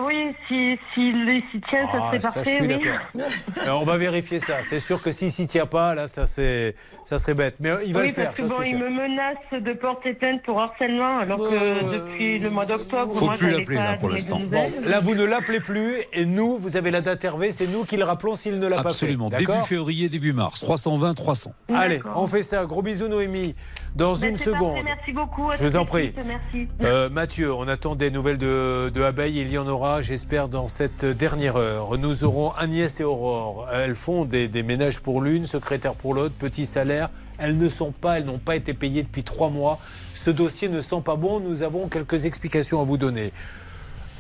[SPEAKER 26] Oui, si, si, si tient, ça
[SPEAKER 5] Ah,
[SPEAKER 26] serait
[SPEAKER 5] ça,
[SPEAKER 26] parfait.
[SPEAKER 5] je suis d'accord. Euh, on va vérifier ça. C'est sûr que s'il s'y tient pas, là, ça, c'est, ça serait bête. Mais euh, il va
[SPEAKER 26] oui,
[SPEAKER 5] le faire.
[SPEAKER 26] parce que bon, il me menace de porter plainte pour harcèlement, alors que depuis le mois d'octobre,
[SPEAKER 5] Faut
[SPEAKER 26] moi,
[SPEAKER 5] plus l'appeler, là, pour l'instant. Bon, là, vous ne l'appelez plus. Et nous, vous avez la date Hervé. C'est nous qui le rappelons s'il ne l'a
[SPEAKER 9] Absolument.
[SPEAKER 5] pas fait.
[SPEAKER 9] Début
[SPEAKER 5] D'accord
[SPEAKER 9] février, début mars. 320, 300.
[SPEAKER 5] Allez, on fait ça. Gros bisous, Noémie. Dans
[SPEAKER 26] Ben,
[SPEAKER 5] une seconde.
[SPEAKER 26] parfait, merci beaucoup.
[SPEAKER 5] Je vous en prie.
[SPEAKER 26] Merci.
[SPEAKER 5] Euh, Mathieu, on attend des nouvelles de, de Abeille. Il y en aura, j'espère, dans cette dernière heure. Nous aurons Agnès et Aurore. Elles font des, des ménages pour l'une, secrétaire pour l'autre, petit salaire. Elles ne sont pas, elles n'ont pas été payées depuis trois mois. Ce dossier ne sent pas bon. Nous avons quelques explications à vous donner.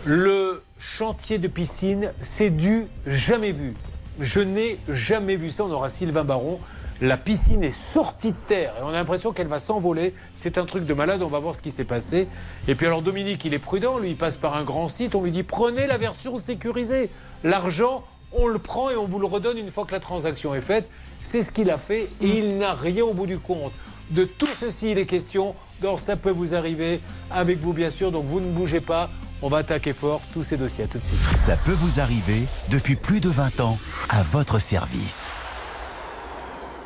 [SPEAKER 5] Le chantier de piscine, c'est du jamais vu. Je n'ai jamais vu ça. On aura Sylvain Baron. La piscine est sortie de terre et on a l'impression qu'elle va s'envoler. C'est un truc de malade. On va voir ce qui s'est passé. Et puis alors Dominique, il est prudent. Lui, il passe par un grand site. On lui dit prenez la version sécurisée. L'argent, on le prend et on vous le redonne une fois que la transaction est faite. C'est ce qu'il a fait et il n'a rien au bout du compte. De tout ceci, il est question. Donc ça peut vous arriver avec vous, bien sûr. Donc vous ne bougez pas. On va attaquer fort tous ces dossiers. À tout de suite.
[SPEAKER 1] Ça peut vous arriver depuis plus de 20 ans à votre service.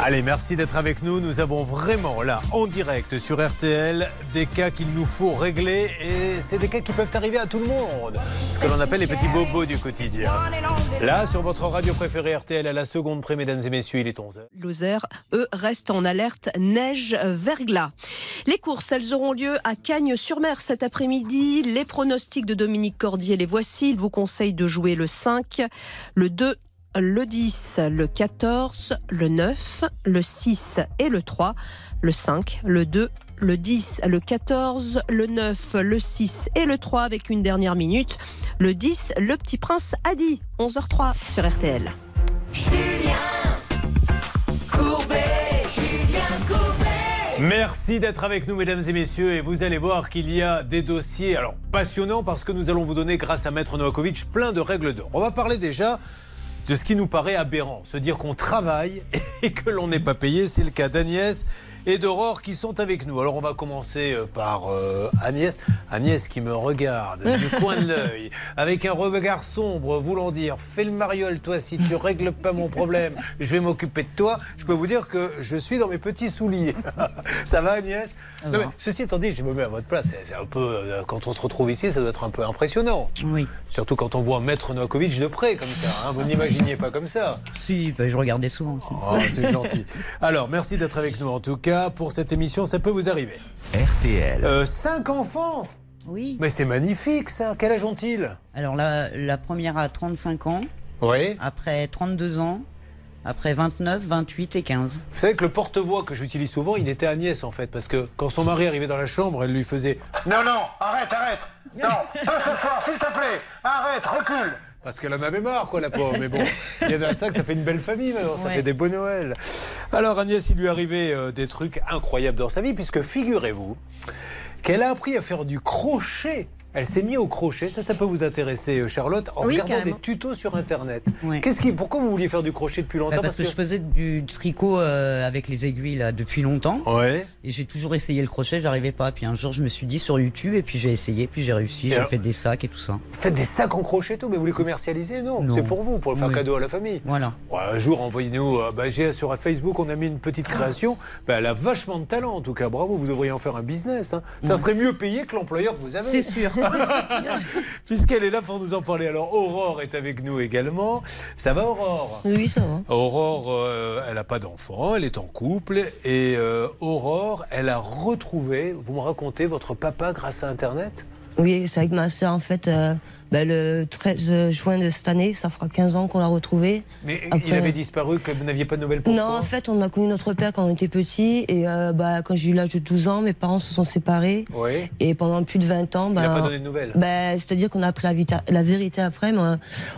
[SPEAKER 5] Allez, merci d'être avec nous. Nous avons vraiment là, en direct sur RTL, des cas qu'il nous faut régler. Et c'est des cas qui peuvent arriver à tout le monde. Ce que l'on appelle les petits bobos du quotidien. Là, sur votre radio préférée RTL, à la seconde près, mesdames et messieurs, il est 11h.
[SPEAKER 18] Lozère, eux, restent en alerte neige-verglas. Les courses, elles auront lieu à Cagnes-sur-Mer cet après-midi. Les pronostics de Dominique Cordier, les voici. Il vous conseille de jouer le 5, le 2, le 10, le 14, le 9, le 6 et le 3, le 5, le 2, le 10, le 14, le 9, le 6 et le 3 avec une dernière minute. Le 10, le petit prince a dit 11h03 sur RTL.
[SPEAKER 5] Merci d'être avec nous, mesdames et messieurs. Et vous allez voir qu'il y a des dossiers passionnants parce que nous allons vous donner, grâce à Maître Novakovic, plein de règles d'or. On va parler déjà de ce qui nous paraît aberrant. Se dire qu'on travaille et que l'on n'est pas payé. C'est le cas d'Agnès et d'Aurore qui sont avec nous. Alors on va commencer euh, par euh, Agnès. Agnès qui me regarde du coin de l'œil avec un regard sombre voulant dire fais le mariole toi si tu règles pas mon problème je vais m'occuper de toi. Je peux vous dire que je suis dans mes petits souliers. Ça va Agnès? Non, mais Ceci étant dit, je me mets à votre place. C'est- un peu euh, quand on se retrouve ici, ça doit être un peu impressionnant.
[SPEAKER 25] Oui.
[SPEAKER 5] Surtout quand on voit Maître Novakovic de près comme ça. hein. Vous n'imaginiez pas comme ça.
[SPEAKER 25] Si, bah, je regardais souvent aussi.
[SPEAKER 5] Oh, c'est gentil. Alors, merci d'être avec nous en tout cas pour cette émission. Ça peut vous arriver.
[SPEAKER 1] RTL.
[SPEAKER 5] Euh, cinq enfants
[SPEAKER 25] Oui.
[SPEAKER 5] Mais c'est magnifique ça. Quel âge ont-ils?
[SPEAKER 25] Alors la, la première a 35 ans.
[SPEAKER 5] Oui.
[SPEAKER 25] Après 32 ans. Après 29, 28 et 15.
[SPEAKER 5] Vous savez que le porte-voix que j'utilise souvent, il était Agnès en fait, parce que quand son mari arrivait dans la chambre, elle lui faisait Non, non, arrête, arrête Non, pas ce soir, s'il te plaît Arrête, recule Parce qu'elle en avait marre, quoi, la pauvre. Mais bon, il y en a ça que ça fait une belle famille maintenant, ça fait des beaux Noëls. Alors Agnès, il lui arrivait euh, des trucs incroyables dans sa vie, puisque figurez-vous qu'elle a appris à faire du crochet. Elle s'est mise au crochet, ça, ça peut vous intéresser, euh, Charlotte, en
[SPEAKER 25] Oui,
[SPEAKER 5] regardant
[SPEAKER 25] carrément.
[SPEAKER 5] des tutos sur Internet.
[SPEAKER 25] Ouais.
[SPEAKER 5] Qu'est-ce qui, pourquoi vous vouliez faire du crochet depuis longtemps?
[SPEAKER 25] Bah, parce que, je faisais du tricot euh, avec les aiguilles là depuis longtemps.
[SPEAKER 5] Ouais.
[SPEAKER 25] Et j'ai toujours essayé le crochet, j'arrivais pas. Puis un jour, je me suis dit sur YouTube et puis j'ai essayé, puis j'ai réussi. J'ai fait des sacs et tout ça.
[SPEAKER 5] Faites des sacs en crochet et tout, mais vous les commercialisez? Non,
[SPEAKER 25] Non.
[SPEAKER 5] c'est pour vous, pour le faire
[SPEAKER 25] Oui.
[SPEAKER 5] cadeau à la famille.
[SPEAKER 25] Voilà.
[SPEAKER 5] Ouais, un jour, envoyez-nous. euh, bah, j'ai- sur Facebook, on a mis une petite création. Bah, elle a vachement de talent, en tout cas. Bravo, vous devriez en faire un business. hein. Ça serait mieux payé que l'employeur que vous avez.
[SPEAKER 25] C'est sûr.
[SPEAKER 5] Puisqu'elle est là pour nous en parler. Alors, Aurore est avec nous également. Ça va, Aurore?
[SPEAKER 29] Oui, ça va.
[SPEAKER 5] Aurore, euh, elle n'a pas d'enfant, elle est en couple. Et euh, Aurore, elle a retrouvé, vous me racontez, votre papa grâce à Internet?
[SPEAKER 29] Oui, c'est avec ma soeur, en fait, euh, ben, le 13 juin de cette année, ça fera 15 ans qu'on l'a retrouvé.
[SPEAKER 5] Mais il
[SPEAKER 29] Après-
[SPEAKER 5] avait disparu, que vous n'aviez pas de nouvelles pourquoi
[SPEAKER 29] Non, en fait, on a connu notre père quand on était petit. Et euh, bah, quand j'ai eu l'âge de 12 ans, mes parents se sont séparés.
[SPEAKER 5] Oui.
[SPEAKER 29] Et pendant plus de 20 ans.
[SPEAKER 5] Il
[SPEAKER 29] bah,
[SPEAKER 5] n'a pas donné de nouvelles
[SPEAKER 29] bah, C'est-à-dire qu'on a appris la, vérité après. Mais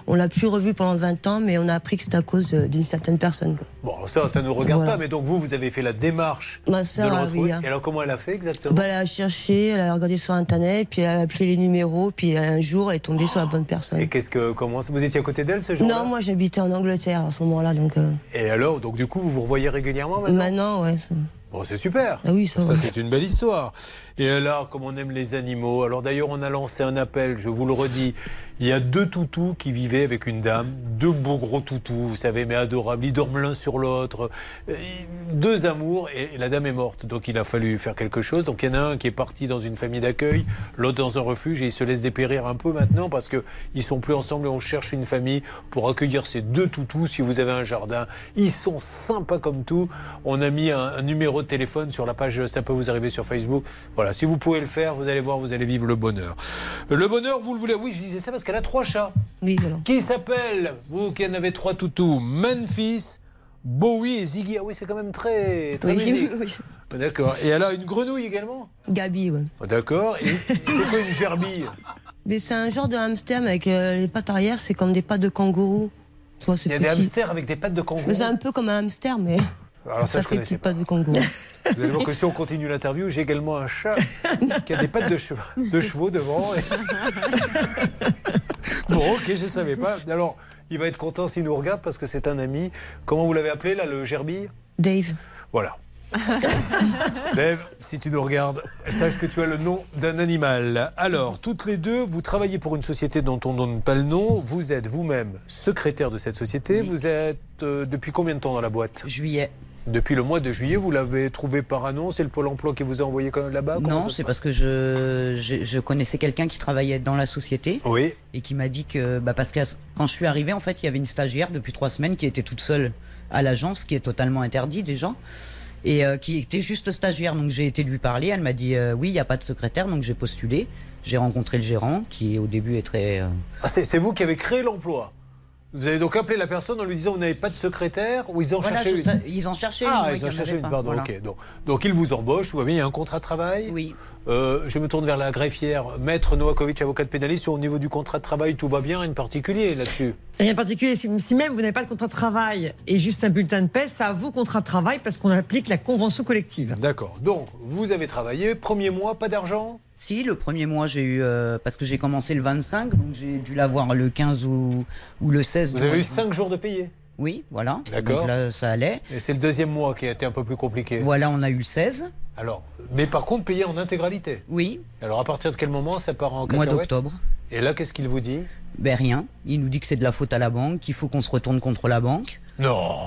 [SPEAKER 29] on- l'a plus revu pendant 20 ans, mais on a appris que c'était à cause de- d'une certaine personne. quoi.
[SPEAKER 5] Bon, ça, ça ne nous regarde
[SPEAKER 29] Voilà.
[SPEAKER 5] pas, mais donc vous, vous avez fait la démarche
[SPEAKER 29] Ma
[SPEAKER 5] de
[SPEAKER 29] sœur
[SPEAKER 5] le retrouver.
[SPEAKER 29] oui, hein.
[SPEAKER 5] Et alors, comment elle a fait exactement
[SPEAKER 29] Bah, elle a cherché, elle a regardé sur Internet, puis elle a appelé les numéros, puis un jour, elle est tombée sur la bonne personne.
[SPEAKER 5] Et qu'est-ce que, comment, vous étiez à côté d'elle ce jour-là?
[SPEAKER 29] Non, moi j'habitais en Angleterre à ce moment-là, donc. euh,
[SPEAKER 5] Et alors, donc du coup, vous vous revoyez régulièrement maintenant?
[SPEAKER 29] Maintenant, ouais.
[SPEAKER 5] Bon, c'est super.
[SPEAKER 29] Ah oui, ça,
[SPEAKER 5] Ça, c'est une belle histoire. Et là, comme on aime les animaux, alors d'ailleurs, on a lancé un appel, je vous le redis. Il y a deux toutous qui vivaient avec une dame, deux beaux gros toutous, vous savez, mais adorables. Ils dorment l'un sur l'autre. Euh, Deux amours, et la dame est morte. Donc il a fallu faire quelque chose. Donc il y en a un qui est parti dans une famille d'accueil, l'autre dans un refuge, et ils se laissent dépérir un peu maintenant parce qu'ils sont plus ensemble et on cherche une famille pour accueillir ces deux toutous si vous avez un jardin. Ils sont sympas comme tout. On a mis un, un numéro de téléphone sur la page Ça peut vous arriver sur Facebook. Voilà, si vous pouvez le faire, vous allez voir, vous allez vivre le bonheur. Le bonheur, vous le voulez Oui, je disais ça parce qu'elle a trois chats.
[SPEAKER 29] Oui, voilà.
[SPEAKER 5] Qui s'appellent, vous qui en avez trois toutous, Memphis, Bowie et Ziggy. Ah oui, c'est quand même très, très
[SPEAKER 29] Oui,
[SPEAKER 5] musique.
[SPEAKER 29] oui.
[SPEAKER 5] D'accord. Et elle a une grenouille également?
[SPEAKER 29] Gabi, ouais.
[SPEAKER 5] Oh, D'accord. Et c'est quoi une gerbille?
[SPEAKER 29] Mais c'est un genre de hamster, mais avec euh, les pattes arrière, c'est comme des pattes de kangourou. Soit
[SPEAKER 5] Il y a des hamsters avec des pattes de kangourou?
[SPEAKER 29] C'est un peu comme un hamster, mais
[SPEAKER 5] Alors ça, je connaissais
[SPEAKER 29] pattes de kangourou.
[SPEAKER 5] Vous allez voir que si on continue l'interview, j'ai également un chat qui a des pattes de chevaux, de chevaux devant. et- bon, ok, je ne savais pas. Alors, il va être content s'il nous regarde parce que c'est un ami. Comment vous l'avez appelé, là, le gerbille
[SPEAKER 29] Dave.
[SPEAKER 5] Voilà. Dave, si tu nous regardes, sache que tu as le nom d'un animal. Alors, toutes les deux, vous travaillez pour une société dont on ne donne pas le nom. Vous êtes vous-même secrétaire de cette société. Vous êtes euh, depuis combien de temps dans la boîte?
[SPEAKER 25] Juillet.
[SPEAKER 5] Depuis le mois de juillet, vous l'avez trouvé par annonce C'est le Pôle emploi qui vous a envoyé là-bas
[SPEAKER 25] Non, c'est parce que je, je, je connaissais quelqu'un qui travaillait dans la société.
[SPEAKER 5] Oui.
[SPEAKER 25] Et qui m'a dit que, bah, parce que quand je suis arrivé, en fait, il y avait une stagiaire depuis trois semaines qui était toute seule à l'agence, qui est totalement interdit déjà. Et euh, qui était juste stagiaire. Donc j'ai été lui parler. Elle m'a dit euh, oui, il n'y a pas de secrétaire. Donc j'ai postulé. J'ai rencontré le gérant qui au début est très. euh,
[SPEAKER 5] Ah, c'est vous qui avez créé l'emploi Vous avez donc appelé la personne en lui disant vous n'avez pas de secrétaire ou ils en
[SPEAKER 25] Voilà,
[SPEAKER 5] cherchaient
[SPEAKER 25] je
[SPEAKER 5] une
[SPEAKER 25] sais- ils en cherchaient une,
[SPEAKER 5] Ah,
[SPEAKER 25] oui,
[SPEAKER 5] ils
[SPEAKER 25] y
[SPEAKER 5] en cherchaient une,
[SPEAKER 25] pas,
[SPEAKER 5] pardon,
[SPEAKER 25] voilà.
[SPEAKER 5] Donc, donc ils vous embauchent, tout va bien, il y a un contrat de travail
[SPEAKER 25] Oui.
[SPEAKER 5] Euh, je me tourne vers la greffière, maître Novakovic, avocat de pénaliste. Au niveau du contrat de travail, tout va bien, rien de particulier là-dessus?
[SPEAKER 12] Rien de particulier. Si, si même vous n'avez pas de contrat de travail et juste un bulletin de paie, ça a vos contrat de travail parce qu'on applique la convention collective.
[SPEAKER 5] D'accord. Donc, vous avez travaillé, premier mois, pas d'argent?
[SPEAKER 25] Si, le premier mois, j'ai eu. euh, parce que j'ai commencé le 25, donc j'ai dû l'avoir le 15 ou, ou le 16.
[SPEAKER 5] Vous avez eu
[SPEAKER 25] de-
[SPEAKER 5] 5 jours de payé
[SPEAKER 25] Oui, voilà.
[SPEAKER 5] D'accord.
[SPEAKER 25] Là, ça allait.
[SPEAKER 5] Et c'est le deuxième mois qui a été un peu plus compliqué.
[SPEAKER 25] Voilà, on a eu le 16.
[SPEAKER 5] Alors, mais par contre, payé en intégralité.
[SPEAKER 25] Oui.
[SPEAKER 5] Alors, à partir de quel moment ça part en
[SPEAKER 25] Mois d'octobre.
[SPEAKER 5] Et là, qu'est-ce qu'il vous dit?
[SPEAKER 25] Ben rien. Il nous dit que c'est de la faute à la banque, qu'il faut qu'on se retourne contre la banque.
[SPEAKER 5] Non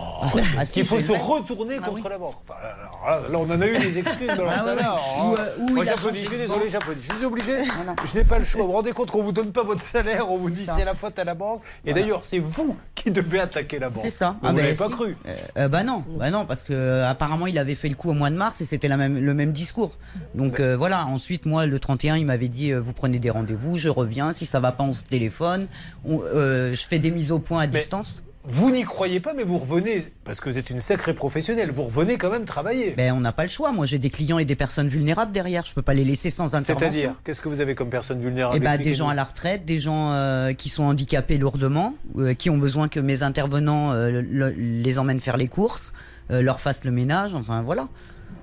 [SPEAKER 25] Ah,
[SPEAKER 5] Qu'il faut se
[SPEAKER 25] vrai.
[SPEAKER 5] retourner contre la banque. Enfin, là, alors là, là, on en a eu des excuses dans
[SPEAKER 25] Ah ouais,
[SPEAKER 5] salaire.
[SPEAKER 25] ouais. Ou, euh,
[SPEAKER 5] Moi, j'applaudis. Je suis désolé, j'applaudis. Je suis obligé. Je n'ai pas le choix. Vous vous rendez compte qu'on vous donne pas votre salaire, on vous dit c'est la faute à la banque. Et d'ailleurs, c'est vous qui devez attaquer la banque.
[SPEAKER 25] C'est ça. Ah
[SPEAKER 5] vous n'avez pas
[SPEAKER 25] si.
[SPEAKER 5] cru.
[SPEAKER 25] Euh, euh, bah non, bah non, parce que euh, apparemment il avait fait le coup au mois de mars et c'était la même, le même discours. Donc euh, voilà. Ensuite, moi, le 31, il m'avait dit euh, vous prenez des rendez-vous, je reviens. Si ça va pas, on se téléphone. On- je fais des mises au point à distance.
[SPEAKER 5] Vous n'y croyez pas, mais vous revenez, parce que vous êtes une sacrée professionnelle, vous revenez quand même travailler.
[SPEAKER 25] Ben on n'a pas le choix. Moi, j'ai des clients et des personnes vulnérables derrière. Je peux pas les laisser sans intervention.
[SPEAKER 5] C'est-à-dire, qu'est-ce que vous avez comme personne vulnérable
[SPEAKER 25] Eh ben, des gens à la retraite, des gens euh, qui sont handicapés lourdement, euh, qui ont besoin que mes intervenants euh, le- les emmènent faire les courses, leur fassent le ménage, enfin voilà.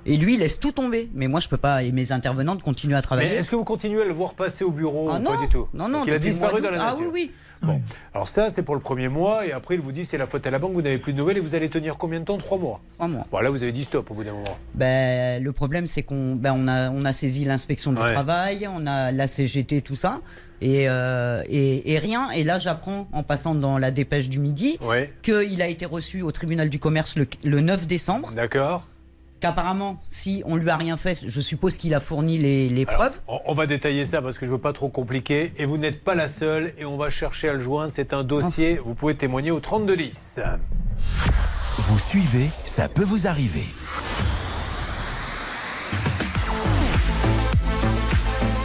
[SPEAKER 25] Et lui, il laisse tout tomber. Mais moi, je peux pas. Et mes intervenantes continuent à
[SPEAKER 5] Mais
[SPEAKER 25] travailler.
[SPEAKER 5] est-ce que vous continuez à le voir passer au bureau
[SPEAKER 25] Ah
[SPEAKER 5] ou
[SPEAKER 25] non.
[SPEAKER 5] pas du tout
[SPEAKER 25] Non, non,
[SPEAKER 5] Donc il a disparu dans la.
[SPEAKER 25] Ah
[SPEAKER 5] nature.
[SPEAKER 25] oui, oui.
[SPEAKER 5] Bon, alors ça, c'est pour le premier mois, et après, il vous dit c'est la faute à la banque, vous n'avez plus de nouvelles, et vous allez tenir combien de temps? Trois mois
[SPEAKER 25] Trois mois.
[SPEAKER 5] Bon, là, vous avez dit stop au bout d'un moment.
[SPEAKER 25] Ben, le problème, c'est qu'on ben, on a, on a saisi l'inspection du
[SPEAKER 5] Ouais.
[SPEAKER 25] travail, on a la CGT, tout ça, et, euh, et, et rien. Et là, j'apprends, en passant dans la dépêche du midi,
[SPEAKER 5] Ouais.
[SPEAKER 25] qu'il a été reçu au tribunal du commerce le, le 9 décembre.
[SPEAKER 5] D'accord.
[SPEAKER 25] Qu'apparemment, si on lui a rien fait, je suppose qu'il a fourni les, les preuves.
[SPEAKER 5] On, on va détailler ça parce que je veux pas trop compliquer, et vous n'êtes pas la seule, et on va chercher à le joindre. C'est un dossier, vous pouvez témoigner au 3210.
[SPEAKER 1] Vous suivez, ça peut vous arriver.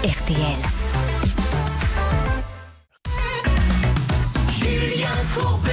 [SPEAKER 10] RTL.
[SPEAKER 1] Julien Courbet.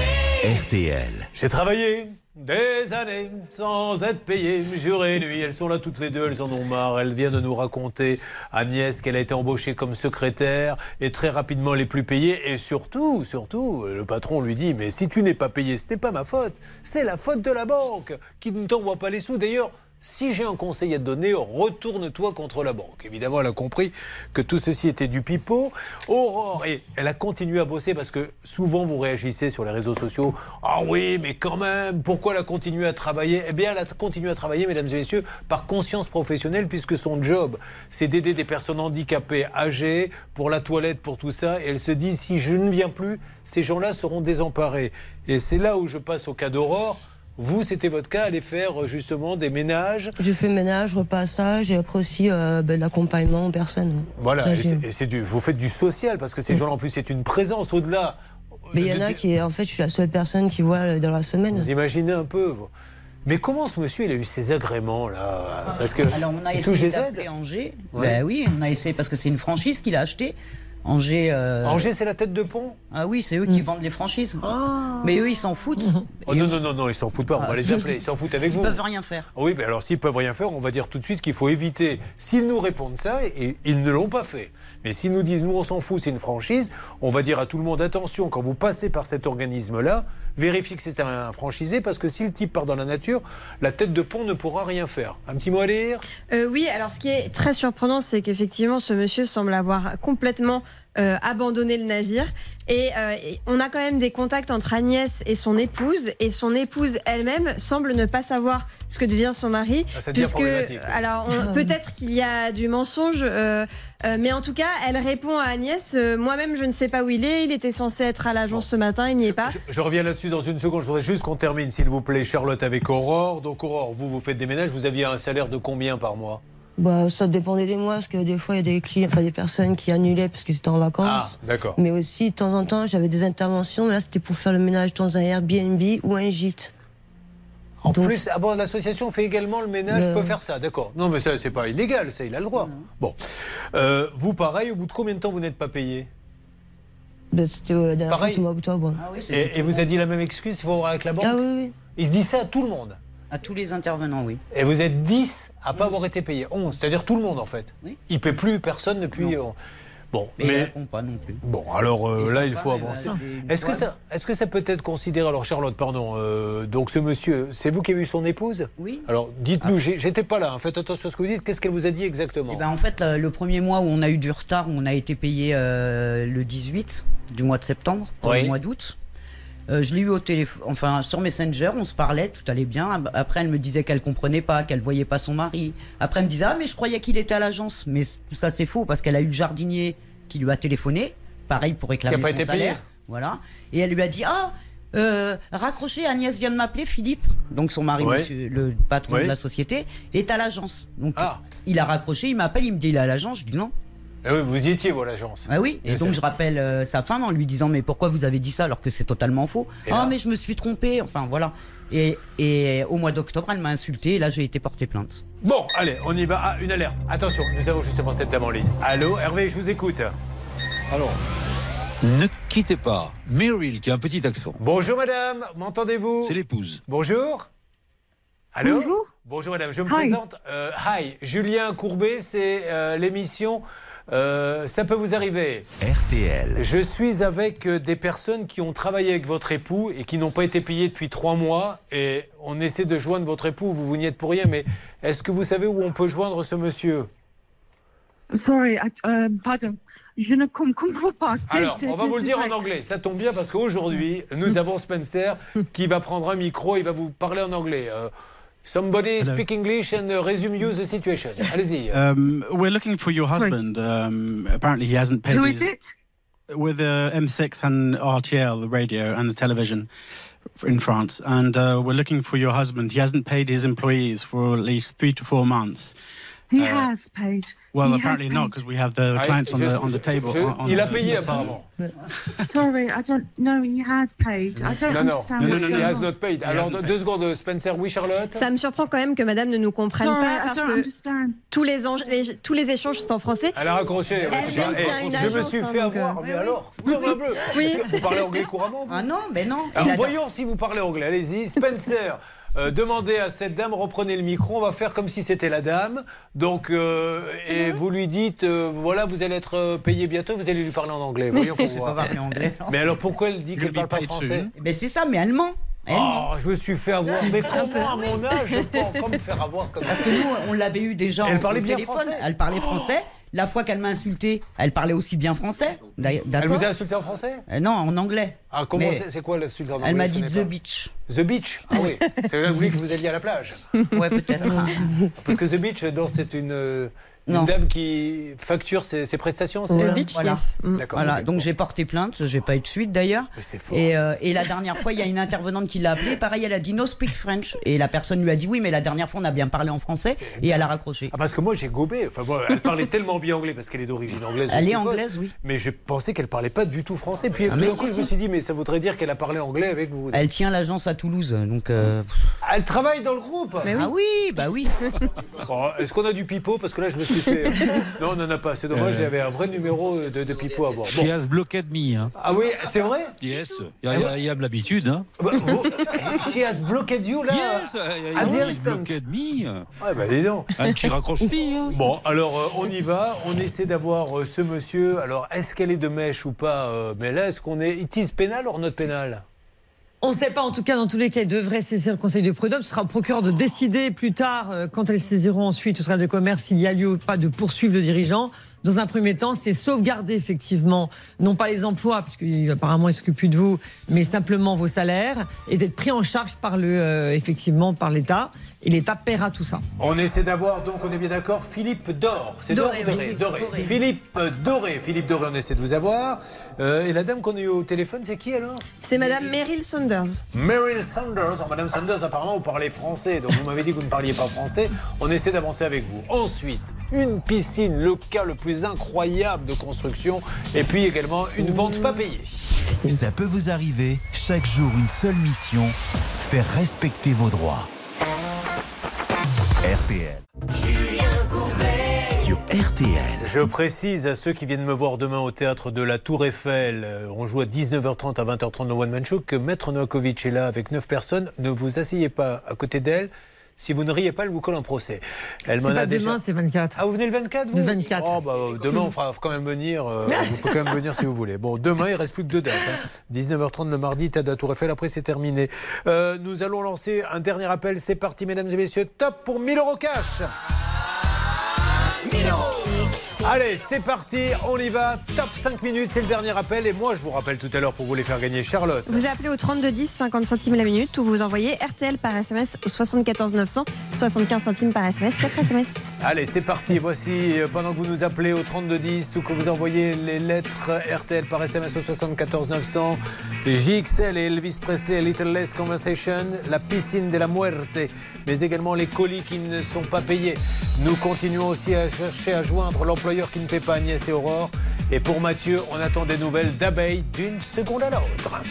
[SPEAKER 1] RTL.
[SPEAKER 5] J'ai travaillé des années sans être payé, jour et nuit. Elles sont là toutes les deux, elles en ont marre. Elles viennent de nous raconter, Agnès, qu'elle a été embauchée comme secrétaire et très rapidement elle est plus payée. Et surtout, surtout, le patron lui dit Mais si tu n'es pas payé, ce n'est pas ma faute, c'est la faute de la banque qui ne t'envoie pas les sous. D'ailleurs, si j'ai un conseil à te donner, retourne-toi contre la banque. Évidemment, elle a compris que tout ceci était du pipeau. Aurore, et elle a continué à bosser parce que souvent vous réagissez sur les réseaux sociaux. Ah oui, mais quand même, pourquoi elle a continué à travailler? Eh bien, elle a continué à travailler, mesdames et messieurs, par conscience professionnelle, puisque son job, c'est d'aider des personnes handicapées, âgées, pour la toilette, pour tout ça. Et elle se dit, si je ne viens plus, ces gens-là seront désemparés. Et c'est là où je passe au cas d'Aurore. Vous, c'était votre cas, aller faire euh, justement des ménages.
[SPEAKER 29] Je fais ménage, repassage et après aussi euh, ben, l'accompagnement aux personnes.
[SPEAKER 5] Voilà, et c'est- du, vous faites du social parce que ces gens-là, en plus, c'est une présence au-delà.
[SPEAKER 29] Mais il y en a qui, en fait, je suis la seule personne qui voit euh, dans la semaine.
[SPEAKER 5] Vous imaginez un peu. vous. Mais comment ce monsieur, il a eu ces agréments là? Parce que
[SPEAKER 25] Alors, on a essayé d'appeler Angers.
[SPEAKER 5] Ouais.
[SPEAKER 25] Ben oui, on a essayé parce que c'est une franchise qu'il a acheté. Angers. euh,
[SPEAKER 5] Angers, c'est la tête de pont?
[SPEAKER 25] Ah oui, c'est eux qui vendent les franchises. Mais eux, ils s'en foutent.
[SPEAKER 5] Oh non, non, non, non, ils s'en foutent pas, on va
[SPEAKER 25] Ah,
[SPEAKER 5] les appeler, ils s'en foutent avec
[SPEAKER 25] Ils
[SPEAKER 5] vous.
[SPEAKER 25] peuvent rien faire.
[SPEAKER 5] Ah Oui, mais alors s'ils peuvent rien faire, on va dire tout de suite qu'il faut éviter. S'ils nous répondent ça, et ils ne l'ont pas fait. Mais s'ils nous disent nous on s'en fout, c'est une franchise, on va dire à tout le monde attention, quand vous passez par cet organisme-là, vérifiez que c'est un franchisé, parce que si le type part dans la nature, la tête de pont ne pourra rien faire. Un petit mot à lire?
[SPEAKER 4] Euh, oui, alors ce qui est très surprenant, c'est qu'effectivement, ce monsieur semble avoir complètement euh, abandonné le navire. Et, euh, et on a quand même des contacts entre Agnès et son épouse. Et son épouse elle-même semble ne pas savoir ce que devient son mari.
[SPEAKER 5] Ah, oui.
[SPEAKER 4] alors, on- peut-être qu'il y a du mensonge, euh, euh, mais en tout cas, elle répond à Agnès euh, Moi-même, je ne sais pas où il est. Il était censé être à l'agence ce matin, il n'y est pas.
[SPEAKER 5] Je reviens là-dessus dans une seconde. Je voudrais juste qu'on termine, s'il vous plaît, Charlotte, avec Aurore. Donc, Aurore, vous, vous faites des ménages. Vous aviez un salaire de combien par mois?
[SPEAKER 29] Bah, ça dépendait des mois, parce que des fois, il y a des clients, enfin, des personnes qui annulaient parce qu'ils étaient en vacances.
[SPEAKER 5] Ah, d'accord.
[SPEAKER 29] Mais aussi, de temps en temps, j'avais des interventions. mais Là, c'était pour faire le ménage dans un Airbnb ou un gîte.
[SPEAKER 5] En
[SPEAKER 29] Donc-
[SPEAKER 5] plus, ah bon, l'association fait également le ménage,
[SPEAKER 29] Le-
[SPEAKER 5] peut faire ça, d'accord. Non, mais ça, c'est pas illégal, ça, il a le droit. Bon. Euh, vous, pareil, au bout de combien de temps vous n'êtes pas payé?
[SPEAKER 29] Bah, c'était euh, la dernière fois,
[SPEAKER 5] Pareil.
[SPEAKER 29] c'était au mois d'octobre.
[SPEAKER 5] et, et vous a dit la même excuse, il faut voir avec la banque?
[SPEAKER 29] Ah oui, oui.
[SPEAKER 5] Il se dit ça à tout le monde.
[SPEAKER 25] À tous les intervenants, oui.
[SPEAKER 5] Et vous êtes 10 à pas avoir été payé. 11, c'est-à-dire tout le monde, en fait.
[SPEAKER 25] Oui.
[SPEAKER 5] Il ne paie plus personne depuis. euh, Bon,
[SPEAKER 25] Mais, pas non plus.
[SPEAKER 5] Bon, alors euh, là, il faut avancer. Est-ce que, ça, est-ce que ça peut être considéré, alors Charlotte, pardon, euh, donc ce monsieur, c'est vous qui avez eu son épouse?
[SPEAKER 25] Oui.
[SPEAKER 5] Alors dites-nous, j'ai- j'étais pas là, hein, faites attention à ce que vous dites, qu'est-ce qu'elle vous a dit exactement?
[SPEAKER 25] Eh ben, en fait, le, le premier mois où on a eu du retard, on a été payé euh, le 18 du mois de septembre, pour
[SPEAKER 5] Oui.
[SPEAKER 25] le mois d'août, Euh, je l'ai eu au téléphone, enfin sur Messenger, on se parlait, tout allait bien. Après, elle me disait qu'elle comprenait pas, qu'elle voyait pas son mari. Après, elle me disait ah mais je croyais qu'il était à l'agence, mais tout ça c'est faux parce qu'elle a eu le jardinier qui lui a téléphoné, pareil pour réclamer son
[SPEAKER 5] été payé.
[SPEAKER 25] salaire, voilà. Et elle lui a dit ah euh, raccrochez, Agnès vient de m'appeler, Philippe, donc son mari,
[SPEAKER 5] Ouais.
[SPEAKER 25] monsieur, le patron de la société, est à l'agence. Donc
[SPEAKER 5] Ah.
[SPEAKER 25] il a raccroché, il m'appelle, il me dit il est à l'agence, je dis non.
[SPEAKER 5] Eh oui, vous y étiez, vous, à l'agence.
[SPEAKER 25] Ah oui, et donc je rappelle euh, sa femme en lui disant mais pourquoi vous avez dit ça alors que c'est totalement faux? Ah mais je me suis trompé, enfin voilà. Et, et au mois d'octobre, elle m'a insulté et là j'ai été porté plainte.
[SPEAKER 5] Bon, allez, on y va. Ah, une alerte. Attention, nous avons justement cette dame en ligne. Allô, Hervé, je vous écoute.
[SPEAKER 9] Alors, ne quittez pas. Meryl, qui a un petit accent.
[SPEAKER 5] Bonjour madame, m'entendez-vous?
[SPEAKER 9] C'est l'épouse.
[SPEAKER 5] Bonjour. Allô?
[SPEAKER 30] Bonjour.
[SPEAKER 5] Bonjour madame, je me
[SPEAKER 30] Hi.
[SPEAKER 5] présente. Euh, hi, Julien Courbet, c'est euh, l'émission euh, Ça peut vous arriver.
[SPEAKER 1] RTL.
[SPEAKER 5] Je suis avec euh, des personnes qui ont travaillé avec votre époux et qui n'ont pas été payées depuis trois mois. Et on essaie de joindre votre époux, vous vous n'y êtes pour rien. Mais est-ce que vous savez où on peut joindre ce monsieur?
[SPEAKER 30] Sorry, I- euh, pardon. Je ne com- comprends pas.
[SPEAKER 5] Alors, on va vous le dire en anglais. Ça tombe bien parce qu'aujourd'hui, nous avons Spencer qui va prendre un micro. Il va vous parler en anglais. Euh, somebody
[SPEAKER 31] Hello.
[SPEAKER 5] speak English and uh, resume you the situation. Allez-y.
[SPEAKER 31] Um, we're looking for your husband. Um, apparently, he hasn't paid.
[SPEAKER 30] Who
[SPEAKER 31] his,
[SPEAKER 30] is it?
[SPEAKER 31] With uh, M6 and RTL, the radio and the television in France, and uh, we're looking for your husband. He hasn't paid his employees for at least three to four months.
[SPEAKER 30] He
[SPEAKER 31] Uh,
[SPEAKER 30] has paid.
[SPEAKER 31] Well, apparently not, because we have the clients on
[SPEAKER 5] je-
[SPEAKER 31] the on the table.
[SPEAKER 5] je-
[SPEAKER 31] on- on
[SPEAKER 5] il a
[SPEAKER 31] the-
[SPEAKER 5] payé
[SPEAKER 31] on the
[SPEAKER 5] apparemment.
[SPEAKER 30] Sorry, I don't know. He has paid. I don't
[SPEAKER 5] Non, non,
[SPEAKER 30] understand.
[SPEAKER 5] no, no,
[SPEAKER 30] what's
[SPEAKER 5] no, he has
[SPEAKER 30] on.
[SPEAKER 5] not paid. Alors, deux deux secondes, Spencer. Oui, Charlotte?
[SPEAKER 4] Ça me surprend quand même que madame ne nous comprenne
[SPEAKER 30] Sorry,
[SPEAKER 4] pas
[SPEAKER 30] I
[SPEAKER 4] parce que
[SPEAKER 30] understand.
[SPEAKER 4] tous les, les- tous les échanges sont en français.
[SPEAKER 5] Elle a raccroché.
[SPEAKER 4] Elle une
[SPEAKER 5] je me
[SPEAKER 4] agence,
[SPEAKER 5] suis
[SPEAKER 4] hein,
[SPEAKER 5] fait avoir.
[SPEAKER 4] euh,
[SPEAKER 5] Mais alors bleu, bleu, bleu.
[SPEAKER 4] Oui.
[SPEAKER 5] Que Vous parlez anglais couramment vous?
[SPEAKER 25] Ah non, mais non.
[SPEAKER 5] Alors, voyons si vous parlez anglais. Allez-y. Spencer, euh, demandez à cette dame, reprenez le micro. On va faire comme si c'était la dame. Donc, euh, et vous lui dites, euh, voilà, vous allez être payé bientôt, vous allez lui parler en anglais. Voyons pour voir.
[SPEAKER 25] pas parler anglais.
[SPEAKER 5] Mais alors, pourquoi elle dit qu'elle ne parle pas français?
[SPEAKER 25] Ben c'est ça, mais allemand.
[SPEAKER 5] Oh, je me suis fait avoir. Mais comment, à mon âge, je peux encore me faire avoir comme
[SPEAKER 25] Parce
[SPEAKER 5] ça?
[SPEAKER 25] que nous, on l'avait eu déjà
[SPEAKER 5] Elle parlait bien
[SPEAKER 25] téléphone.
[SPEAKER 5] français
[SPEAKER 25] Elle parlait
[SPEAKER 5] Oh.
[SPEAKER 25] La fois qu'elle m'a insulté, elle parlait aussi bien français.
[SPEAKER 5] Elle vous a insulté en français?
[SPEAKER 25] Euh, Non, en anglais.
[SPEAKER 5] Ah, comment c'est quoi l'insulte en anglais
[SPEAKER 25] Elle m'a dit The
[SPEAKER 5] pas.
[SPEAKER 25] Beach.
[SPEAKER 5] The Beach? Ah oui, c'est là que vous alliez à la plage.
[SPEAKER 25] Ouais, peut-être.
[SPEAKER 5] Parce que The Beach, c'est une, euh, une
[SPEAKER 25] Non.
[SPEAKER 5] dame qui facture ses, ses prestations, c'est ça
[SPEAKER 25] Voilà.
[SPEAKER 5] D'accord.
[SPEAKER 25] Voilà. Donc j'ai porté plainte, j'ai pas eu de suite d'ailleurs.
[SPEAKER 5] c'est fort,
[SPEAKER 25] Et,
[SPEAKER 5] ça.
[SPEAKER 25] euh, et la dernière fois, il y a une intervenante qui l'a appelé. Pareil, elle a dit no speak French. Et la personne lui a dit oui, mais la dernière fois, on a bien parlé en français. Et elle a raccroché.
[SPEAKER 5] Ah, parce que moi j'ai gobé. Enfin, bon, elle parlait tellement bien anglais parce qu'elle est d'origine anglaise.
[SPEAKER 25] Elle est anglaise, oui.
[SPEAKER 5] Mais je pensais qu'elle parlait pas du tout français. Puis
[SPEAKER 25] Ah,
[SPEAKER 5] tout
[SPEAKER 25] mais
[SPEAKER 5] d'un coup,
[SPEAKER 25] si,
[SPEAKER 5] je me suis dit, mais ça voudrait dire qu'elle a parlé anglais avec vous.
[SPEAKER 25] Elle tient l'agence à Toulouse. Donc. euh,
[SPEAKER 5] Elle travaille dans le groupe
[SPEAKER 25] Ah oui, bah oui.
[SPEAKER 5] Bon, Est-ce qu'on a du pipeau? Parce que là, je me suis fait. non, on n'en a pas. C'est dommage,
[SPEAKER 9] Euh.
[SPEAKER 5] j'avais un vrai numéro de, de pipeau à voir.
[SPEAKER 9] She has blocked me. Hein.
[SPEAKER 5] Ah oui, c'est vrai
[SPEAKER 9] Yes, il y a, il y a- il y a l'habitude. Hein.
[SPEAKER 5] Bah, vous- She has blocked you là
[SPEAKER 9] Yes, euh,
[SPEAKER 5] at the instant.
[SPEAKER 9] me.
[SPEAKER 5] Ouais, bah dis donc.
[SPEAKER 9] Un qui raccroche me. Hein.
[SPEAKER 5] Bon, alors euh, on y va, on essaie d'avoir euh, ce monsieur. Alors, est-ce qu'elle est de mèche ou pas euh, Mais là, est-ce qu'on est. It is pénal ou not pénal?
[SPEAKER 12] On ne sait pas, en tout cas, dans tous les cas, elle devrait saisir le Conseil de prud'homme. Ce sera au procureur de décider plus tard, euh, quand elles saisiront ensuite au tribunal de commerce, s'il y a lieu ou pas de poursuivre le dirigeant. Dans un premier temps, c'est sauvegarder effectivement, non pas les emplois, parce qu'apparemment il s'occupe plus de vous, mais simplement vos salaires, et d'être pris en charge par le, euh, effectivement, par l'État. Et l'État paiera tout ça.
[SPEAKER 5] On essaie d'avoir, donc on est bien d'accord, Philippe Dor. C'est Dor
[SPEAKER 12] Doré,
[SPEAKER 5] Doré,
[SPEAKER 12] oui, oui,
[SPEAKER 5] Doré.
[SPEAKER 12] Doré.
[SPEAKER 5] Philippe Doré. Philippe Doré, on essaie de vous avoir. Euh, et la dame qu'on a eu au téléphone, c'est qui alors?
[SPEAKER 4] C'est madame Meryl Saunders.
[SPEAKER 5] Meryl Sanders. Alors, Madame Sanders, apparemment, vous parlez français, donc vous m'avez dit que vous ne parliez pas français. On essaie d'avancer avec vous. Ensuite, une piscine, le cas le plus incroyable de construction, et puis également une vente pas payée.
[SPEAKER 1] Ça peut vous arriver, chaque jour une seule mission, faire respecter vos droits. RTL. Sur RTL.
[SPEAKER 5] Je précise à ceux qui viennent me voir demain au théâtre de la Tour Eiffel, euh, on joue à 19h30 à 20h30 dans One Man Show, que Maître Novakovic est là avec 9 personnes. Ne vous asseyez pas à côté d'elle. Si vous ne riez pas, elle vous colle un procès. Elle m'en a déjà.
[SPEAKER 12] demain, c'est 24.
[SPEAKER 5] Ah, vous venez le 24 vous
[SPEAKER 12] Le 24.
[SPEAKER 5] Oh, bah, euh, demain, on fera quand même venir. euh, vous pouvez quand même venir si vous voulez. Bon, demain, il reste plus que deux dates. hein. 19h30 le mardi, la Tour Eiffel. Après, c'est terminé. Euh, nous allons lancer un dernier appel. C'est parti, mesdames et messieurs. Top pour 1000 euros cash.
[SPEAKER 32] 1000 euros
[SPEAKER 5] Allez, c'est parti, on y va. Top 5 minutes, c'est le dernier appel. Et moi, je vous rappelle tout à l'heure pour vous les faire gagner, Charlotte.
[SPEAKER 4] Vous appelez au 3210, 50 centimes la minute, ou vous envoyez RTL par SMS au 74 900, 75 centimes par SMS, 4 SMS.
[SPEAKER 5] Allez, c'est parti. Voici, euh, pendant que vous nous appelez au 3210 ou que vous envoyez les lettres RTL par SMS au 74 900, JXL et Elvis Presley, Little Less Conversation, la piscine de la muerte, mais également les colis qui ne sont pas payés. Nous continuons aussi à chercher à joindre qui ne paie pas Agnès et Aurore. Et pour Mathieu, on attend des nouvelles d'abeilles d'une seconde à l'autre.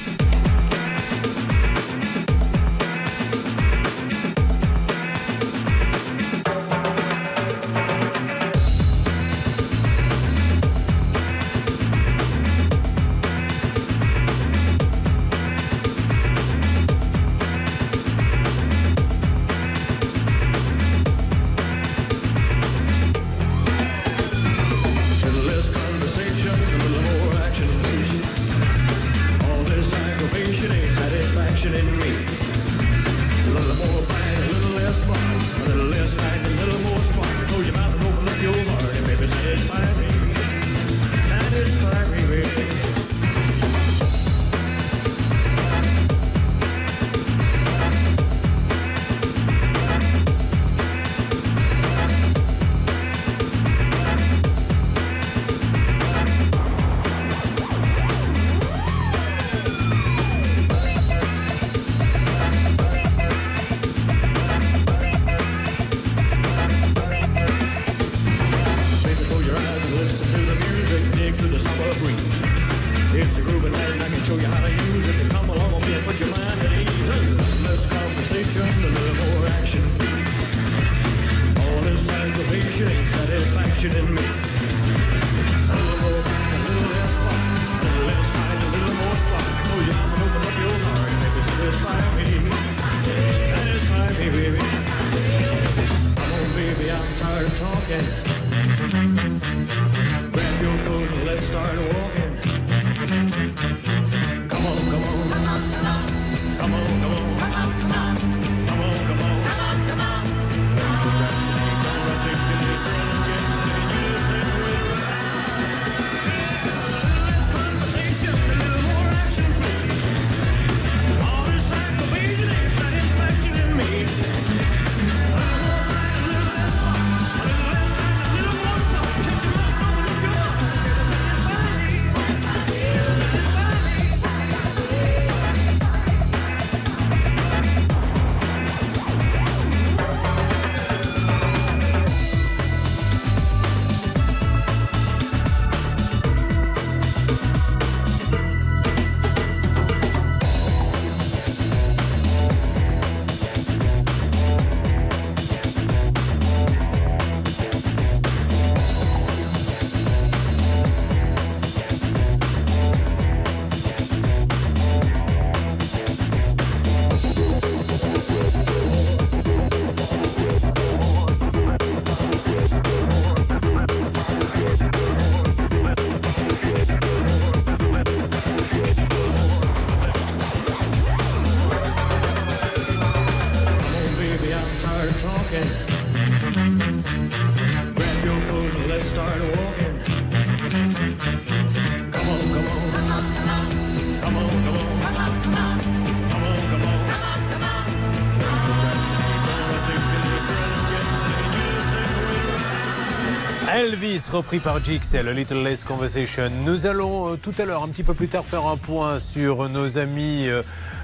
[SPEAKER 5] Repris par JXL, A Little Less Conversation. Nous allons euh, tout à l'heure, un petit peu plus tard, faire un point sur nos amis euh,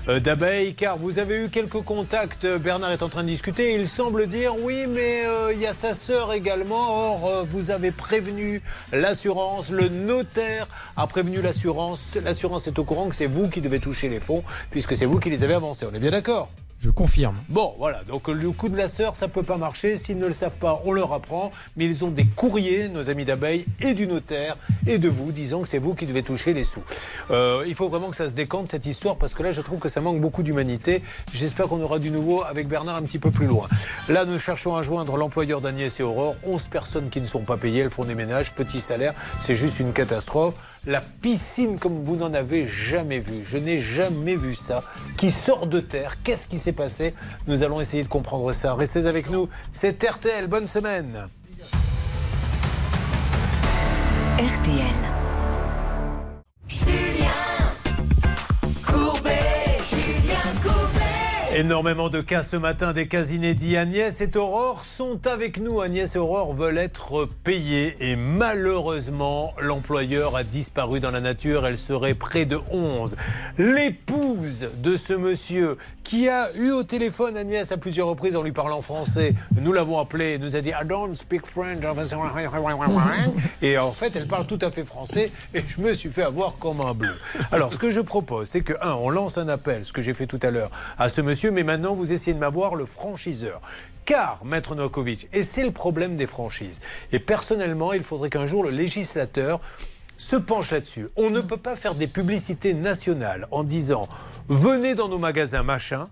[SPEAKER 5] euh, d'abeilles, car vous avez eu quelques contacts. euh, Bernard est en train de discuter. Il semble dire oui, mais il y a sa sœur également. Or, vous avez prévenu l'assurance, le notaire a prévenu l'assurance. L'assurance est au courant que c'est vous qui devez toucher les fonds, puisque c'est vous qui les avez avancés. On est bien d'accord?
[SPEAKER 20] Confirme.
[SPEAKER 5] Bon, voilà, donc le coup de la sœur, ça peut pas marcher. S'ils ne le savent pas, on leur apprend. Mais ils ont des courriers, nos amis d'abeilles, et du notaire, et de vous, disant que c'est vous qui devez toucher les sous. Euh, il faut vraiment que ça se décante, cette histoire, parce que là, je trouve que ça manque beaucoup d'humanité. J'espère qu'on aura du nouveau avec Bernard un petit peu plus loin. Là, nous cherchons à joindre l'employeur d'Agnès et Aurore. 11 personnes qui ne sont pas payées, elles font des ménages, petit salaire. C'est juste une catastrophe. La piscine, comme vous n'en avez jamais vu. Je n'ai jamais vu ça. Qui sort de terre. Qu'est-ce qui s'est passé? Nous allons essayer de comprendre ça. Restez avec nous. C'est RTL. Bonne semaine.
[SPEAKER 10] RTL.
[SPEAKER 5] Énormément de cas ce matin, des cas inédits. Agnès et Aurore sont avec nous. Agnès et Aurore veulent être payées et malheureusement, l'employeur a disparu dans la nature. Elle serait près de 11. L'épouse de ce monsieur qui a eu au téléphone Agnès à plusieurs reprises en lui parlant français, nous l'avons appelé, nous a dit I don't speak French. Et en fait, elle parle tout à fait français et je me suis fait avoir comme un bleu. Alors, ce que je propose, c'est que, un, on lance un appel, ce que j'ai fait tout à l'heure, à ce monsieur, mais maintenant, vous essayez de m'avoir le franchiseur. Car, Maître Novakovic, et c'est le problème des franchises, et personnellement, il faudrait qu'un jour le législateur se penche là-dessus. On ne peut pas faire des publicités nationales en disant venez dans nos magasins machin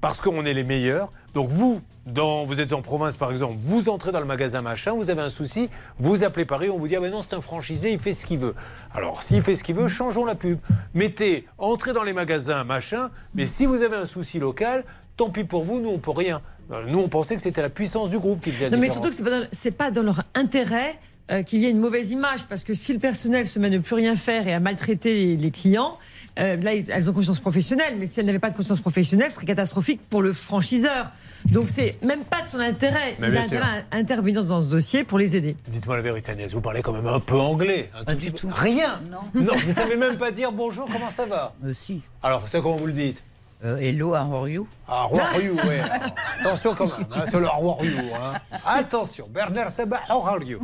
[SPEAKER 5] parce qu'on est les meilleurs. Donc vous, dans, vous êtes en province par exemple, vous entrez dans le magasin machin, vous avez un souci, vous appelez Paris, on vous dit ah ben non c'est un franchisé, il fait ce qu'il veut. Alors s'il fait ce qu'il veut, changeons la pub. Mettez, entrez dans les magasins machin, mais si vous avez un souci local, tant pis pour vous, nous on peut rien. Euh, Nous on pensait que c'était la puissance du groupe qui faisait la
[SPEAKER 12] Non, mais surtout c'est pas pas dans leur intérêt euh, qu'il y ait une mauvaise image, parce que si le personnel se met à ne plus rien faire et à maltraiter les, clients, euh, là, elles ont conscience professionnelle, mais si elles n'avaient pas de conscience professionnelle, ce serait catastrophique pour le franchiseur. Donc c'est même pas de son intérêt.
[SPEAKER 5] Mais
[SPEAKER 12] Il a intérêt
[SPEAKER 5] sûr.
[SPEAKER 12] à intervenir dans ce dossier pour les aider.
[SPEAKER 5] Dites-moi la vérité Agnès, vous parlez quand même un peu anglais. Un tout petit peu. Rien Non. Non, vous savez même pas dire bonjour, comment ça va
[SPEAKER 25] Euh, si.
[SPEAKER 5] Alors, c'est comment vous le dites
[SPEAKER 25] Euh, hello, how are you?
[SPEAKER 5] Ah, Ryu, ouais. Alors, Attention quand même, hein, c'est le roi Ryu. Hein. Attention, Bernard Sabat, how are you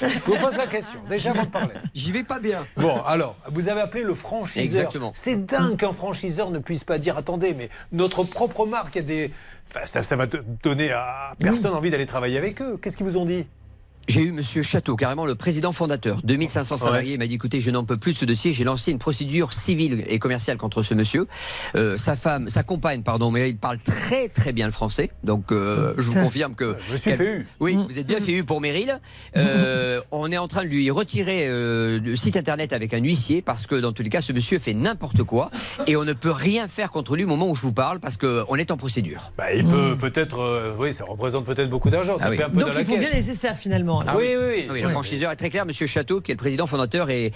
[SPEAKER 5] Je vous pose la question, déjà avant de parler.
[SPEAKER 19] J'y vais pas bien.
[SPEAKER 5] Bon, alors, vous avez appelé le franchiseur.
[SPEAKER 19] Exactement.
[SPEAKER 5] C'est dingue qu'un franchiseur ne puisse pas dire attendez, mais notre propre marque, il y a des. Enfin, ça, ça va te- donner à personne envie d'aller travailler avec eux. Qu'est-ce qu'ils vous ont dit?
[SPEAKER 19] J'ai eu Monsieur Château, carrément le président fondateur, 2500 salariés. Il m'a dit écoutez, je n'en peux plus de ce dossier. J'ai lancé une procédure civile et commerciale contre ce monsieur. Euh, sa femme, sa compagne, pardon, mais il parle très très bien le français. Donc euh, je vous confirme que.
[SPEAKER 5] Je suis eu.
[SPEAKER 19] Oui, vous êtes bien fait eu pour Meryl. Euh, on est en train de lui retirer euh, le site internet avec un huissier parce que dans tous les cas, ce monsieur fait n'importe quoi et on ne peut rien faire contre lui au moment où je vous parle parce qu'on est en procédure.
[SPEAKER 5] bah, Il peut peut-être. euh, oui, ça représente peut-être beaucoup d'argent.
[SPEAKER 19] Ah oui.
[SPEAKER 12] Donc
[SPEAKER 5] dans la
[SPEAKER 12] ils font
[SPEAKER 5] caisse.
[SPEAKER 12] bien nécessaire finalement.
[SPEAKER 19] Ah
[SPEAKER 5] oui, oui, oui.
[SPEAKER 19] Le franchiseur est très clair, Monsieur Château, qui est le président fondateur, est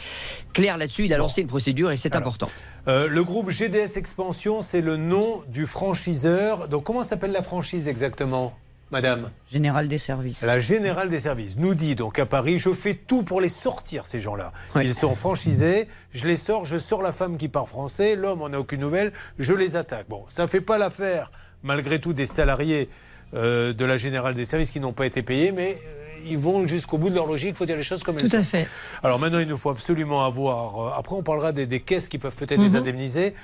[SPEAKER 19] clair là-dessus. Il a lancé une procédure et c'est important.
[SPEAKER 5] Euh, le groupe GDS Expansion, c'est le nom du franchiseur. Donc, comment s'appelle la franchise exactement, madame?
[SPEAKER 25] Général des services.
[SPEAKER 5] La Générale des Services nous dit donc à Paris, je fais tout pour les sortir, ces gens-là. Ils sont franchisés, je les sors, je sors la femme qui parle français, l'homme, on n'a aucune nouvelle, je les attaque. Bon, ça ne fait pas l'affaire, malgré tout, des salariés euh, de la Générale des Services qui n'ont pas été payés, mais euh, ils vont jusqu'au bout de leur logique, il faut dire les choses comme elles
[SPEAKER 12] Tout à
[SPEAKER 5] sont.
[SPEAKER 12] fait.
[SPEAKER 5] Alors maintenant, il nous faut absolument avoir. euh, après, on parlera des, des caisses qui peuvent peut-être les
[SPEAKER 12] Mhm.
[SPEAKER 5] indemniser.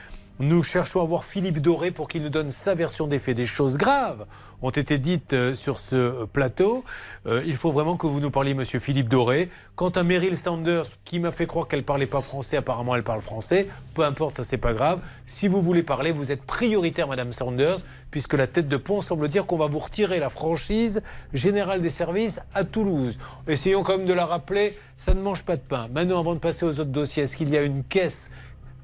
[SPEAKER 5] Nous cherchons à voir Philippe Doré pour qu'il nous donne sa version des faits. Des choses graves ont été dites euh, sur ce euh, plateau. Euh, il faut vraiment que vous nous parliez, monsieur Philippe Doré. Quant à Meryl Sanders, qui m'a fait croire qu'elle parlait pas français, apparemment elle parle français. Peu importe, ça c'est pas grave. Si vous voulez parler, vous êtes prioritaire, madame Sanders, puisque la tête de pont semble dire qu'on va vous retirer la franchise générale des services à Toulouse. Essayons quand même de la rappeler, ça ne mange pas de pain. Maintenant, avant de passer aux autres dossiers, est-ce qu'il y a une caisse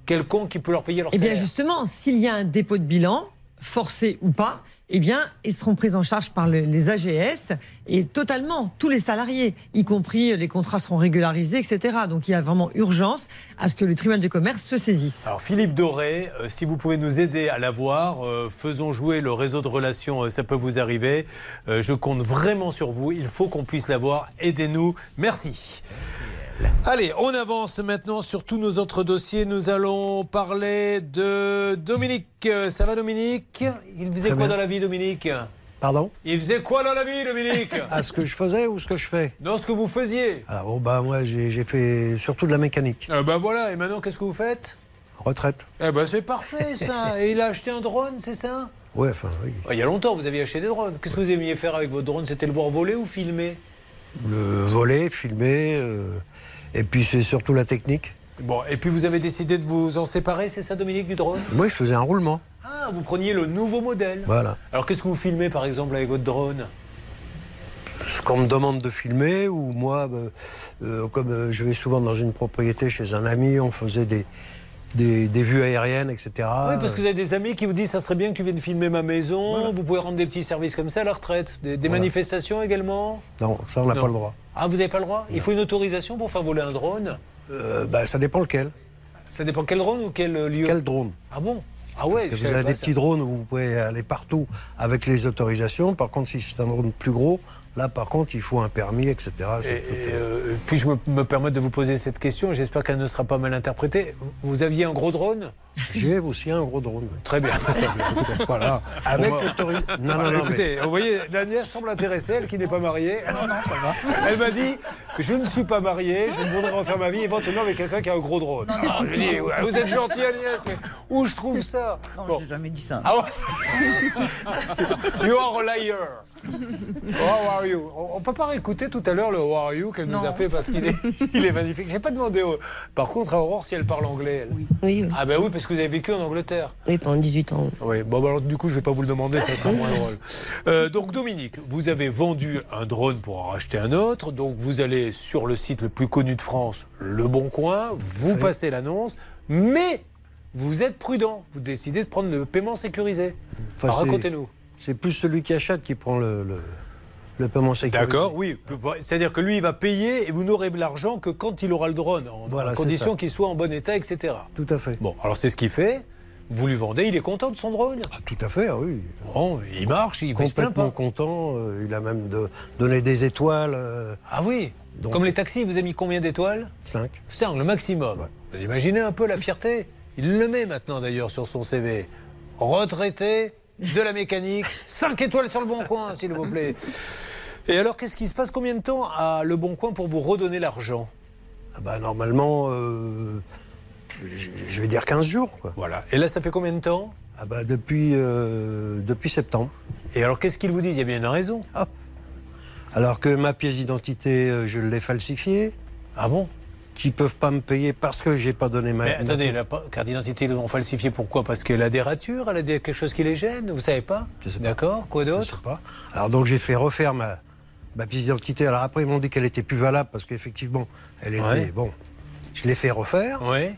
[SPEAKER 5] quelconque qui peut leur payer leur
[SPEAKER 12] Eh bien,
[SPEAKER 5] salaire
[SPEAKER 12] justement, s'il y a un dépôt de bilan, forcé ou pas, eh bien, ils seront pris en charge par le- les AGS et totalement tous les salariés, y compris les contrats seront régularisés, etc. Donc, il y a vraiment urgence à ce que le tribunal de commerce se saisisse.
[SPEAKER 5] Alors Philippe Doré, euh, si vous pouvez nous aider à l'avoir, euh, faisons jouer le réseau de relations, euh, ça peut vous arriver. Euh, je compte vraiment sur vous, il faut qu'on puisse l'avoir. Aidez-nous, merci. Allez, on avance maintenant sur tous nos autres dossiers. Nous allons parler de Dominique. Euh, Ça va Dominique? Il faisait
[SPEAKER 33] Très
[SPEAKER 5] quoi
[SPEAKER 33] bien.
[SPEAKER 5] dans la vie Dominique?
[SPEAKER 33] Pardon?
[SPEAKER 5] Il faisait quoi dans la vie Dominique?
[SPEAKER 33] À ce que je faisais ou ce que je fais?
[SPEAKER 5] Non, ce que vous faisiez.
[SPEAKER 33] Alors, bon, bah, moi, j'ai fait surtout de la mécanique.
[SPEAKER 5] Euh, ben voilà, et maintenant qu'est-ce que vous faites?
[SPEAKER 33] Retraite.
[SPEAKER 5] Eh ben c'est parfait ça. Et il a acheté un drone, c'est ça?
[SPEAKER 33] Ouais, enfin, oui.
[SPEAKER 5] Ah, Il y a longtemps, vous aviez acheté des drones. Qu'est-ce que vous aimiez faire avec votre drone C'était le voir voler ou filmer?
[SPEAKER 33] Le voler, filmer, euh, et puis c'est surtout la technique.
[SPEAKER 5] Bon, et puis vous avez décidé de vous en séparer, c'est ça, Dominique, du drone?
[SPEAKER 33] Moi, je faisais un roulement.
[SPEAKER 5] Ah, vous preniez le nouveau modèle.
[SPEAKER 33] Voilà.
[SPEAKER 5] Alors qu'est-ce que vous filmez, par exemple, avec votre drone?
[SPEAKER 33] Ce qu'on me demande de filmer, ou moi, bah, euh, comme euh, je vais souvent dans une propriété chez un ami, on faisait des, des, des vues aériennes, etc.
[SPEAKER 5] Oui, parce que vous avez des amis qui vous disent ça serait bien que tu viennes filmer ma maison, vous pouvez rendre des petits services comme ça à la retraite. Des, des
[SPEAKER 33] Voilà.
[SPEAKER 5] manifestations également
[SPEAKER 33] Non, ça, on n'a pas le droit.
[SPEAKER 5] Ah, vous n'avez pas le droit? Il faut une autorisation pour faire voler un drone?
[SPEAKER 33] Euh, bah, ça dépend lequel.
[SPEAKER 5] Ça dépend quel drone ou quel euh, lieu?
[SPEAKER 33] Quel drone?
[SPEAKER 5] Ah bon? Ah ouais,
[SPEAKER 33] Parce que vous avez des
[SPEAKER 5] ça.
[SPEAKER 33] petits drones où vous pouvez aller partout avec les autorisations. Par contre, si c'est un drone plus gros, là, par contre, il faut un permis, etc.
[SPEAKER 5] Et, et,
[SPEAKER 33] euh,
[SPEAKER 5] euh, puis je me, me permets de vous poser cette question, j'espère qu'elle ne sera pas mal interprétée. Vous aviez un gros drone?
[SPEAKER 33] J'ai aussi un gros drone.
[SPEAKER 5] Très bien. Voilà.
[SPEAKER 33] Avec
[SPEAKER 5] va-
[SPEAKER 33] l'autorisation. Non, non, non,
[SPEAKER 5] écoutez, vous voyez, Daniel semble intéressée, elle qui n'est pas mariée. Elle m'a dit que je ne suis pas marié, je ne voudrais refaire ma vie éventuellement avec quelqu'un qui a un gros drone. Alors, je lui dis, vous êtes gentil Agnès, mais où je trouve ça?
[SPEAKER 25] Non, j'ai jamais dit ça.
[SPEAKER 5] Ah ouais You are a liar. How are you? On, peut pas réécouter tout à l'heure le How are you qu'elle nous a fait parce qu'il est, il est magnifique. J'ai pas demandé. au- Par contre, à Aurore si elle parle anglais. elle.
[SPEAKER 29] Oui, oui.
[SPEAKER 5] Ah ben oui, parce que vous avez vécu en Angleterre.
[SPEAKER 29] Oui, pendant 18 ans.
[SPEAKER 5] Oui, bon, bah alors, du coup, je vais pas vous le demander, ça sera moins drôle. Euh, donc, Dominique, vous avez vendu un drone pour en racheter un autre. Donc, vous allez sur le site le plus connu de France, Le Bon Coin, vous passez l'annonce, mais vous êtes prudent. Vous décidez de prendre le paiement sécurisé.
[SPEAKER 33] Enfin,
[SPEAKER 5] Racontez-nous.
[SPEAKER 33] C'est plus celui qui achète qui prend le, le, le paiement sécurisé.
[SPEAKER 5] D'accord, oui. C'est-à-dire que lui, il va payer et vous n'aurez l'argent que quand il aura le drone, en,
[SPEAKER 33] Voilà,
[SPEAKER 5] condition qu'il soit en bon état, etc.
[SPEAKER 33] Tout à fait.
[SPEAKER 5] Bon, alors c'est ce qu'il fait. Vous lui vendez, il est content de son drone?
[SPEAKER 33] Ah, Tout à fait, ah oui.
[SPEAKER 5] Bon, il marche, il se plaint pas.
[SPEAKER 33] content. euh, il a même de- donné des étoiles. euh,
[SPEAKER 5] Ah oui
[SPEAKER 33] Donc-
[SPEAKER 5] Comme les taxis, vous avez mis combien d'étoiles?
[SPEAKER 33] 5.
[SPEAKER 5] 5, le maximum. Vous imaginez un peu la fierté? Il le met maintenant d'ailleurs sur son CV. Retraité de la mécanique, 5 étoiles sur le bon coin, s'il vous plaît. Et alors, qu'est-ce qui se passe? Combien de temps à Le Bon Coin pour vous redonner l'argent?
[SPEAKER 33] Ah bah, normalement, euh, je- vais dire 15 jours. Quoi.
[SPEAKER 5] Voilà. Et là, ça fait combien de temps?
[SPEAKER 33] Ah bah, depuis, euh, depuis septembre.
[SPEAKER 5] Et alors, qu'est-ce qu'ils vous disent? Il y a bien une raison.
[SPEAKER 33] Alors que ma pièce d'identité, euh, je l'ai falsifiée.
[SPEAKER 5] Ah bon?
[SPEAKER 33] Qui peuvent pas me payer parce que j'ai pas donné ma.
[SPEAKER 5] Mais
[SPEAKER 33] ma-
[SPEAKER 5] attendez, la carte d'identité, ils l'ont falsifiée pourquoi? Parce qu'elle a des ratures Elle a des- quelque chose qui les gêne Vous savez pas? D'accord? Quoi
[SPEAKER 33] Je sais
[SPEAKER 5] d'autre?
[SPEAKER 33] pas. Alors donc j'ai fait refaire ma, ma pièce d'identité. Alors après ils m'ont dit qu'elle était plus valable parce qu'effectivement elle était
[SPEAKER 5] Ouais.
[SPEAKER 33] bon. Je l'ai fait refaire.
[SPEAKER 5] Ouais.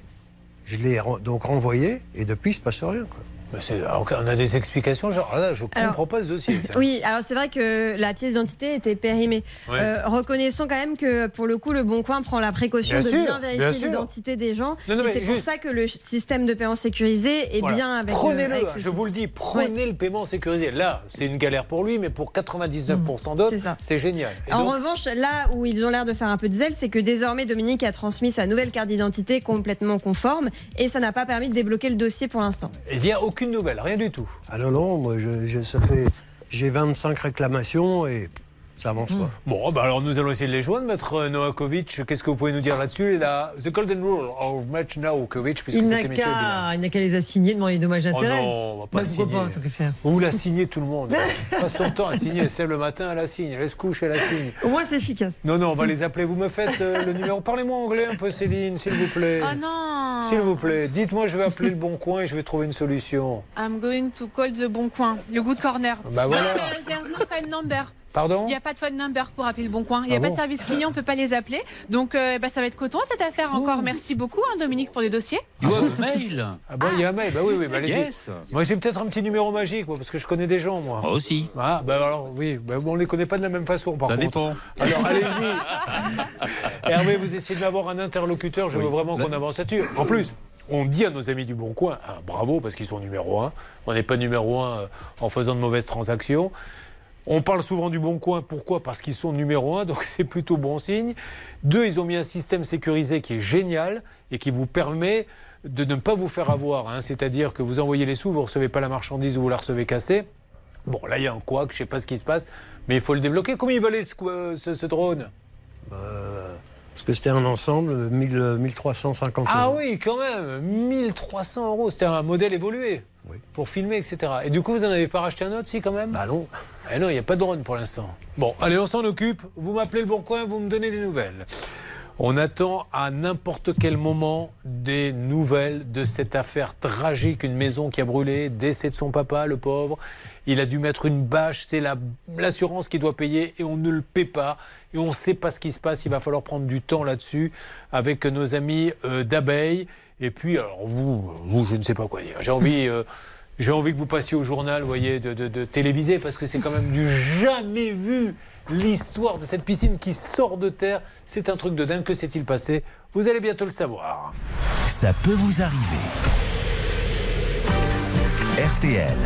[SPEAKER 33] Je l'ai donc renvoyé et depuis il se passe rien. quoi.
[SPEAKER 5] Mais alors, On a des explications, genre là, je
[SPEAKER 4] Alors-
[SPEAKER 5] comprends pas ce dossier. ça.
[SPEAKER 4] Oui, alors c'est vrai que la pièce d'identité était périmée.
[SPEAKER 5] Ouais.
[SPEAKER 4] Euh, reconnaissons quand même que pour le coup, le Bon Coin prend la précaution
[SPEAKER 5] Bien
[SPEAKER 4] de
[SPEAKER 5] sûr,
[SPEAKER 4] bien vérifier l'identité des gens.
[SPEAKER 5] Non, non,
[SPEAKER 4] et
[SPEAKER 5] mais
[SPEAKER 4] c'est pour ça que le système de paiement sécurisé est
[SPEAKER 5] Voilà.
[SPEAKER 4] bien avec. euh,
[SPEAKER 5] Prenez-le,
[SPEAKER 4] ce
[SPEAKER 5] je vous le dis, prenez le paiement sécurisé. Là, c'est une galère pour lui, mais pour 99% d'autres,
[SPEAKER 4] C'est
[SPEAKER 5] génial. Et
[SPEAKER 4] En
[SPEAKER 5] donc-
[SPEAKER 4] revanche, là où ils ont l'air de faire un peu de zèle, c'est que désormais Dominique a transmis sa nouvelle carte d'identité complètement conforme et ça n'a pas permis de débloquer le dossier pour l'instant.
[SPEAKER 5] il n'y a aucune nouvelle, rien du tout.
[SPEAKER 33] Ah non non, moi je, je- ça fait j'ai 25 réclamations et ça avance pas.
[SPEAKER 5] Bon, bah alors nous allons essayer de les joindre, Maître Novakovic. Qu'est-ce que vous pouvez nous dire là-dessus? Et la The Golden Rule of Maître Novakovic, puisque
[SPEAKER 12] Il
[SPEAKER 5] cette émission est
[SPEAKER 12] il n'a qu'à les assigner, demander les dommages
[SPEAKER 5] Oh
[SPEAKER 12] intérêts.
[SPEAKER 5] non, on va pas
[SPEAKER 12] Bah,
[SPEAKER 5] signer.
[SPEAKER 12] pas, faire.
[SPEAKER 5] Vous la signez tout le monde. Passe son temps à signer. Lève le matin, elle la signe. Elle se couche, elle la signe.
[SPEAKER 12] Au moins, c'est efficace.
[SPEAKER 5] Non, non, on va les appeler. Vous me faites euh, le numéro. Parlez-moi anglais un peu, Céline, s'il vous plaît.
[SPEAKER 34] Oh non
[SPEAKER 5] S'il vous plaît, dites-moi, je vais appeler le bon coin et je vais trouver une solution.
[SPEAKER 34] I'm going to call the bon coin, le good corner.
[SPEAKER 5] Bah voilà.
[SPEAKER 34] No, there's no phone number.
[SPEAKER 5] Pardon
[SPEAKER 34] Il n'y a pas de phone number pour appeler le bon coin. Il n'y a
[SPEAKER 5] Ah
[SPEAKER 34] pas
[SPEAKER 5] bon
[SPEAKER 34] de service client, on ne peut pas les appeler. Donc euh, bah, ça va être coton cette affaire encore. Merci beaucoup hein, Dominique pour le dossier.
[SPEAKER 9] You have a mail?
[SPEAKER 5] Ah bah il y a un mail, bah oui, oui, bah allez-y.
[SPEAKER 9] Yes.
[SPEAKER 5] Moi j'ai peut-être un petit numéro magique, moi, parce que je connais des gens, moi.
[SPEAKER 9] Moi aussi.
[SPEAKER 5] Ah bah alors oui, bah, on les connaît pas de la même façon par
[SPEAKER 9] Ça
[SPEAKER 5] contre.
[SPEAKER 9] dépend.
[SPEAKER 5] Alors allez-y. Hervé, vous essayez d'avoir un interlocuteur, je veux vraiment qu'on avance là-dessus. En plus, on dit à nos amis du Bon Coin, ah, bravo parce qu'ils sont numéro un. On n'est pas numéro un euh, en faisant de mauvaises transactions. On parle souvent du Bon Coin, pourquoi? Parce qu'ils sont numéro un, donc c'est plutôt bon signe. Deux, ils ont mis un système sécurisé qui est génial et qui vous permet de ne pas vous faire avoir. hein. C'est-à-dire que vous envoyez les sous, vous ne recevez pas la marchandise ou vous la recevez cassée. Bon, là, il y a un couac, je ne sais pas ce qui se passe, mais il faut le débloquer. Combien il valait ce, euh, ce- ce drone?
[SPEAKER 33] Euh, parce que c'était un ensemble 1000, 1350
[SPEAKER 5] Ah
[SPEAKER 33] euros.
[SPEAKER 5] oui, quand même 1300 euros. C'était un modèle évolué pour filmer, etc. Et du coup, vous n'en avez pas racheté un autre, si, quand même?
[SPEAKER 33] Bah non.
[SPEAKER 5] Eh non, il n'y a pas de drone pour l'instant. Bon, allez, on s'en occupe. Vous m'appelez le bon coin, vous me donnez des nouvelles. On attend à n'importe quel moment des nouvelles de cette affaire tragique, une maison qui a brûlé, décès de son papa, le pauvre. Il a dû mettre une bâche, c'est la- l'assurance qui doit payer et on ne le paie pas. Et on ne sait pas ce qui se passe, il va falloir prendre du temps là-dessus avec nos amis euh, d'abeilles. Et puis, alors vous, vous, je ne sais pas quoi dire. J'ai envie... euh, envie que vous passiez au journal, voyez, de, de, de téléviser, parce que c'est quand même du jamais vu. L'histoire de cette piscine qui sort de terre, c'est un truc de dingue. Que s'est-il passé? Vous allez bientôt le savoir.
[SPEAKER 1] Ça peut vous arriver. RTL.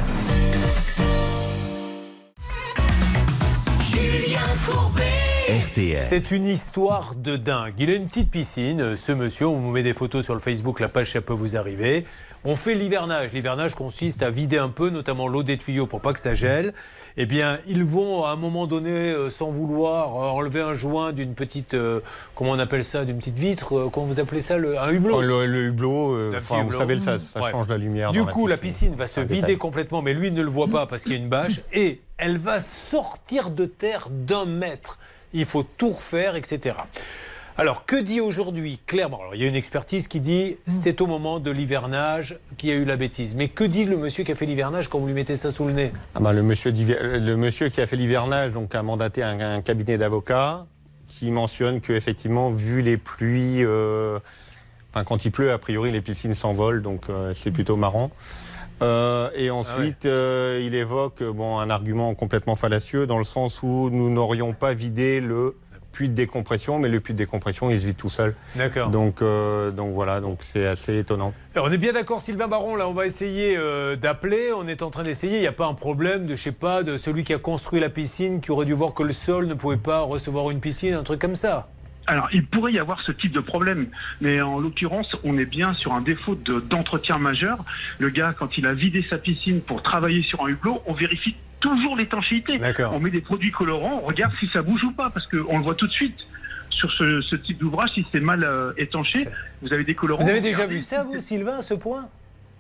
[SPEAKER 5] C'est une histoire de dingue. Il a une petite piscine, ce monsieur. On vous met des photos sur le Facebook, la page, ça peut vous arriver. On fait l'hivernage. L'hivernage consiste à vider un peu, notamment l'eau des tuyaux pour pas que ça gèle. Eh bien, ils vont à un moment donné, euh, sans vouloir, euh, enlever un joint d'une petite, euh, comment on appelle ça, d'une petite vitre, euh, comment vous appelez ça, le- un hublot
[SPEAKER 35] Oh, le, le hublot, euh, enfin, vous savez, ça, ça
[SPEAKER 5] Ouais.
[SPEAKER 35] change la lumière.
[SPEAKER 5] Du
[SPEAKER 35] dans
[SPEAKER 5] coup, la piscine va se vider
[SPEAKER 35] détail.
[SPEAKER 5] complètement, mais lui ne le voit pas parce qu'il y a une bâche, et elle va sortir de terre d'un mètre. Il faut tout refaire, etc. Alors, que dit aujourd'hui clairement Alors, il y a une expertise qui dit c'est au moment de l'hivernage qu'il y a eu la bêtise. Mais que dit le monsieur qui a fait l'hivernage quand vous lui mettez ça sous le nez?
[SPEAKER 35] Ah bah, le, monsieur d'hiver- le monsieur qui a fait l'hivernage donc, a mandaté un, un cabinet d'avocats qui mentionne que effectivement, vu les pluies, euh, enfin, quand il pleut, a priori, les piscines s'envolent, donc euh, c'est plutôt marrant. Euh, et ensuite, euh, il évoque bon, un argument complètement fallacieux dans le sens où nous n'aurions pas vidé le puits de décompression, mais le puits de décompression, il se vide tout seul.
[SPEAKER 5] D'accord.
[SPEAKER 35] Donc, euh, donc voilà, donc c'est assez étonnant.
[SPEAKER 5] Alors, on est bien d'accord, Sylvain Baron, là, on va essayer euh, d'appeler. On est en train d'essayer. Il n'y a pas un problème de, je sais pas, de celui qui a construit la piscine, qui aurait dû voir que le sol ne pouvait pas recevoir une piscine, un truc comme ça.
[SPEAKER 36] Alors, il pourrait y avoir ce type de problème, mais en l'occurrence, on est bien sur un défaut de- d'entretien majeur. Le gars, quand il a vidé sa piscine pour travailler sur un hublot, on vérifie toujours l'étanchéité. On met des produits colorants, on regarde si ça bouge ou pas, parce qu'on le voit tout de suite. Sur ce, ce type d'ouvrage, si c'est mal euh, étanché, vous avez des colorants.
[SPEAKER 5] Vous avez déjà vu ça, vous, Sylvain, à ce point?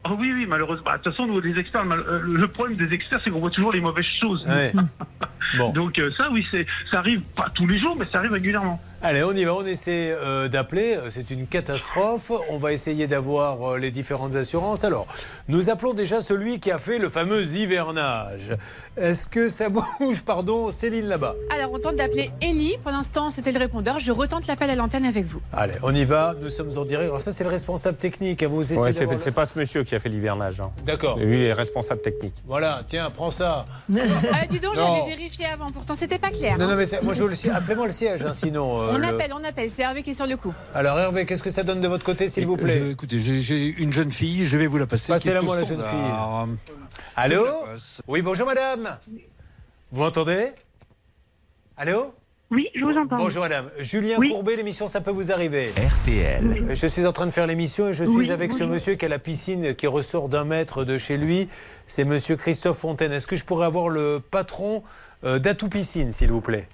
[SPEAKER 36] Ah oui, oui, malheureusement. Bah, De toute façon, nous, les experts, euh, le problème des experts, c'est qu'on voit toujours les mauvaises choses.
[SPEAKER 5] Ouais.
[SPEAKER 36] Donc euh, ça, oui, ça arrive pas tous les jours, mais ça arrive régulièrement.
[SPEAKER 5] Allez, on y va, on essaie euh, d'appeler. C'est une catastrophe. On va essayer d'avoir euh, les différentes assurances. Alors, nous appelons déjà celui qui a fait le fameux hivernage. Est-ce que ça bouge? Pardon, Céline là-bas.
[SPEAKER 34] Alors, on tente d'appeler Ellie. Pour l'instant, c'était le répondeur. Je retente l'appel à l'antenne avec vous.
[SPEAKER 5] Allez, on y va. Nous sommes en direct. Alors ça, c'est le responsable technique. hein. Vous essayez
[SPEAKER 35] Ouais, c'est
[SPEAKER 5] d'avoir
[SPEAKER 35] c'est pas ce monsieur qui a fait l'hivernage. hein.
[SPEAKER 5] D'accord.
[SPEAKER 35] Lui, il est responsable technique.
[SPEAKER 5] Voilà, tiens, prends ça.
[SPEAKER 34] Euh, dis donc, j'avais vérifié avant. Pourtant, c'était pas clair.
[SPEAKER 5] Non,
[SPEAKER 34] hein.
[SPEAKER 5] non, mais c'est- moi, je veux le siège. Appelez-moi le siège, hein, sinon. euh,
[SPEAKER 34] on
[SPEAKER 5] le-
[SPEAKER 34] appelle, on appelle. C'est Hervé qui est sur le coup.
[SPEAKER 5] Alors, Hervé, qu'est-ce que ça donne de votre côté, s'il vous plaît?
[SPEAKER 9] Je- écoutez, j'ai- une jeune fille, je vais vous la passer.
[SPEAKER 5] Passez-la moi, la jeune
[SPEAKER 9] standard.
[SPEAKER 5] Allô. Oui, bonjour madame. Vous m'entendez? Allô?
[SPEAKER 30] Oui, je vous entends.
[SPEAKER 5] Bonjour madame. Julien
[SPEAKER 30] Oui.
[SPEAKER 5] Courbet, l'émission Ça peut vous arriver.
[SPEAKER 1] RTL.
[SPEAKER 5] Je suis en train de faire l'émission et je suis
[SPEAKER 30] Oui,
[SPEAKER 5] avec ce monsieur qui a la piscine qui ressort d'un mètre de chez lui. C'est monsieur Christophe Fontaine. Est-ce que je pourrais avoir le patron euh, d'Atout Piscine, s'il vous plaît?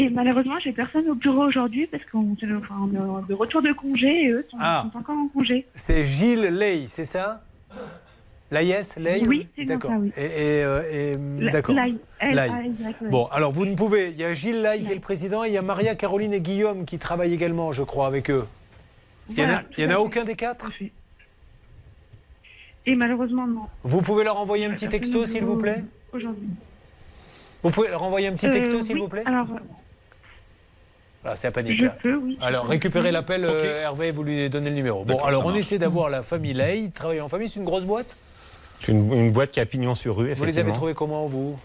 [SPEAKER 30] Et malheureusement, j'ai personne au bureau aujourd'hui parce qu'on enfin, on est de retour de congé et eux sont,
[SPEAKER 5] Ah.
[SPEAKER 30] sont encore en congé.
[SPEAKER 5] C'est Gilles Ley, c'est ça? Laïs Ley?
[SPEAKER 30] Oui, c'est
[SPEAKER 5] D'accord.
[SPEAKER 30] oui.
[SPEAKER 5] Et, et, euh, et, d'accord.
[SPEAKER 30] Ouais.
[SPEAKER 5] Bon, alors vous ne pouvez. Il y a Gilles Laï qui est le président et il y a Maria, Caroline et Guillaume qui travaillent également, je crois, avec eux. Il n'y en, a-
[SPEAKER 30] Voilà,
[SPEAKER 5] il y en
[SPEAKER 30] tout
[SPEAKER 5] a
[SPEAKER 30] à
[SPEAKER 5] aucun des quatre?
[SPEAKER 30] Et malheureusement, non.
[SPEAKER 5] Vous pouvez leur envoyer un petit texto, s'il vous plaît?
[SPEAKER 30] Aujourd'hui.
[SPEAKER 5] Vous pouvez leur envoyer un petit
[SPEAKER 30] Euh,
[SPEAKER 5] texto, s'il
[SPEAKER 30] oui,
[SPEAKER 5] vous plaît?
[SPEAKER 30] Alors,
[SPEAKER 5] Voilà, c'est la panique
[SPEAKER 30] je
[SPEAKER 5] là.
[SPEAKER 30] peux, oui.
[SPEAKER 5] Alors, récupérez l'appel, euh, Hervé, vous lui donnez le numéro. Bon, alors on essaie d'avoir la famille Ley. Ils travaillent en famille, c'est une grosse boîte
[SPEAKER 35] C'est une, une boîte qui a pignon sur rue,
[SPEAKER 5] Vous
[SPEAKER 35] effectivement.
[SPEAKER 5] les avez trouvés comment, vous?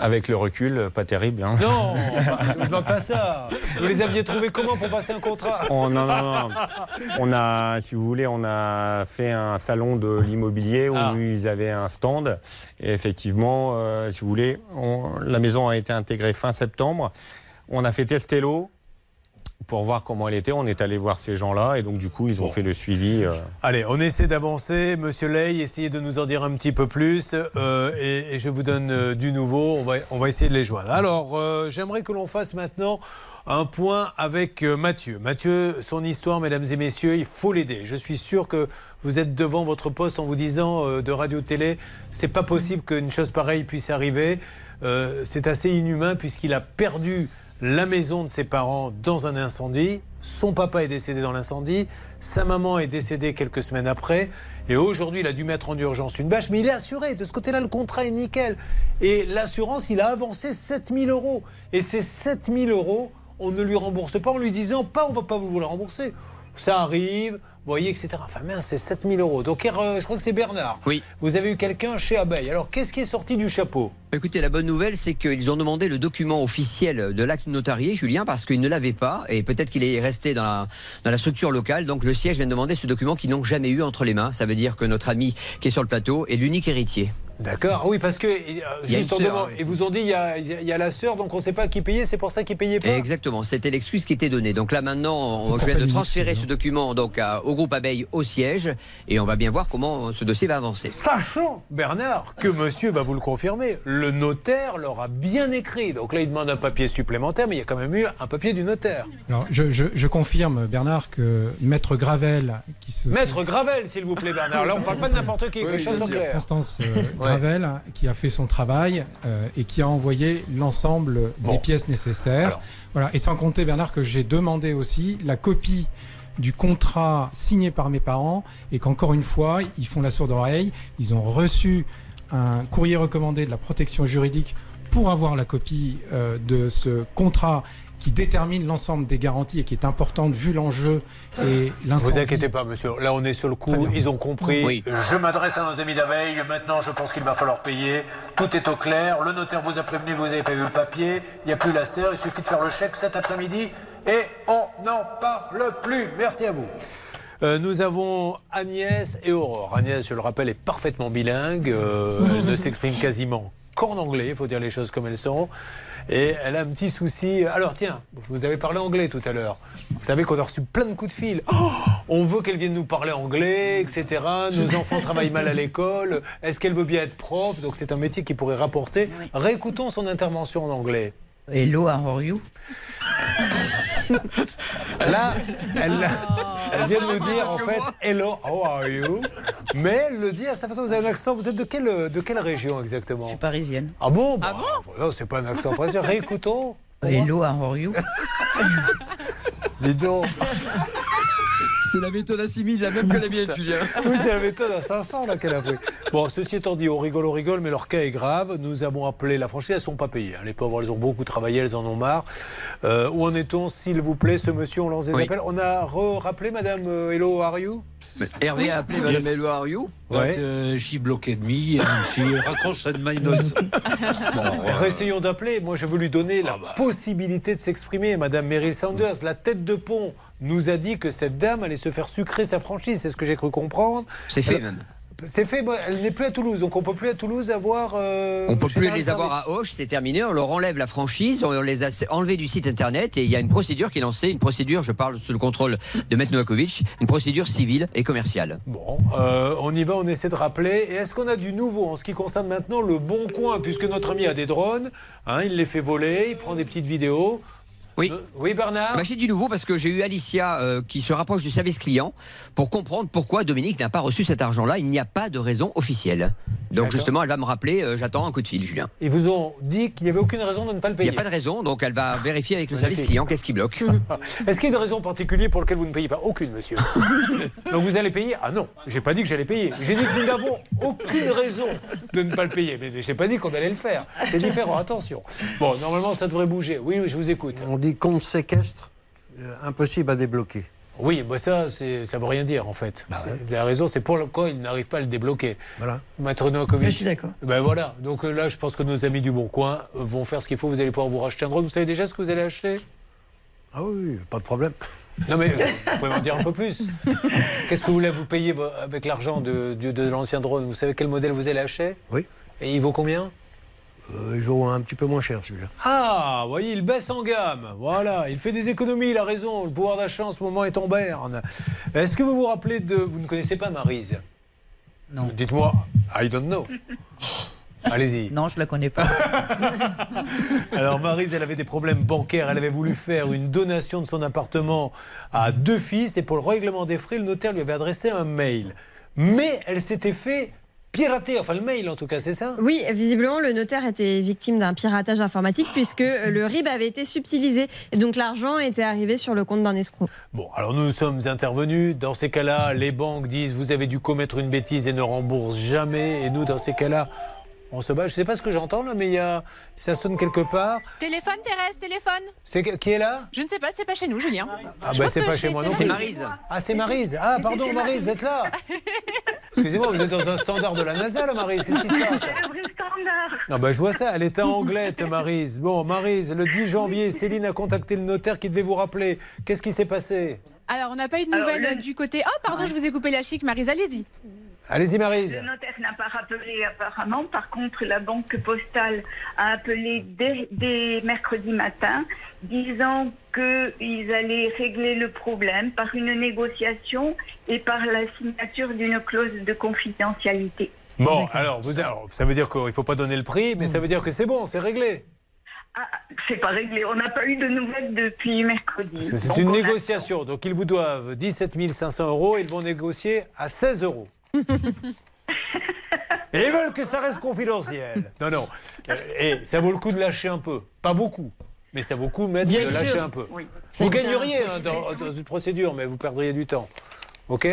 [SPEAKER 35] Avec le recul, euh, pas terrible. hein.
[SPEAKER 5] Non, je ne vous demande pas ça. Vous les aviez trouvés comment pour passer un contrat?
[SPEAKER 35] Oh, non, non, non. On a, si vous voulez, on a fait un salon de l'immobilier où
[SPEAKER 5] Ah.
[SPEAKER 35] ils avaient un stand. Et effectivement, euh, si vous voulez, on- la maison a été intégrée fin septembre. On a fait tester l'eau pour voir comment elle était. On est allé voir ces gens-là et donc du coup, ils ont fait le suivi. euh.
[SPEAKER 5] Allez, on essaie d'avancer. Monsieur Ley, essayez de nous en dire un petit peu plus. euh, et, et je vous donne euh, du nouveau. On va, on va essayer de les joindre. Alors, j'aimerais que l'on fasse maintenant un point avec Mathieu. Mathieu, son histoire, mesdames et messieurs, il faut l'aider. Je suis sûr que vous êtes devant votre poste en vous disant de radio-télé, c'est pas possible qu'une chose pareille puisse arriver. C'est assez inhumain puisqu'il a perdu la maison de ses parents dans un incendie. Son papa est décédé dans l'incendie, sa maman est décédée quelques semaines après, et aujourd'hui il a dû mettre en urgence une bâche, mais il est assuré. De ce côté-là, le contrat est nickel. Et l'assurance, il a avancé 7000 euros. Et ces 7000 euros, on ne lui rembourse pas en lui disant pas on va pas vous les rembourser. Ça arrive, vous voyez, etc. Enfin, mince, c'est 7000 euros. Donc, euh, je crois que c'est Bernard.
[SPEAKER 19] Oui.
[SPEAKER 5] Vous avez eu quelqu'un chez Abeille. Alors, qu'est-ce qui est sorti du chapeau?
[SPEAKER 19] Écoutez, la bonne nouvelle, c'est qu'ils ont demandé le document officiel de l'acte notarié, Julien, parce qu'ils ne l'avaient pas, et peut-être qu'il est resté dans la, dans la structure locale. Donc le siège vient de demander ce document qu'ils n'ont jamais eu entre les mains. Ça veut dire que notre ami qui est sur le plateau est l'unique héritier.
[SPEAKER 5] D'accord. Ah Oui, parce que, euh,
[SPEAKER 19] Il y a
[SPEAKER 5] juste en
[SPEAKER 19] sœur,
[SPEAKER 5] demande- ils vous ont dit il y a, y la sœur, donc on ne sait pas qui payait, c'est pour ça qu'il payait pas.
[SPEAKER 19] Exactement, c'était l'excuse qui était donnée. Donc là maintenant, on- je viens
[SPEAKER 5] s'appelle
[SPEAKER 19] de transférer ce document donc à- au groupe Abeille au siège, et on va bien voir comment ce dossier va avancer.
[SPEAKER 5] Sachant, Bernard, que monsieur va vous le confirmer, le notaire leur a bien écrit. Donc là, il demande un papier supplémentaire, mais il y a quand même eu un papier du notaire.
[SPEAKER 20] Alors, je, je- je confirme, Bernard, que Maître Gravel, qui se.
[SPEAKER 5] Maître Gravel, s'il vous plaît, Bernard. Là, on ne parle pas de n'importe qui, que les choses sont claires.
[SPEAKER 20] Constance euh, Gravel, qui a fait son travail euh, et qui a envoyé l'ensemble des pièces nécessaires. Voilà. Et sans compter, Bernard, que j'ai demandé aussi la copie du contrat signé par mes parents et qu'encore une fois, ils font la sourde oreille. Ils ont reçu un courrier recommandé de la protection juridique pour avoir la copie euh, de ce contrat qui détermine l'ensemble des garanties et qui est importante vu l'enjeu et
[SPEAKER 5] Ne
[SPEAKER 20] l'incendie.
[SPEAKER 5] vous inquiétez pas, monsieur. Là, on est sur le coup. Ils ont compris.
[SPEAKER 20] Oui.
[SPEAKER 5] Je m'adresse à nos amis d'abeille. Maintenant, je pense qu'il va falloir payer. Tout est au clair. Le notaire vous a prévenu, vous n'avez pas vu le papier. Il n'y a plus la sœur. Il suffit de faire le chèque cet après-midi. Et on n'en parle plus. Merci à vous. Euh, nous avons Agnès et Aurore. Agnès, je le rappelle, est parfaitement bilingue. Euh, elle ne s'exprime quasiment qu'en anglais, il faut dire les choses comme elles sont. Et elle a un petit souci. Alors tiens, vous avez parlé anglais tout à l'heure. Vous savez qu'on a reçu plein de coups de fil. Oh, on veut qu'elle vienne nous parler anglais, etc. Nos enfants travaillent mal à l'école. Est-ce qu'elle veut bien être prof? Donc c'est un métier qui pourrait rapporter. Réécoutons son intervention en anglais.
[SPEAKER 25] Hello, how are you?
[SPEAKER 5] Là, elle, elle vient de nous dire en fait Hello, how are you? Mais elle le dit à sa façon. Vous avez un accent. Vous êtes de quelle, de quelle région exactement? Je suis
[SPEAKER 25] parisienne.
[SPEAKER 5] Ah bon? Bah, voilà, C'est pas un accent parisien. Réécoutons.
[SPEAKER 25] Hello, how are you?
[SPEAKER 5] Dis donc.
[SPEAKER 19] C'est la méthode assimile, la même que la mienne, Julien.
[SPEAKER 5] Oui, c'est la méthode à 500 là qu'elle a pris. Bon, ceci étant dit, on rigole, on rigole, mais leur cas est grave. Nous avons appelé la franchise, elles ne sont pas payées. hein. Les pauvres, elles ont beaucoup travaillé, elles en ont marre. Euh, où en est-on, s'il vous plaît, ce monsieur On lance des
[SPEAKER 19] Oui.
[SPEAKER 5] appels. On a rappelé Madame euh, Hello, how are you?
[SPEAKER 19] Hervé a appelé Madame Hello, are you?
[SPEAKER 5] Ouais.
[SPEAKER 9] But, uh, she blocked me and she raccroche at my nose.
[SPEAKER 5] Alors, essayons d'appeler. Moi, je veux lui donner la possibilité de s'exprimer. Madame Meryl Sanders, la tête de pont, nous a dit que cette dame allait se faire sucrer sa franchise. C'est ce que j'ai cru comprendre.
[SPEAKER 19] C'est fait
[SPEAKER 5] Alors,
[SPEAKER 19] même.
[SPEAKER 5] C'est fait. Elle n'est plus à Toulouse, donc on peut plus à Toulouse avoir. euh,
[SPEAKER 19] On peut plus les avoir à Auch, c'est terminé. On leur enlève la franchise, on les a enlevés du site internet et il y a une procédure qui est lancée, une procédure, je parle sous le contrôle de Maître Novakovic, une procédure civile et commerciale.
[SPEAKER 5] Bon, euh, on y va, on essaie de rappeler. Et est-ce qu'on a du nouveau en ce qui concerne maintenant le bon coin Puisque notre ami a des drones, hein, il les fait voler, il prend des petites vidéos.
[SPEAKER 19] Oui.
[SPEAKER 5] Euh, oui, Bernard
[SPEAKER 19] Bah, j'ai du nouveau parce que j'ai eu Alicia euh, qui se rapproche du service client pour comprendre pourquoi Dominique n'a pas reçu cet argent-là. Il n'y a pas de raison officielle. Donc justement, elle va me rappeler, euh, j'attends un coup de fil, Julien.
[SPEAKER 5] Ils vous ont dit qu'il n'y avait aucune raison de ne pas le
[SPEAKER 19] Il n'y
[SPEAKER 5] payer.
[SPEAKER 19] a pas de raison, donc elle va vérifier avec le
[SPEAKER 5] Magnifique.
[SPEAKER 19] service client qu'est-ce qui bloque.
[SPEAKER 5] Est-ce qu'il y a une raison particulière pour laquelle vous ne payez pas Aucune, monsieur. Donc vous allez payer Ah non, j'ai pas dit que j'allais payer. J'ai dit que nous n'avons aucune raison de ne pas le payer. Mais j'ai pas dit qu'on allait le faire. C'est différent, attention. Bon, normalement, ça devrait bouger. Oui, oui, je vous écoute.
[SPEAKER 33] On dit compte séquestre, euh, impossible à débloquer.
[SPEAKER 5] Oui, bah ça, c'est- ça veut rien dire en fait. C'est- La raison, c'est pourquoi ils n'arrivent pas à le débloquer.
[SPEAKER 33] Voilà.
[SPEAKER 5] Maître Novakovic.
[SPEAKER 12] Je suis d'accord.
[SPEAKER 5] Ben voilà. Donc euh, là, je pense que nos amis du Bon Coin euh, vont faire ce qu'il faut. Vous allez pouvoir vous racheter un drone. Vous savez déjà ce que vous allez acheter?
[SPEAKER 33] Ah oui, pas de problème.
[SPEAKER 5] Non mais euh, vous pouvez m'en dire un peu plus. Qu'est-ce que vous voulez vous payer avec l'argent de, de, de l'ancien drone? Vous savez quel modèle vous allez acheter?
[SPEAKER 33] Oui.
[SPEAKER 5] Et il vaut combien?
[SPEAKER 33] Euh, il vaut un petit peu moins cher celui-là.
[SPEAKER 5] Ah, vous voyez, il baisse en gamme. Voilà, il fait des économies, il a raison. Le pouvoir d'achat en ce moment est en berne. Est-ce que vous vous rappelez de... Vous ne connaissez pas Marise
[SPEAKER 25] Non.
[SPEAKER 5] Dites-moi, I don't know. Allez-y.
[SPEAKER 25] Non, je la connais pas.
[SPEAKER 5] Alors Marise, elle avait des problèmes bancaires. Elle avait voulu faire une donation de son appartement à deux fils et pour le règlement des frais, le notaire lui avait adressé un mail. Mais elle s'était fait piraté, enfin le mail en tout cas, c'est ça?
[SPEAKER 4] Oui, visiblement, le notaire était victime d'un piratage informatique puisque euh, le RIB avait été subtilisé et donc l'argent était arrivé sur le compte d'un escroc.
[SPEAKER 5] Bon, alors nous sommes intervenus. Dans ces cas-là, les banques disent vous avez dû commettre une bêtise et ne remboursent jamais. Et nous, dans ces cas-là, on se bat. Je ne sais pas ce que j'entends là, mais il y a... ça sonne quelque part.
[SPEAKER 34] Téléphone, Thérèse, téléphone.
[SPEAKER 5] C'est qui est là?
[SPEAKER 34] Je ne sais pas, c'est pas chez nous, Julien.
[SPEAKER 5] Ah
[SPEAKER 34] Je
[SPEAKER 5] bah c'est pas chez moi non
[SPEAKER 34] c'est
[SPEAKER 5] plus.
[SPEAKER 34] Maryse.
[SPEAKER 5] Ah c'est Marise. Ah pardon Marise, vous êtes là. Excusez-moi, vous êtes dans un standard de la NASA là Marise. Qu'est-ce qui se passe? Non bah je vois ça, elle était anglette Marise. Bon Marise, le 10 janvier, Céline a contacté le notaire qui devait vous rappeler. Qu'est-ce qui s'est passé?
[SPEAKER 34] Alors, on n'a pas eu de
[SPEAKER 26] Alors,
[SPEAKER 34] nouvelles
[SPEAKER 26] le-
[SPEAKER 34] du côté. Oh, pardon, je vous ai coupé la chic, Marise, allez-y.
[SPEAKER 5] Allez-y Marise.
[SPEAKER 26] Le notaire n'a pas rappelé apparemment. Par contre, la banque postale a appelé dès, dès mercredi matin, disant qu'ils allaient régler le problème par une négociation et par la signature d'une clause de confidentialité.
[SPEAKER 5] Bon, alors, vous, alors, ça veut dire qu'il ne faut pas donner le prix, mais ça veut dire que c'est bon, c'est réglé.
[SPEAKER 26] Ah, c'est pas réglé. On n'a pas eu de nouvelles depuis mercredi.
[SPEAKER 5] C'est une négociation. Donc ils vous doivent 17 500 euros, ils vont négocier à 16 euros. Et ils veulent que ça reste confidentiel. Non, non. Euh, Et ça vaut le coup de lâcher un peu. Pas beaucoup. Mais ça vaut le coup, de
[SPEAKER 12] sûr.
[SPEAKER 5] lâcher un peu.
[SPEAKER 12] Oui.
[SPEAKER 5] Vous gagneriez
[SPEAKER 12] un-
[SPEAKER 5] hein, dans, dans une procédure, mais vous perdriez du temps. OK?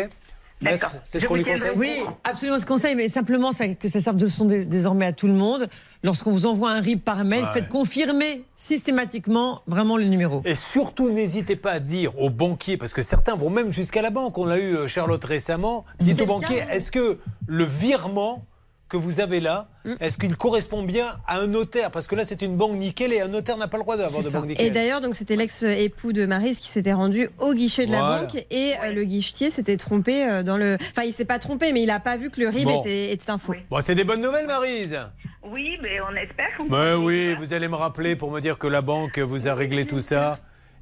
[SPEAKER 5] C'est ce qu'on lui conseille
[SPEAKER 12] Oui, absolument ce conseil, mais simplement ça- que ça serve de dé- désormais à tout le monde. Lorsqu'on vous envoie un RIB par mail,
[SPEAKER 5] Ouais.
[SPEAKER 12] faites confirmer systématiquement vraiment le numéro.
[SPEAKER 5] Et surtout, n'hésitez pas à dire aux banquiers, parce que certains vont même jusqu'à la banque. On a eu euh, Charlotte récemment. Dites aux banquiers, est-ce que le virement que vous avez là,
[SPEAKER 4] Mm.
[SPEAKER 5] est-ce qu'il correspond bien à un notaire? Parce que là, c'est une banque nickel et un notaire n'a pas le droit d'avoir de banque nickel.
[SPEAKER 4] Et d'ailleurs, donc c'était l'ex-époux de Marise qui s'était rendu au guichet de
[SPEAKER 5] Voilà.
[SPEAKER 4] la banque et euh, le guichetier s'était trompé euh, dans le. Enfin, il s'est pas trompé, mais il a pas vu que le RIB
[SPEAKER 5] Bon.
[SPEAKER 4] était, était un faux.
[SPEAKER 5] Bon, c'est des bonnes nouvelles, Marise
[SPEAKER 26] Oui, mais on espère.
[SPEAKER 5] Ben oui, vous allez me rappeler pour me dire que la banque vous a réglé tout ça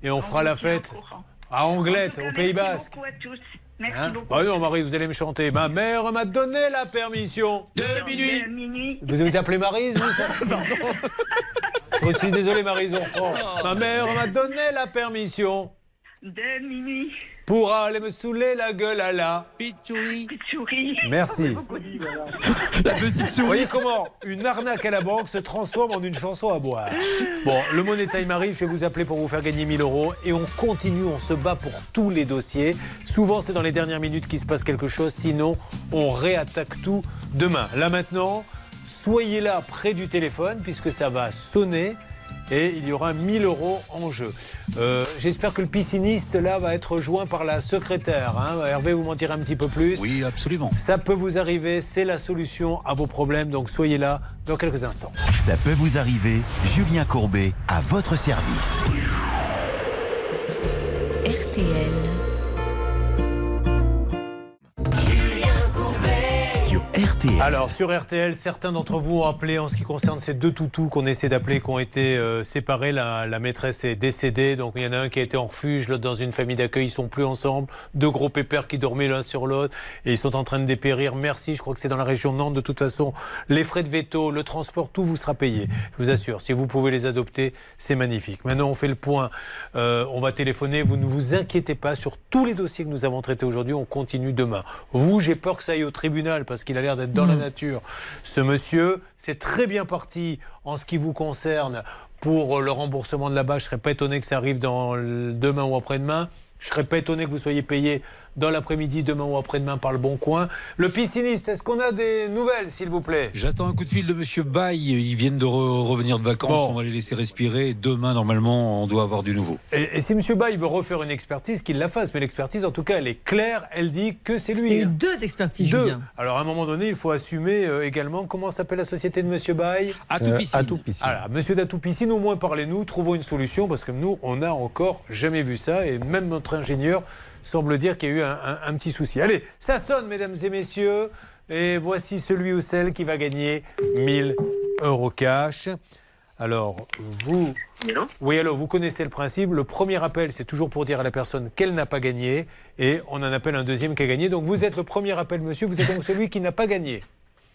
[SPEAKER 5] et on fera la fête à Anglette, au Pays Basque.
[SPEAKER 26] Beaucoup à tous. Merci
[SPEAKER 5] Hein
[SPEAKER 26] beaucoup.
[SPEAKER 5] bah non, Marie, vous allez me chanter. Ma mère m'a donné la permission.
[SPEAKER 26] De minuit.
[SPEAKER 5] Vous vous appelez Marise, vous ça Je suis désolé, Marise, on reprend. Ma mère m'a donné la permission
[SPEAKER 26] De minuit.
[SPEAKER 5] Pour aller me saouler la gueule à la.
[SPEAKER 26] Pichouri.
[SPEAKER 5] Merci. Vous voyez comment une arnaque à la banque se transforme en une chanson à boire. Bon, le Money Time arrive, je vais vous appeler pour vous faire gagner 1000 euros et on continue, on se bat pour tous les dossiers. Souvent, c'est dans les dernières minutes qu'il se passe quelque chose, sinon, on réattaque tout demain. Là maintenant, soyez là près du téléphone puisque ça va sonner. Et il y aura 1000 euros en jeu. Euh, J'espère que le pisciniste là va être rejoint par la secrétaire. hein. Hervé, vous m'en direz un petit peu plus.
[SPEAKER 9] Oui, absolument.
[SPEAKER 5] Ça peut vous arriver, c'est la solution à vos problèmes, donc soyez là dans quelques instants.
[SPEAKER 1] Ça peut vous arriver, Julien Courbet, à votre service.
[SPEAKER 10] RTL.
[SPEAKER 1] RTL.
[SPEAKER 5] Alors sur RTL, certains d'entre vous ont appelé en ce qui concerne ces deux toutous qu'on essaie d'appeler, qui ont été euh, séparés. La, maîtresse est décédée, donc il y en a un qui a été en refuge, l'autre dans une famille d'accueil. Ils sont plus ensemble. Deux gros pépères qui dormaient l'un sur l'autre et ils sont en train de dépérir. Merci, je crois que c'est dans la région Nantes. De toute façon, les frais de veto, le transport, tout vous sera payé. Je vous assure, si vous pouvez les adopter, c'est magnifique. Maintenant, on fait le point. Euh, on va téléphoner. Vous ne vous inquiétez pas sur tous les dossiers que nous avons traités aujourd'hui. On continue demain. Vous, j'ai peur que ça aille au tribunal parce qu'il a l'air d'être dans la nature. Ce monsieur, c'est très bien parti en ce qui vous concerne pour le remboursement de la bâche. Je serais pas étonné que ça arrive dans demain ou après-demain. Je serais pas étonné que vous soyez payé dans l'après-midi, demain ou après-demain par le Bon Coin. Le pisciniste, est-ce qu'on a des nouvelles, s'il vous plaît?
[SPEAKER 9] J'attends un coup de fil de Monsieur Baye. Ils viennent de re- revenir de vacances.
[SPEAKER 5] Bon.
[SPEAKER 9] On va les laisser respirer. Demain, normalement, on doit avoir du nouveau.
[SPEAKER 5] Et, et si M. Bay veut refaire une expertise, qu'il la fasse. Mais l'expertise, en tout cas, elle est claire. Elle dit que c'est lui.
[SPEAKER 12] Il y a eu deux expertises,
[SPEAKER 5] Deux.
[SPEAKER 12] Julien.
[SPEAKER 5] Alors, à un moment donné, il faut assumer euh, également comment s'appelle la société de M. Baye?
[SPEAKER 9] Atout Piscine.
[SPEAKER 5] Atout Piscine. Alors, Monsieur d'Atout Piscine, au moins parlez-nous, trouvons une solution parce que nous, on n'a encore jamais vu ça et même notre ingénieur semble dire qu'il y a eu un, un- un petit souci. Allez, ça sonne, mesdames et messieurs, et voici celui ou celle qui va gagner 1000 euros cash. Alors, vous. Oui, alors vous connaissez le principe. Le premier appel, c'est toujours pour dire à la personne qu'elle n'a pas gagné. Et on en appelle un deuxième qui a gagné. Donc vous êtes le premier appel, monsieur. Vous êtes donc celui qui n'a pas gagné.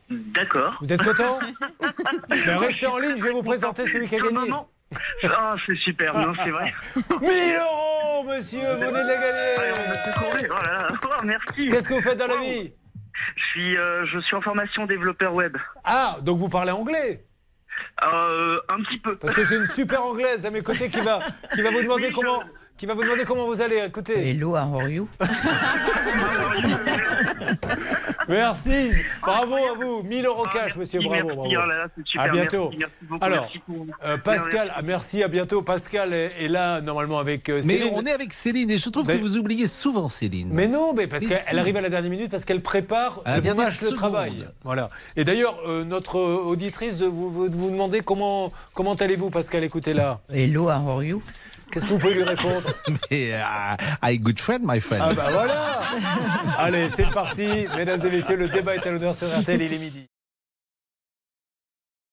[SPEAKER 37] D'accord.
[SPEAKER 5] Vous êtes content Ben, Restez en ligne, je vais vous présenter celui qui a gagné.
[SPEAKER 37] Ah, c'est super, non, c'est vrai.
[SPEAKER 5] 1000 euros, monsieur, vous venez de les gagner.
[SPEAKER 37] Oh là là, oh, merci.
[SPEAKER 5] Qu'est-ce que vous faites dans la vie
[SPEAKER 37] Je suis, euh, je suis en formation développeur web.
[SPEAKER 5] Ah, donc vous parlez anglais
[SPEAKER 37] Euh, un petit peu.
[SPEAKER 5] Parce que j'ai une super anglaise à mes côtés qui va, qui va vous demander
[SPEAKER 37] Oui, je-
[SPEAKER 5] comment. Qui va vous demander comment vous allez. Écoutez.
[SPEAKER 25] Hello, how are you?
[SPEAKER 5] Merci. Bravo à vous. 1000 euros cash, monsieur.
[SPEAKER 37] merci,
[SPEAKER 5] Bravo.
[SPEAKER 37] merci.
[SPEAKER 5] bravo.
[SPEAKER 37] Oh là là, c'est super.
[SPEAKER 5] À bientôt.
[SPEAKER 37] Merci, merci beaucoup.
[SPEAKER 5] Alors,
[SPEAKER 37] pour-
[SPEAKER 5] euh, Pascal,
[SPEAKER 37] Merci.
[SPEAKER 5] ah, merci. À bientôt. Pascal est, est là normalement avec euh,
[SPEAKER 29] Mais
[SPEAKER 5] Céline.
[SPEAKER 29] on est avec Céline et je trouve
[SPEAKER 5] Mais-
[SPEAKER 29] que vous oubliez souvent Céline.
[SPEAKER 5] Mais non, mais parce
[SPEAKER 29] Mais
[SPEAKER 5] qu'elle arrive à la dernière minute parce qu'elle prépare
[SPEAKER 29] À la
[SPEAKER 5] le
[SPEAKER 29] dernière
[SPEAKER 5] match de travail. Voilà. Et d'ailleurs, euh, notre auditrice vous, vous, vous demander comment comment allez-vous, Pascal? Écoutez là.
[SPEAKER 25] Hello, how are you?
[SPEAKER 5] Qu'est-ce que vous pouvez lui répondre
[SPEAKER 29] Mais, euh, I good friend, my friend.
[SPEAKER 5] Ah bah voilà Allez, c'est parti. Mesdames et messieurs, le débat est à l'honneur sur RTL, il est midi.